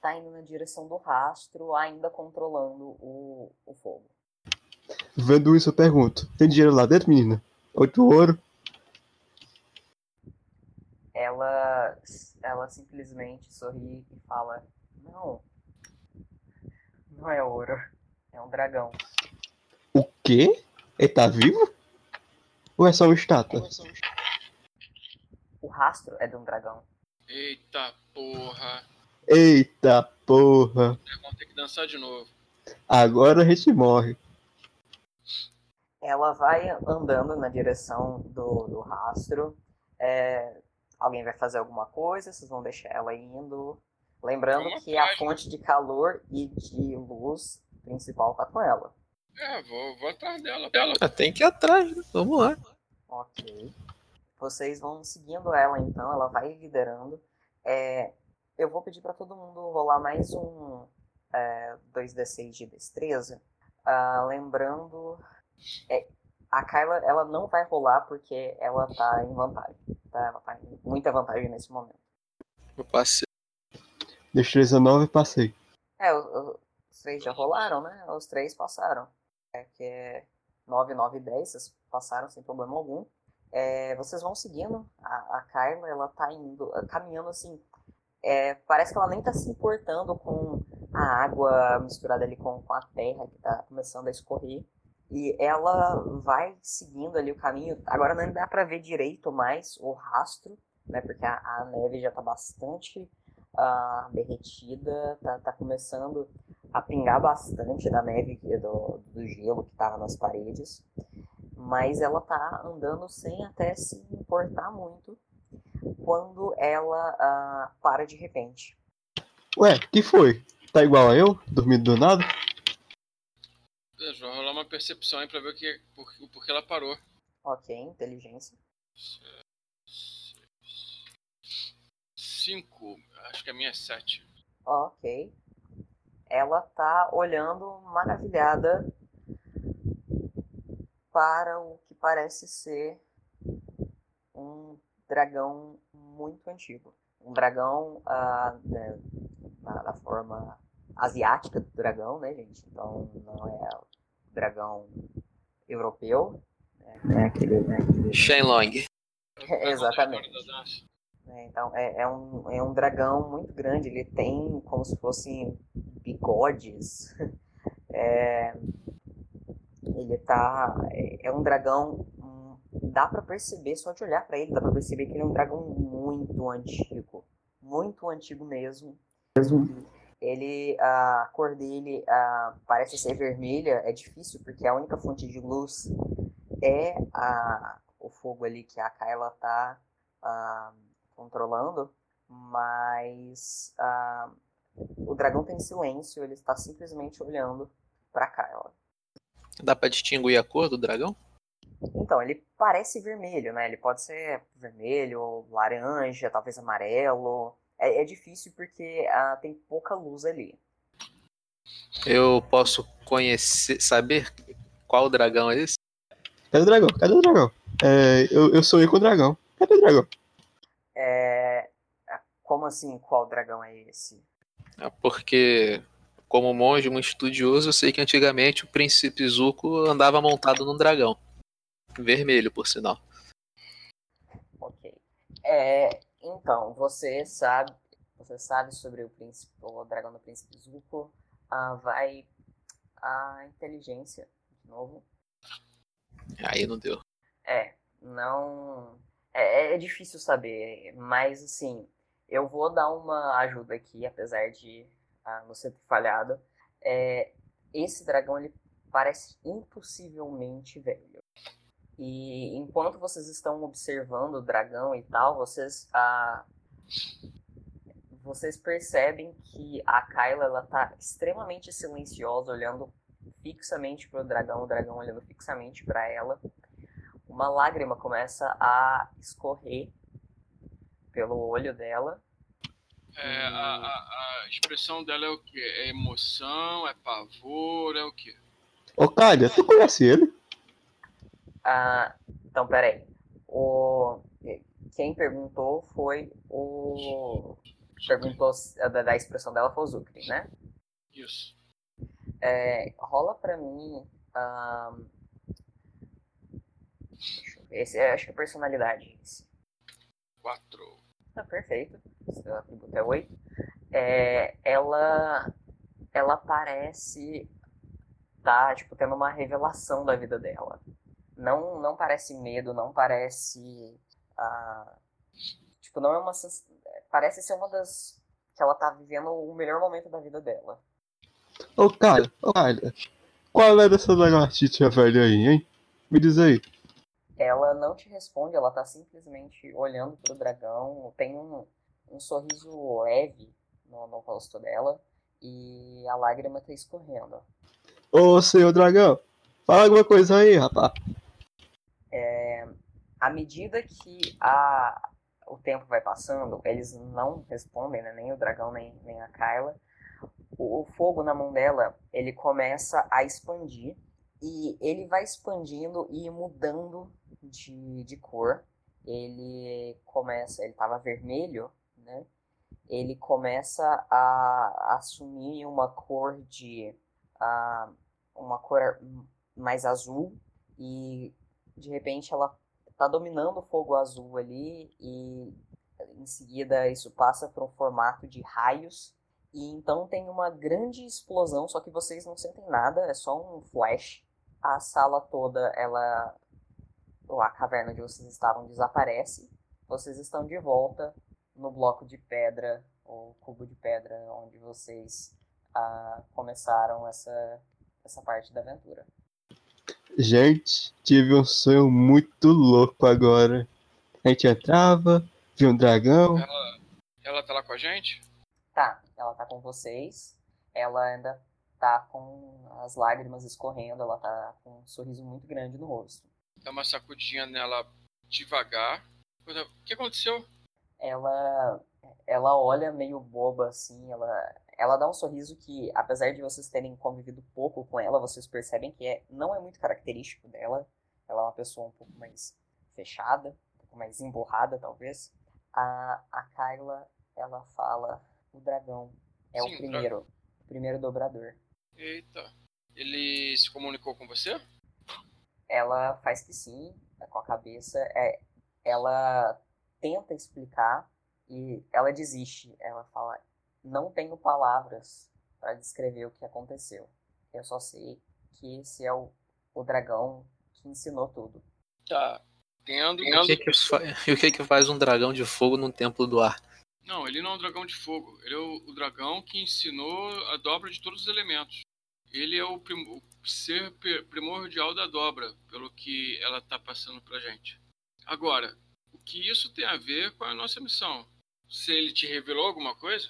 Tá indo na direção do rastro, ainda controlando o, o fogo. Vendo isso, eu pergunto: tem dinheiro lá dentro, menina? Oito ouro? Ela, ela simplesmente sorri e fala: Não, não é ouro, é um dragão. O quê? Ele tá vivo? Ou é só uma estátua? O rastro é de um dragão. Eita porra. Eita porra! Vamos ter que dançar de novo. Agora a gente morre. Ela vai andando na direção do, do rastro. É, alguém vai fazer alguma coisa, vocês vão deixar ela indo. Lembrando Vamos que a atrás, né? fonte de calor e de luz principal tá com ela. É, vou, vou atrás dela. dela. Ah, tem que ir atrás, né? Vamos lá. Ok. Vocês vão seguindo ela então, ela vai liderando. É, eu vou pedir para todo mundo rolar mais um é, 2d6 de destreza. Ah, lembrando, é, a Kyla ela não vai rolar porque ela tá em vantagem. Tá? Ela tá em muita vantagem nesse momento. Eu passei. Destreza 9 passei. É, os, os três já rolaram, né? Os três passaram. É que é 9, 9 e 10, vocês passaram sem problema algum. É, vocês vão seguindo. A, a Kyla, ela tá indo, caminhando assim. é, parece que ela nem tá se importando com a água misturada ali com, com a terra que tá começando a escorrer. E ela vai seguindo ali o caminho. Agora não dá pra ver direito mais o rastro, né? Porque a, a neve já tá bastante ah, derretida, tá, tá começando a pingar bastante da neve do, do gelo que estava nas paredes, mas ela tá andando sem até se importar muito quando ela ah, para de repente. Ué, que foi? Tá igual a eu, dormindo do nada? Deixa eu rolar uma percepção aí pra ver o que, por, o porquê ela parou. Ok, inteligência. Cinco, acho que a minha é sete. Ok. Ela tá olhando maravilhada para o que parece ser um dragão muito antigo. Um dragão ah, né, na, na forma asiática do dragão, né, gente? Então não é o dragão europeu. Né? É aquele, né, aquele... Shenlong. Exatamente. História da dança. É, então, é, é, um, é um dragão muito grande. Ele tem como se fossem bigodes. [laughs] É, ele tá. É, é um dragão. hum, Dá pra perceber, só de olhar pra ele, dá pra perceber que ele é um dragão muito antigo. Muito antigo mesmo. Ele, a cor dele ah, parece ser vermelha. É difícil porque a única fonte de luz é a, o fogo ali que a Kyla tá ah, controlando, mas ah, o dragão tem silêncio, ele está simplesmente olhando para Kyla. Dá pra distinguir a cor do dragão? Então, ele parece vermelho, né? Ele pode ser vermelho, laranja, talvez amarelo. É, é difícil porque ah, tem pouca luz ali. Eu posso conhecer, saber qual dragão é esse? Cadê o dragão? Cadê o dragão? É, eu, eu sonhei com o dragão. Cadê o dragão? É, Como assim, qual dragão é esse? É porque, como monge muito estudioso, eu sei que antigamente o príncipe Zuko andava montado num dragão. Vermelho, por sinal. Ok. É, então, você sabe, você sabe sobre o príncipe, o dragão do príncipe Zuko. Ah, vai a inteligência, de novo. Aí não deu. É, não. É, é difícil saber, mas assim, eu vou dar uma ajuda aqui, apesar de ah, você ter falhado. É, esse dragão ele parece impossivelmente velho. E enquanto vocês estão observando o dragão e tal, vocês ah, vocês percebem que a Kyla ela tá extremamente silenciosa, olhando fixamente para o dragão, o dragão olhando fixamente para ela. Uma lágrima começa a escorrer pelo olho dela. É, a, a- a expressão dela é o quê? É emoção, é pavor, é o quê? Ô, Cália, tu conhece ele? Ah, então, peraí. O, quem perguntou foi o. Perguntou se- da, da expressão dela foi o Zucri, né? Isso. É, rola pra mim. ver, esse, é, acho que é personalidade. Esse. Quatro. Tá perfeito. Seu atributo é 8. É, ela. Ela parece. Tá, tipo, tendo uma revelação da vida dela. Não, não parece medo, não parece. ah, tipo, não é uma. Parece ser uma das. Que ela tá vivendo o melhor momento da vida dela. Ô, Cália, ô, Cália. Qual é dessa lagartixa velha aí, hein? Me diz aí. Ela não te responde, ela tá simplesmente olhando pro dragão. Tem um, um sorriso leve no, no rosto dela. E a lágrima tá escorrendo. Ô, senhor dragão. Fala alguma coisa aí, rapaz. À medida que a, o tempo vai passando, eles não respondem, né? nem o dragão, nem, nem a Kyla. O, o fogo na mão dela, ele começa a expandir. E ele vai expandindo e mudando de, de cor. Ele começa, ele estava vermelho, né? Ele começa a assumir uma cor de ah, uma cor mais azul e de repente ela tá dominando o fogo azul ali e em seguida isso passa para um formato de raios e então tem uma grande explosão, só que vocês não sentem nada, é só um flash. A sala toda, ela ou a caverna onde vocês estavam desaparece. Vocês estão de volta no bloco de pedra ou cubo de pedra onde vocês ah, começaram essa, essa parte da aventura. Gente, tive um sonho muito louco agora. A gente entrava, via um dragão. Ela, ela tá lá com a gente? Tá, ela tá com vocês. Ela ainda tá com as lágrimas escorrendo, ela tá com um sorriso muito grande no rosto. Dá uma sacudinha nela devagar. O que aconteceu? Ela ela olha meio boba assim, ela ela dá um sorriso que, apesar de vocês terem convivido pouco com ela, vocês percebem que é, não é muito característico dela. Ela é uma pessoa um pouco mais fechada, um pouco mais emborrada, talvez. A, a Kyla, ela fala, o dragão é Sim, o o primeiro, o primeiro dobrador. Eita. Ele se comunicou com você? Ela faz que sim, é com a cabeça. É, ela tenta explicar e ela desiste. Ela fala: Não tenho palavras para descrever o que aconteceu. Eu só sei que esse é o, o dragão que ensinou tudo. Tá. Tendo. E o, que que fa- [laughs] e o que que faz um dragão de fogo num templo do ar? Não, ele não é um dragão de fogo. Ele é o, o dragão que ensinou a dobra de todos os elementos. Ele é o, prim- o ser primordial da dobra, pelo que ela tá passando pra gente. Agora, o que isso tem a ver com a nossa missão? Se ele te revelou alguma coisa?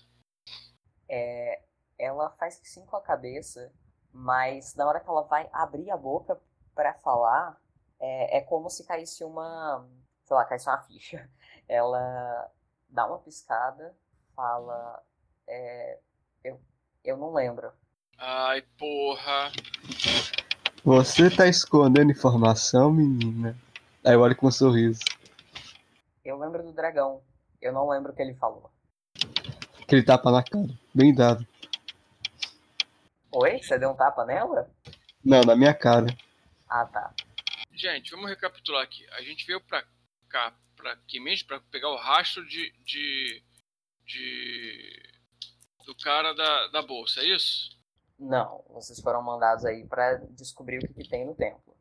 É, ela faz sim com a cabeça, mas na hora que ela vai abrir a boca para falar, é, é como se caísse uma, sei lá, caísse uma ficha. [laughs] Ela dá uma piscada, fala, é, eu, eu não lembro. Ai, porra. Você tá escondendo informação, menina? Aí eu olho com um sorriso. Eu lembro do dragão, eu não lembro o que ele falou. Aquele tapa na cara. Bem dado. Oi? Você deu um tapa nela? Não, na minha cara. Ah, tá. Gente, vamos recapitular aqui. A gente veio pra cá, pra aqui mesmo, pra pegar o rastro de. de. de do cara da, da bolsa, é isso? Não, vocês foram mandados aí pra descobrir o que, que tem no templo.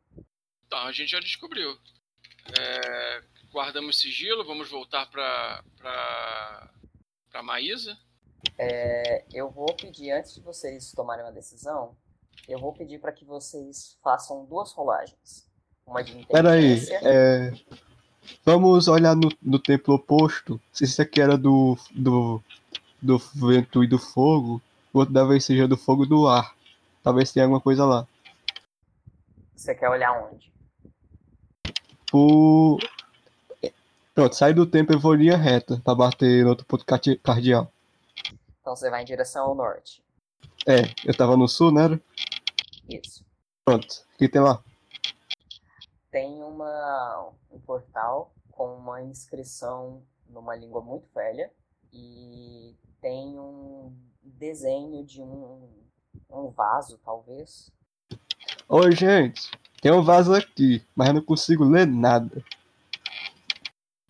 Então, a gente já descobriu. É, guardamos sigilo, vamos voltar pra. pra. pra Maísa. É, eu vou pedir, antes de vocês tomarem uma decisão, eu vou pedir para que vocês façam duas rolagens. Uma de Peraí, inteligência. é... Vamos olhar no, no templo oposto. Se esse aqui era do, do, do vento e do fogo, o outro talvez seja do fogo do ar. Talvez tenha alguma coisa lá. Você quer olhar onde? Por... Pronto, sai do templo e vou linha reta pra bater no outro ponto cardeal. Então você vai em direção ao norte. É, eu tava no sul, né? Isso. Pronto, o que tem lá? Tem uma, um portal com uma inscrição numa língua muito velha e tem um desenho de um, um vaso, talvez. Oi, gente, tem um vaso aqui, mas eu não consigo ler nada.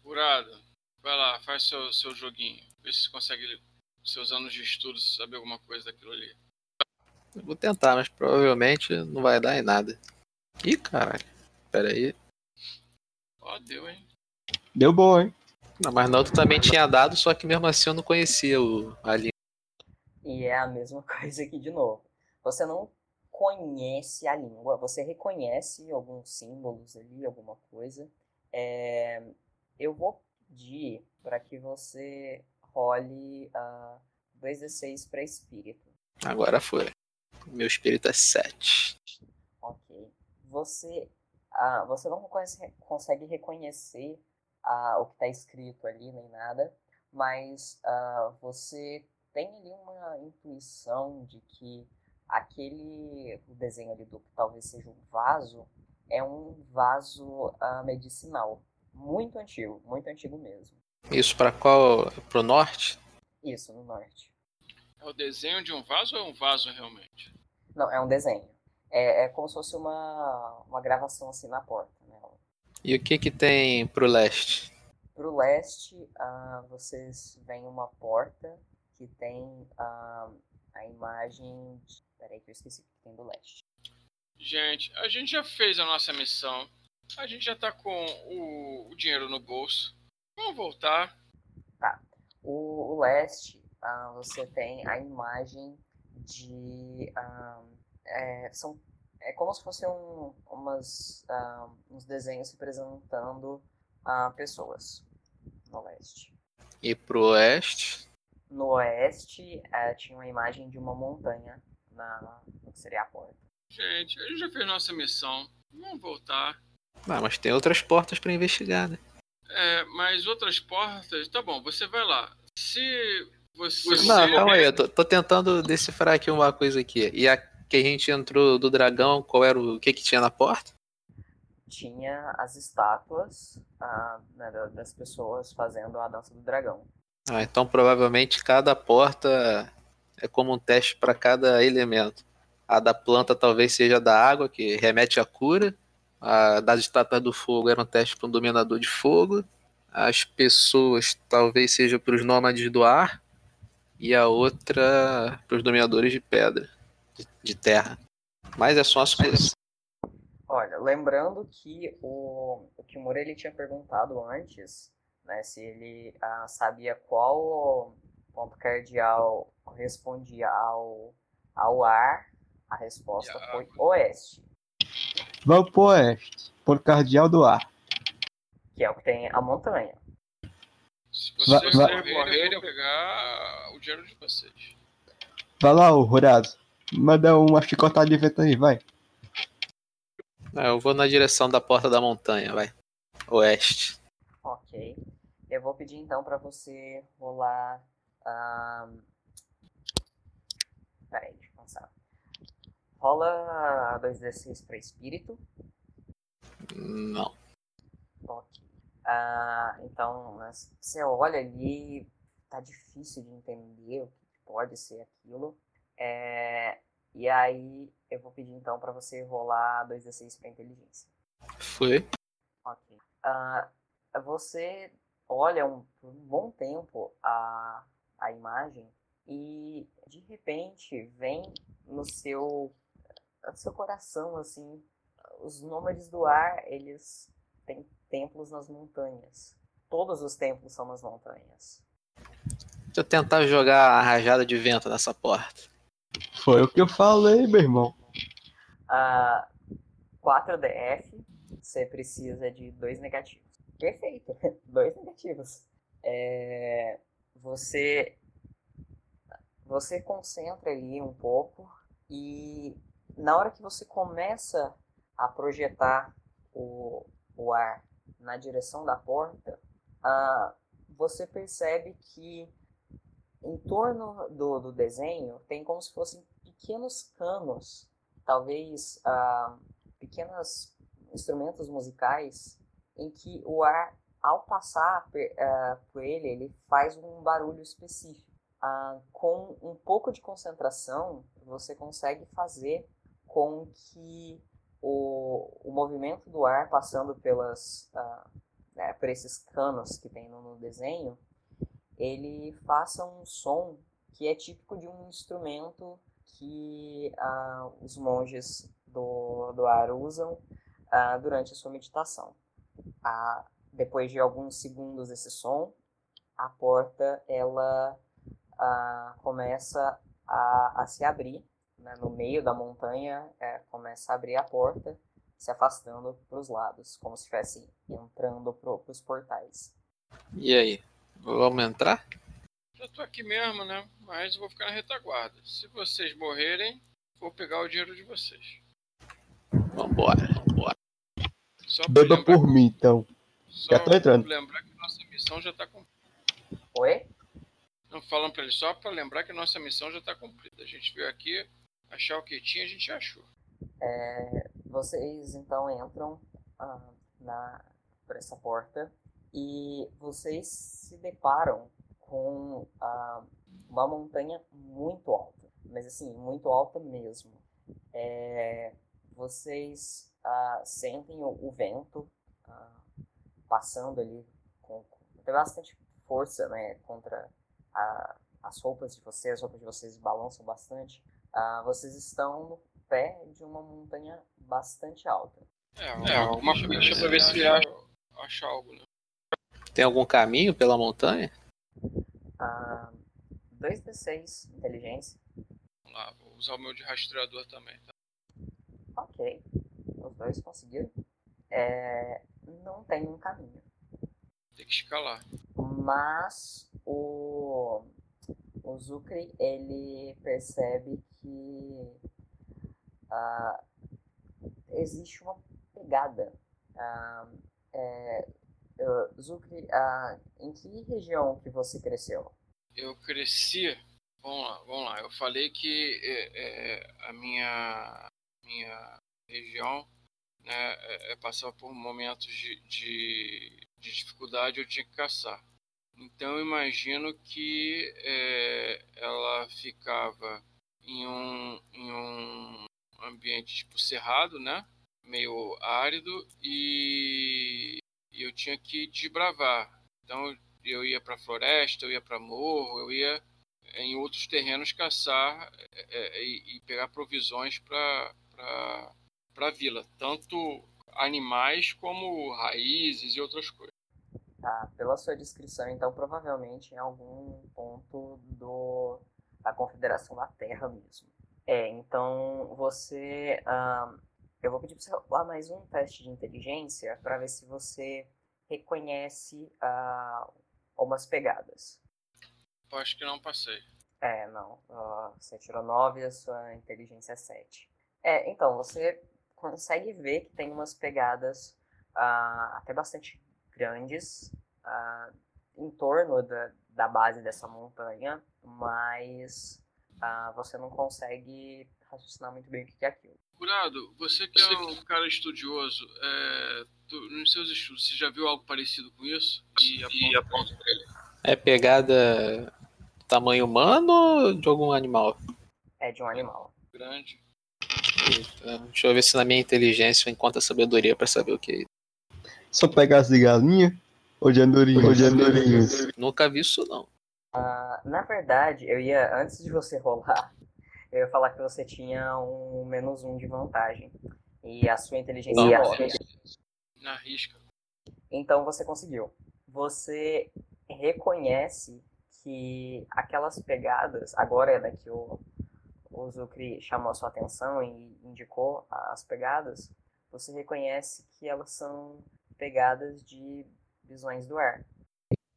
Curada, vai lá, faz seu, seu joguinho. Vê se você consegue, seus anos de estudo, saber alguma coisa daquilo ali. Eu vou tentar, mas provavelmente não vai dar em nada. Ih, caralho. Pera aí. Ó, deu, hein? Deu bom, hein? Não, mas na outra também tinha dado, só que mesmo assim eu não conhecia o, a língua. E é a mesma [laughs] coisa aqui de novo. Você não conhece a língua, você reconhece alguns símbolos ali, alguma coisa. É, eu vou pedir para que você role uh, 2d6 para espírito. Agora foi. Meu espírito é 7. Ok. Você, ah, você não conhece- consegue reconhecer o que está escrito ali, nem nada, mas ah, você tem ali uma intuição de que aquele o desenho ali do que talvez seja um vaso é um vaso ah, medicinal. Muito antigo, muito antigo mesmo. Isso pra qual? Pro norte? Isso, no norte. É o desenho de um vaso ou é um vaso realmente? Não, é um desenho. É, é como se fosse uma, uma gravação assim na porta. E o que que tem pro leste? Pro leste, ah, vocês veem uma porta que tem ah, a imagem. De... Peraí, que eu esqueci o que tem do leste. Gente, a gente já fez a nossa missão. A gente já tá com o, o dinheiro no bolso. Vamos voltar. O, o leste, ah, você tem a imagem de. é, são, é como se fossem um, umas, ah, uns desenhos representando ah, pessoas no leste. E pro oeste. No oeste eh, tinha uma imagem de uma montanha na, no que seria a porta. Gente, a gente já fez nossa missão. Vamos voltar. Ah, mas tem outras portas pra investigar, né? É, mas outras portas. Tá bom, você vai lá. Se você. Não, calma aí, eu tô, tô tentando decifrar aqui uma coisa aqui. E a que a gente entrou do dragão, qual era o, o que que tinha na porta? Tinha as estátuas ah, né, da- das pessoas fazendo a dança do dragão. Ah, então provavelmente cada porta é como um teste para cada elemento. A da planta talvez seja da água, que remete à cura. A das estátuas do fogo era um teste para um dominador de fogo. As pessoas talvez seja para os nômades do ar. E a outra para os dominadores de pedra, de, de terra. Mas é só uma suposição. Olha, lembrando que o, o Kimura ele tinha perguntado antes, né, se ele ah, sabia qual ponto cardial correspondia ao, ao ar. A resposta a foi oeste, Vamos pro oeste, por cardeal do ar. que é o que tem a montanha. Se Vai- vocês vai- morrerem, eu vou pegar o dinheiro de vocês. Vai lá, ô Horazio. Manda uma chicotada de vento aí, vai. Ah, eu vou na direção da porta da montanha, vai. Oeste. Ok. Eu vou pedir então para você rolar. ahn, Peraí, deixa eu pensar. Rola 2d6 para espírito. Não. Ok. Ah, então, você olha ali, tá difícil de entender o que pode ser aquilo. É, e aí, eu vou pedir então para você rolar 2d6 para inteligência. Foi. Ok. Ah, você olha um, por um bom tempo a, a imagem e de repente vem no seu, no seu coração assim, os nômades do ar, eles têm templos nas montanhas. Todos os templos são nas montanhas. Deixa eu tentar jogar a rajada de vento nessa porta. Foi o que eu falei, meu irmão. Ah, 4DF, você precisa de dois negativos. Perfeito, [laughs] dois negativos. É, você, você concentra ali um pouco e na hora que você começa a projetar o, o ar na direção da porta, ah, você percebe que em torno do, do desenho tem como se fossem pequenos canos talvez ah, pequenos instrumentos musicais em que o ar, ao passar per- ah, por ele, ele faz um barulho específico. Ah, com um pouco de concentração, você consegue fazer com que o, o movimento do ar passando pelas, né, por esses canos que tem no, no desenho, ele faça um som que é típico de um instrumento que ah, os monges do, do ar usam ah, durante a sua meditação. Ah, depois de alguns segundos desse som, a porta ela ah, começa a, a se abrir. né, No meio da montanha é, começa a abrir a porta, se afastando para os lados, como se estivesse entrando para os portais. E aí? Vamos entrar? Já tô aqui mesmo, né? Mas eu vou ficar na retaguarda. Se vocês morrerem, vou pegar o dinheiro de vocês. Vambora, vambora. Só pra Beba lembrar, por mim, então. só já tô entrando. lembrar que nossa missão já tá cumprida. Oi? Não falando pra ele só pra lembrar que nossa missão já tá cumprida. A gente veio aqui achar o que tinha, a gente achou. É, vocês então entram ah, na, por essa porta e vocês se deparam com ah, uma montanha muito alta, mas assim, muito alta mesmo. É, vocês ah, sentem o, o vento ah, passando ali com, com bastante força né, contra a- as roupas de vocês, as roupas de vocês balançam bastante. Ah, vocês estão no pé de uma montanha bastante alta. É, é alguma ficha pra ver se acha, acha algo, né? Tem algum caminho pela montanha? Ah, 2d6 inteligência. Vamos lá, vou usar o meu de rastreador também. Tá? Ok. Os dois conseguiram. É, não tem um caminho. Tem que escalar. Mas o, o Zucre, ele percebe que ah, existe uma pegada. Ah, é, uh, Zucre, ah, em que região que você cresceu? Eu cresci. Vamos lá, vamos lá. Eu falei que é, é, a minha, minha região né, é, é passava por momentos de, de, de, dificuldade, eu tinha que caçar. Então imagino que é, ela ficava em um, em um ambiente tipo cerrado, né? Meio árido e, e eu tinha que desbravar. Então eu ia para floresta, eu ia para morro, eu ia em outros terrenos caçar é, e, e pegar provisões para a vila, tanto animais como raízes e outras coisas. Tá, pela sua descrição, então provavelmente em algum ponto do da Confederação da Terra mesmo. É, então você. Eu vou pedir para você rolar mais um teste de inteligência para ver se você reconhece uh, umas pegadas. Acho que não passei. É, não. Uh, você tirou 9 e a sua inteligência é 7. É, então, você consegue ver que tem umas pegadas uh, até bastante grandes uh, em torno da, da base dessa montanha, mas você não consegue raciocinar muito bem o que é aquilo. Curado, você que é um cara estudioso, é, tu, nos seus estudos, você já viu algo parecido com isso? E aponta pra ele. É pegada tamanho humano ou de algum animal? É de um animal. Grande. Deixa eu ver se na minha inteligência eu encontro a sabedoria pra saber o que é isso. Só pegasse de galinha ou de andorinhas? Ou de andorinhas? Nunca vi isso não. Uh, na verdade, eu ia, antes de você rolar, eu ia falar que você tinha um menos um de vantagem. E a sua inteligência Não, é Na risca. Então você conseguiu. Você reconhece que aquelas pegadas, agora é né, que o, o Zucri chamou a sua atenção e indicou as pegadas, você reconhece que elas são pegadas de visões do ar.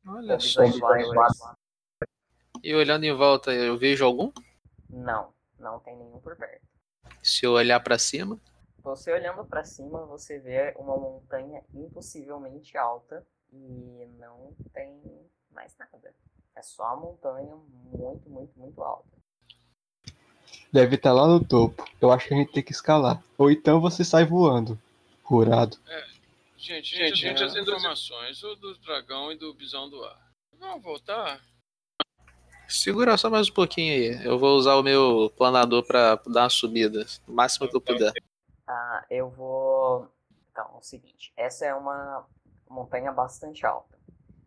Olha só. E olhando em volta, eu vejo algum? Não, não tem nenhum por perto. Se eu olhar para cima? Você olhando para cima, você vê uma montanha impossivelmente alta e não tem mais nada. É só uma montanha muito, muito, muito alta. Deve estar lá no topo. Eu acho que a gente tem que escalar. Ou então você sai voando. Curado. É, gente, gente, gente, as informações o do dragão e do bisão do ar. Vamos voltar? Segura só mais um pouquinho aí. Eu vou usar o meu planador para dar uma subida. O máximo que eu puder. Ah, eu vou. Então, é o seguinte: essa é uma montanha bastante alta.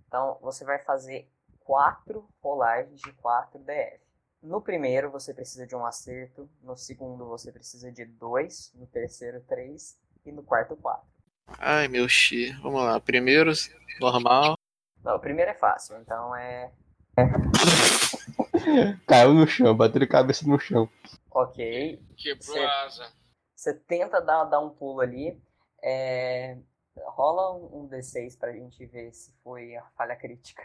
Então, você vai fazer quatro rolagens de 4 DF. No primeiro, você precisa de um acerto. No segundo, você precisa de dois. No terceiro, três. E no quarto, quatro. Ai, meu xi. Vamos lá. Primeiro, normal. Não, o primeiro é fácil, então é. Caiu no chão, bateu a cabeça no chão. Ok. Quebrou Cê- a asa. Você tenta dar, dar um pulo ali. É... Rola um, um D6 pra gente ver se foi a falha crítica.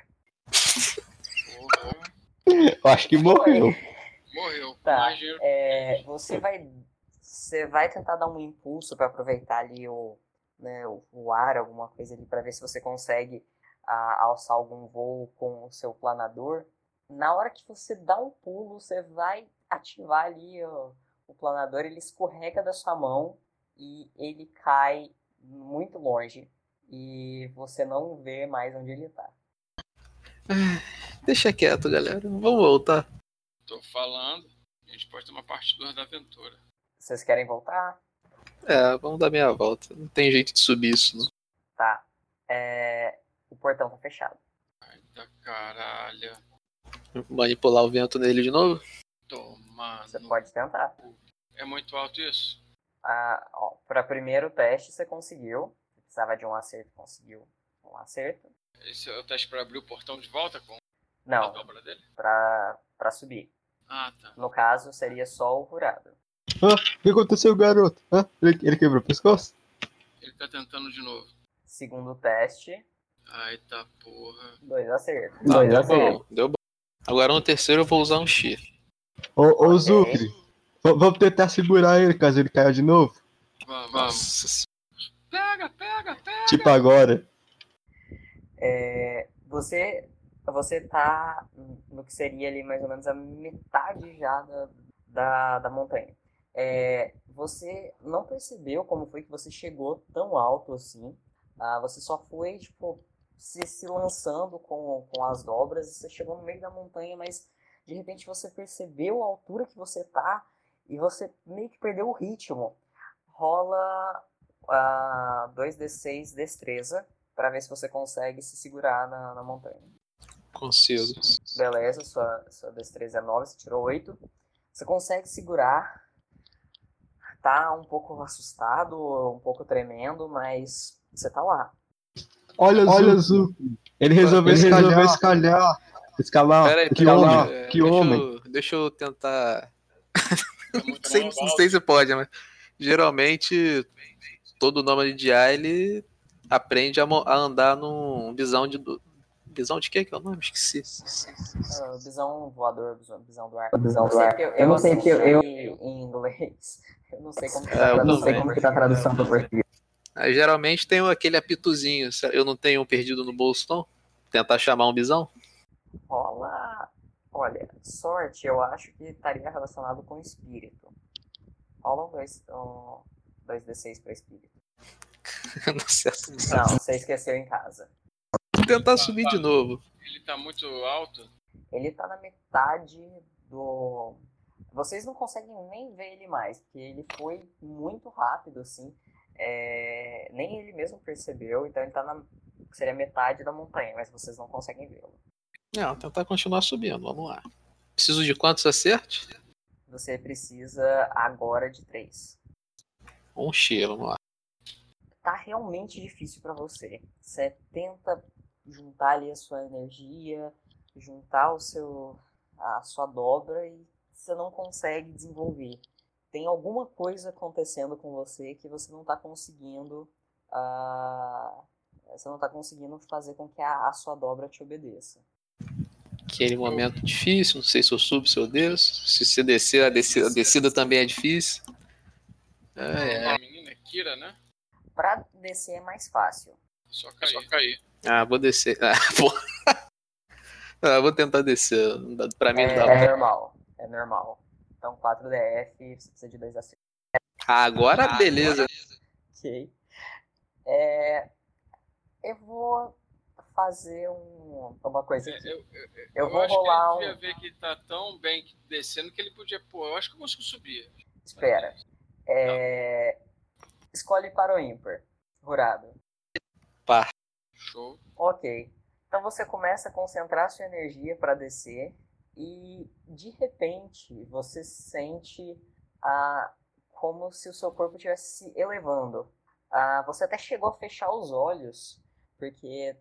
Eu acho que morreu. Morreu. Tá. É, você vai você vai tentar dar um impulso para aproveitar ali o, né, o, o ar, alguma coisa ali, para ver se você consegue ah, alçar algum voo com o seu planador. Na hora que você dá um pulo, você vai ativar ali ó, o planador, ele escorrega da sua mão e ele cai muito longe. E você não vê mais onde ele tá. Deixa quieto, galera. Vamos voltar. Tô falando. A gente pode ter uma parte 2 da aventura. Vocês querem voltar? É, vamos dar meia volta. Não tem jeito de subir isso, não. Tá. É, o portão tá fechado. Ai, da caralho. Manipular o vento nele de novo? Tomar. Você no pode tentar. É muito alto isso? Ah, ó, para primeiro teste você conseguiu. Você precisava de um acerto, conseguiu um acerto. Esse é o teste pra abrir o portão de volta com a Não, dobra dele? pra, pra subir. Ah, tá. No caso, seria só o Rurado. Ah, o que aconteceu, garoto? Ah, ele, ele quebrou o pescoço? Ele tá tentando de novo. Segundo teste, Ai, tá porra. dois acertos. Não, dois deu acertos. bom, deu bom. Agora no terceiro eu vou usar um X. Ô, ô. Zucre, v- vamos tentar segurar ele caso ele caia de novo? Vamos, vamos. Pega, pega, pega. Tipo agora. É, você, você tá no que seria ali mais ou menos a metade já da, da, da montanha. É, você não percebeu como foi que você chegou tão alto assim. Ah, você só foi, tipo, se, se lançando com, com as dobras e você chegou no meio da montanha, mas de repente você percebeu a altura que você tá e você meio que perdeu o ritmo. Rola ah, 2d6 destreza para ver se você consegue se segurar na, na montanha. Consigo. Beleza, sua, sua destreza é 9, você tirou 8. Você consegue segurar. Tá um pouco assustado, um pouco tremendo, mas você tá lá. Olha, Olha Zucre. Ele resolveu Ele escalhar. resolveu escalhar. Escalar. Pera aí, que pera homem. é, que deixa homem. Eu, deixa eu tentar. Tá [laughs] Não sei, não sei se pode, mas geralmente todo nômade de A ele aprende a, a andar num bisão de. do- Bisão de quê que é o nome? Esqueci. Ah, bisão voador, bisão do ar. Bisão do ar. eu, Eu não sei porque eu- eu- em inglês. [laughs] Eu não sei como que É, tá eu Eu não sei como que tá a tradução para português. Aí, geralmente tem aquele apitozinho. Eu não tenho um perdido no bolso, não? Tentar chamar um bisão? Rola. Olha, sorte eu acho que estaria relacionado com espírito. Rola um 2 um, dois D6 para espírito. [laughs] Não sei. Não, você esqueceu em casa. Vou tentar subir de novo. Ele tá muito alto. Ele tá na metade do. Vocês não conseguem nem ver ele mais, porque ele foi muito rápido, assim. É, Nem ele mesmo percebeu, então ele tá na. Seria metade da montanha, mas vocês não conseguem vê-lo. Não, tentar continuar subindo. Vamos lá. Preciso de quantos acertos? Você precisa agora de três. Um X, vamos lá. Tá realmente difícil pra você. Você tenta juntar ali a sua energia, juntar o seu a sua dobra e você não consegue desenvolver. Tem alguma coisa acontecendo com você que você não tá conseguindo ah, você não tá conseguindo fazer com que a, a sua dobra te obedeça. Aquele momento difícil, não sei se eu subo, se eu desço. Se você descer, a descida, a descida também é difícil. É, A menina é Kira, né? Pra descer é mais fácil. Só cair. Só cair. Ah, vou descer. Ah, [laughs] pô. Ah, vou tentar descer. Não dá- Pra mim não dá. É normal, é normal. Então 4 DF, você precisa de dois acertos. Ah, agora beleza. Ok. É, eu vou fazer um, uma coisa É, eu, eu, Eu vou acho rolar que ele um. ver que tá tão bem descendo que ele podia. Pô, eu acho que eu consigo subir. Espera. É, escolhe para o ímpar. Rurado. Show. Ok. Então você começa a concentrar sua energia para descer e de repente você sente ah, como se o seu corpo estivesse se elevando. Ah, você até chegou a fechar os olhos porque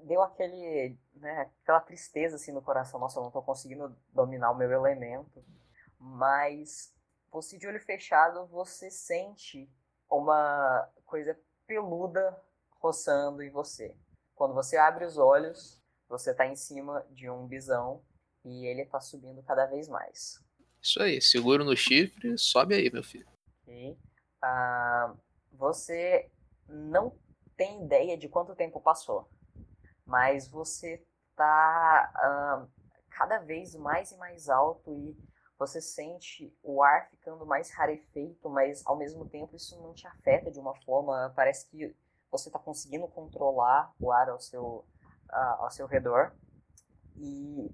deu aquele, né, aquela tristeza assim no coração. Nossa, eu não estou conseguindo dominar o meu elemento. Mas você de olho fechado você sente uma coisa peluda roçando em você. Quando você abre os olhos, você está em cima de um bisão e ele está subindo cada vez mais. Isso aí, seguro no chifre, sobe aí, meu filho. ok? Ah, você não tem ideia de quanto tempo passou, mas você está cada vez mais e mais alto e você sente o ar ficando mais rarefeito, mas ao mesmo tempo isso não te afeta de uma forma. Parece que você está conseguindo controlar o ar ao seu, ah, ao seu redor. E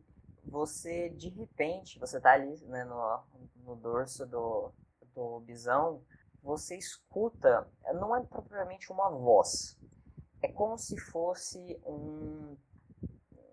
você, de repente, você está ali né, no, no dorso do, do bisão, você escuta, não é propriamente uma voz, é como se fosse um,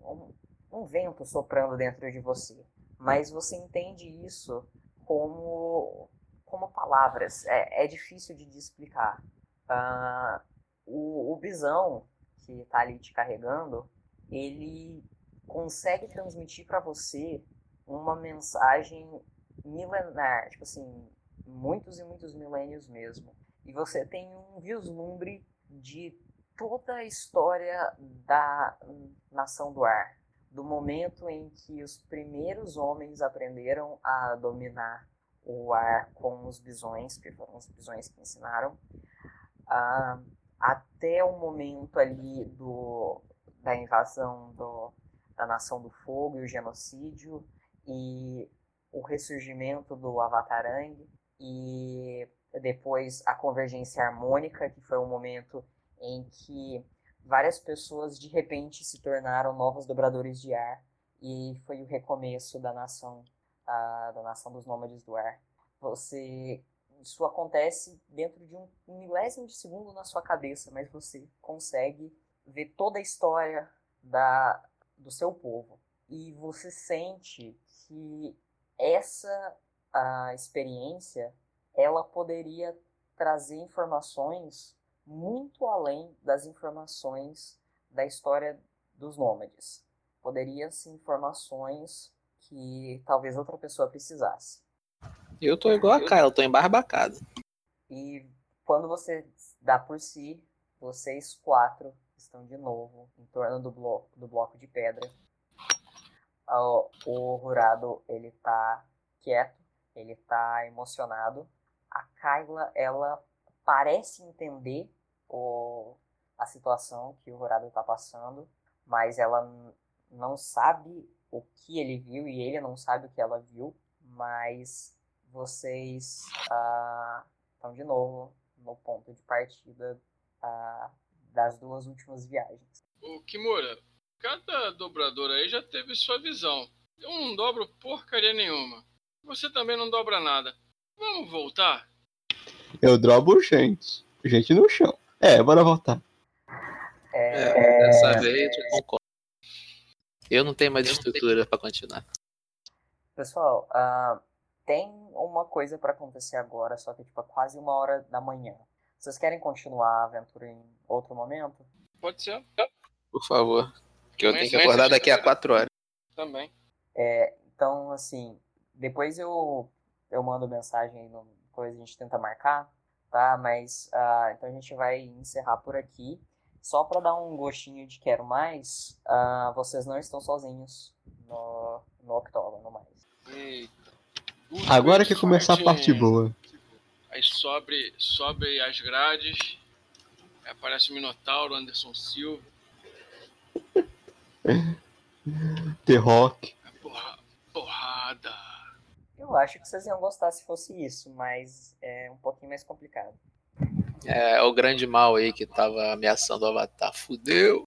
um, um vento soprando dentro de você. Mas você entende isso como, como palavras. É, é difícil de, explicar. Ah, o, o bisão que está ali te carregando, ele consegue transmitir para você uma mensagem milenar, tipo assim, muitos e muitos milênios mesmo. E você tem um vislumbre de toda a história da nação do ar, do momento em que os primeiros homens aprenderam a dominar o ar com os bisões, que foram os bisões que ensinaram, uh, até o momento ali do, da invasão do, da Nação do Fogo e o genocídio, e o ressurgimento do Avatarang, e depois a convergência harmônica, que foi um momento em que várias pessoas de repente se tornaram novos dobradores de ar e foi o recomeço da nação da nação dos nômades do ar. Você isso acontece dentro de um milésimo de segundo na sua cabeça, mas você consegue ver toda a história da, do seu povo. E você sente que essa a experiência ela poderia trazer informações muito além das informações da história dos nômades. Poderia ser informações que talvez outra pessoa precisasse. Eu tô igual a Kyle, tô embarbacado. E quando você dá por si, vocês quatro estão de novo em torno do bloco, do bloco de pedra. O, o Rurado, ele tá quieto, ele tá emocionado. A Kyla, ela parece entender o, a situação que o Rurado está passando, mas ela não sabe o que ele viu e ele não sabe o que ela viu, mas vocês estão ah, de novo no ponto de partida ah, das duas últimas viagens. O Kimura, cada dobrador aí já teve sua visão. Eu não dobro porcaria nenhuma. Você também não dobra nada. Vamos voltar? Eu dobro gente. Gente no chão. É, bora voltar. É, dessa vez eu concordo. Eu não tenho mais estrutura para continuar. Pessoal, uh, tem uma coisa para acontecer agora, só que tipo, é quase uma hora da manhã. Vocês querem continuar a aventura em outro momento? Pode ser. Por favor. Que eu tenho que acordar daqui a quatro horas. Também. É, então, assim, depois eu, eu mando mensagem aí, depois a gente tenta marcar tá? Mas uh, então a gente vai encerrar por aqui. Só para dar um gostinho de quero mais, uh, vocês não estão sozinhos no, no octógono mais. Eita. Agora que começar a parte boa. Aí sobe, sobe as grades, aparece o Minotauro, Anderson Silva. [laughs] The Rock. Porra, porrada. Eu acho que vocês iam gostar se fosse isso, mas é um pouquinho mais complicado. É, o grande mal aí que tava ameaçando o Avatar. Fudeu!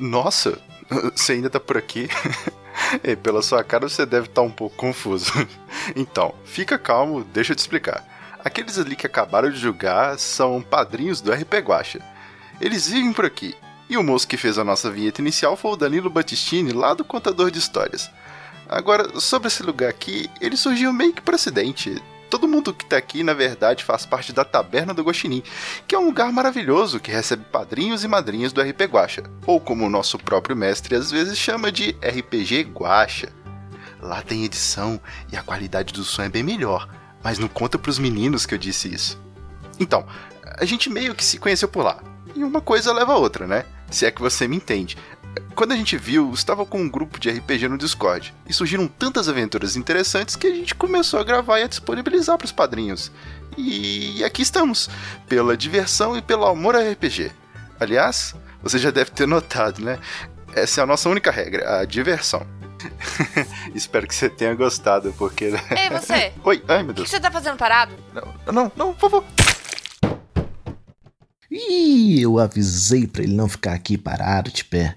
Nossa, [laughs] você ainda tá por aqui? [laughs] [laughs] e pela sua cara você deve estar tá um pouco confuso. [laughs] Então, fica calmo, deixa eu te explicar. Aqueles ali que acabaram de julgar são padrinhos do RP Guacha. Eles vivem por aqui e o moço que fez a nossa vinheta inicial foi o Danilo Battistini, lá do Contador de Histórias. Agora, sobre esse lugar aqui, ele surgiu meio que por acidente. Todo mundo que tá aqui, na verdade, faz parte da Taberna do Guaxinim, que é um lugar maravilhoso que recebe padrinhos e madrinhas do RP Guacha, ou como o nosso próprio mestre às vezes chama de RPG Guacha. Lá tem edição e a qualidade do som é bem melhor, mas não conta pros meninos que eu disse isso. Então, a gente meio que se conheceu por lá, e uma coisa leva a outra, né? Se é que você me entende. Quando a gente viu, estava com um grupo de RPG no Discord e surgiram tantas aventuras interessantes que a gente começou a gravar e a disponibilizar para os padrinhos. E aqui estamos, pela diversão e pelo amor a RPG. Aliás, você já deve ter notado, né? Essa é a nossa única regra, a diversão. [laughs] Espero que você tenha gostado, porque. Ei, você! [laughs] Oi, ai meu Deus. O que você tá fazendo parado? Não, não, não, por favor. Ih, eu avisei para ele não ficar aqui parado de pé.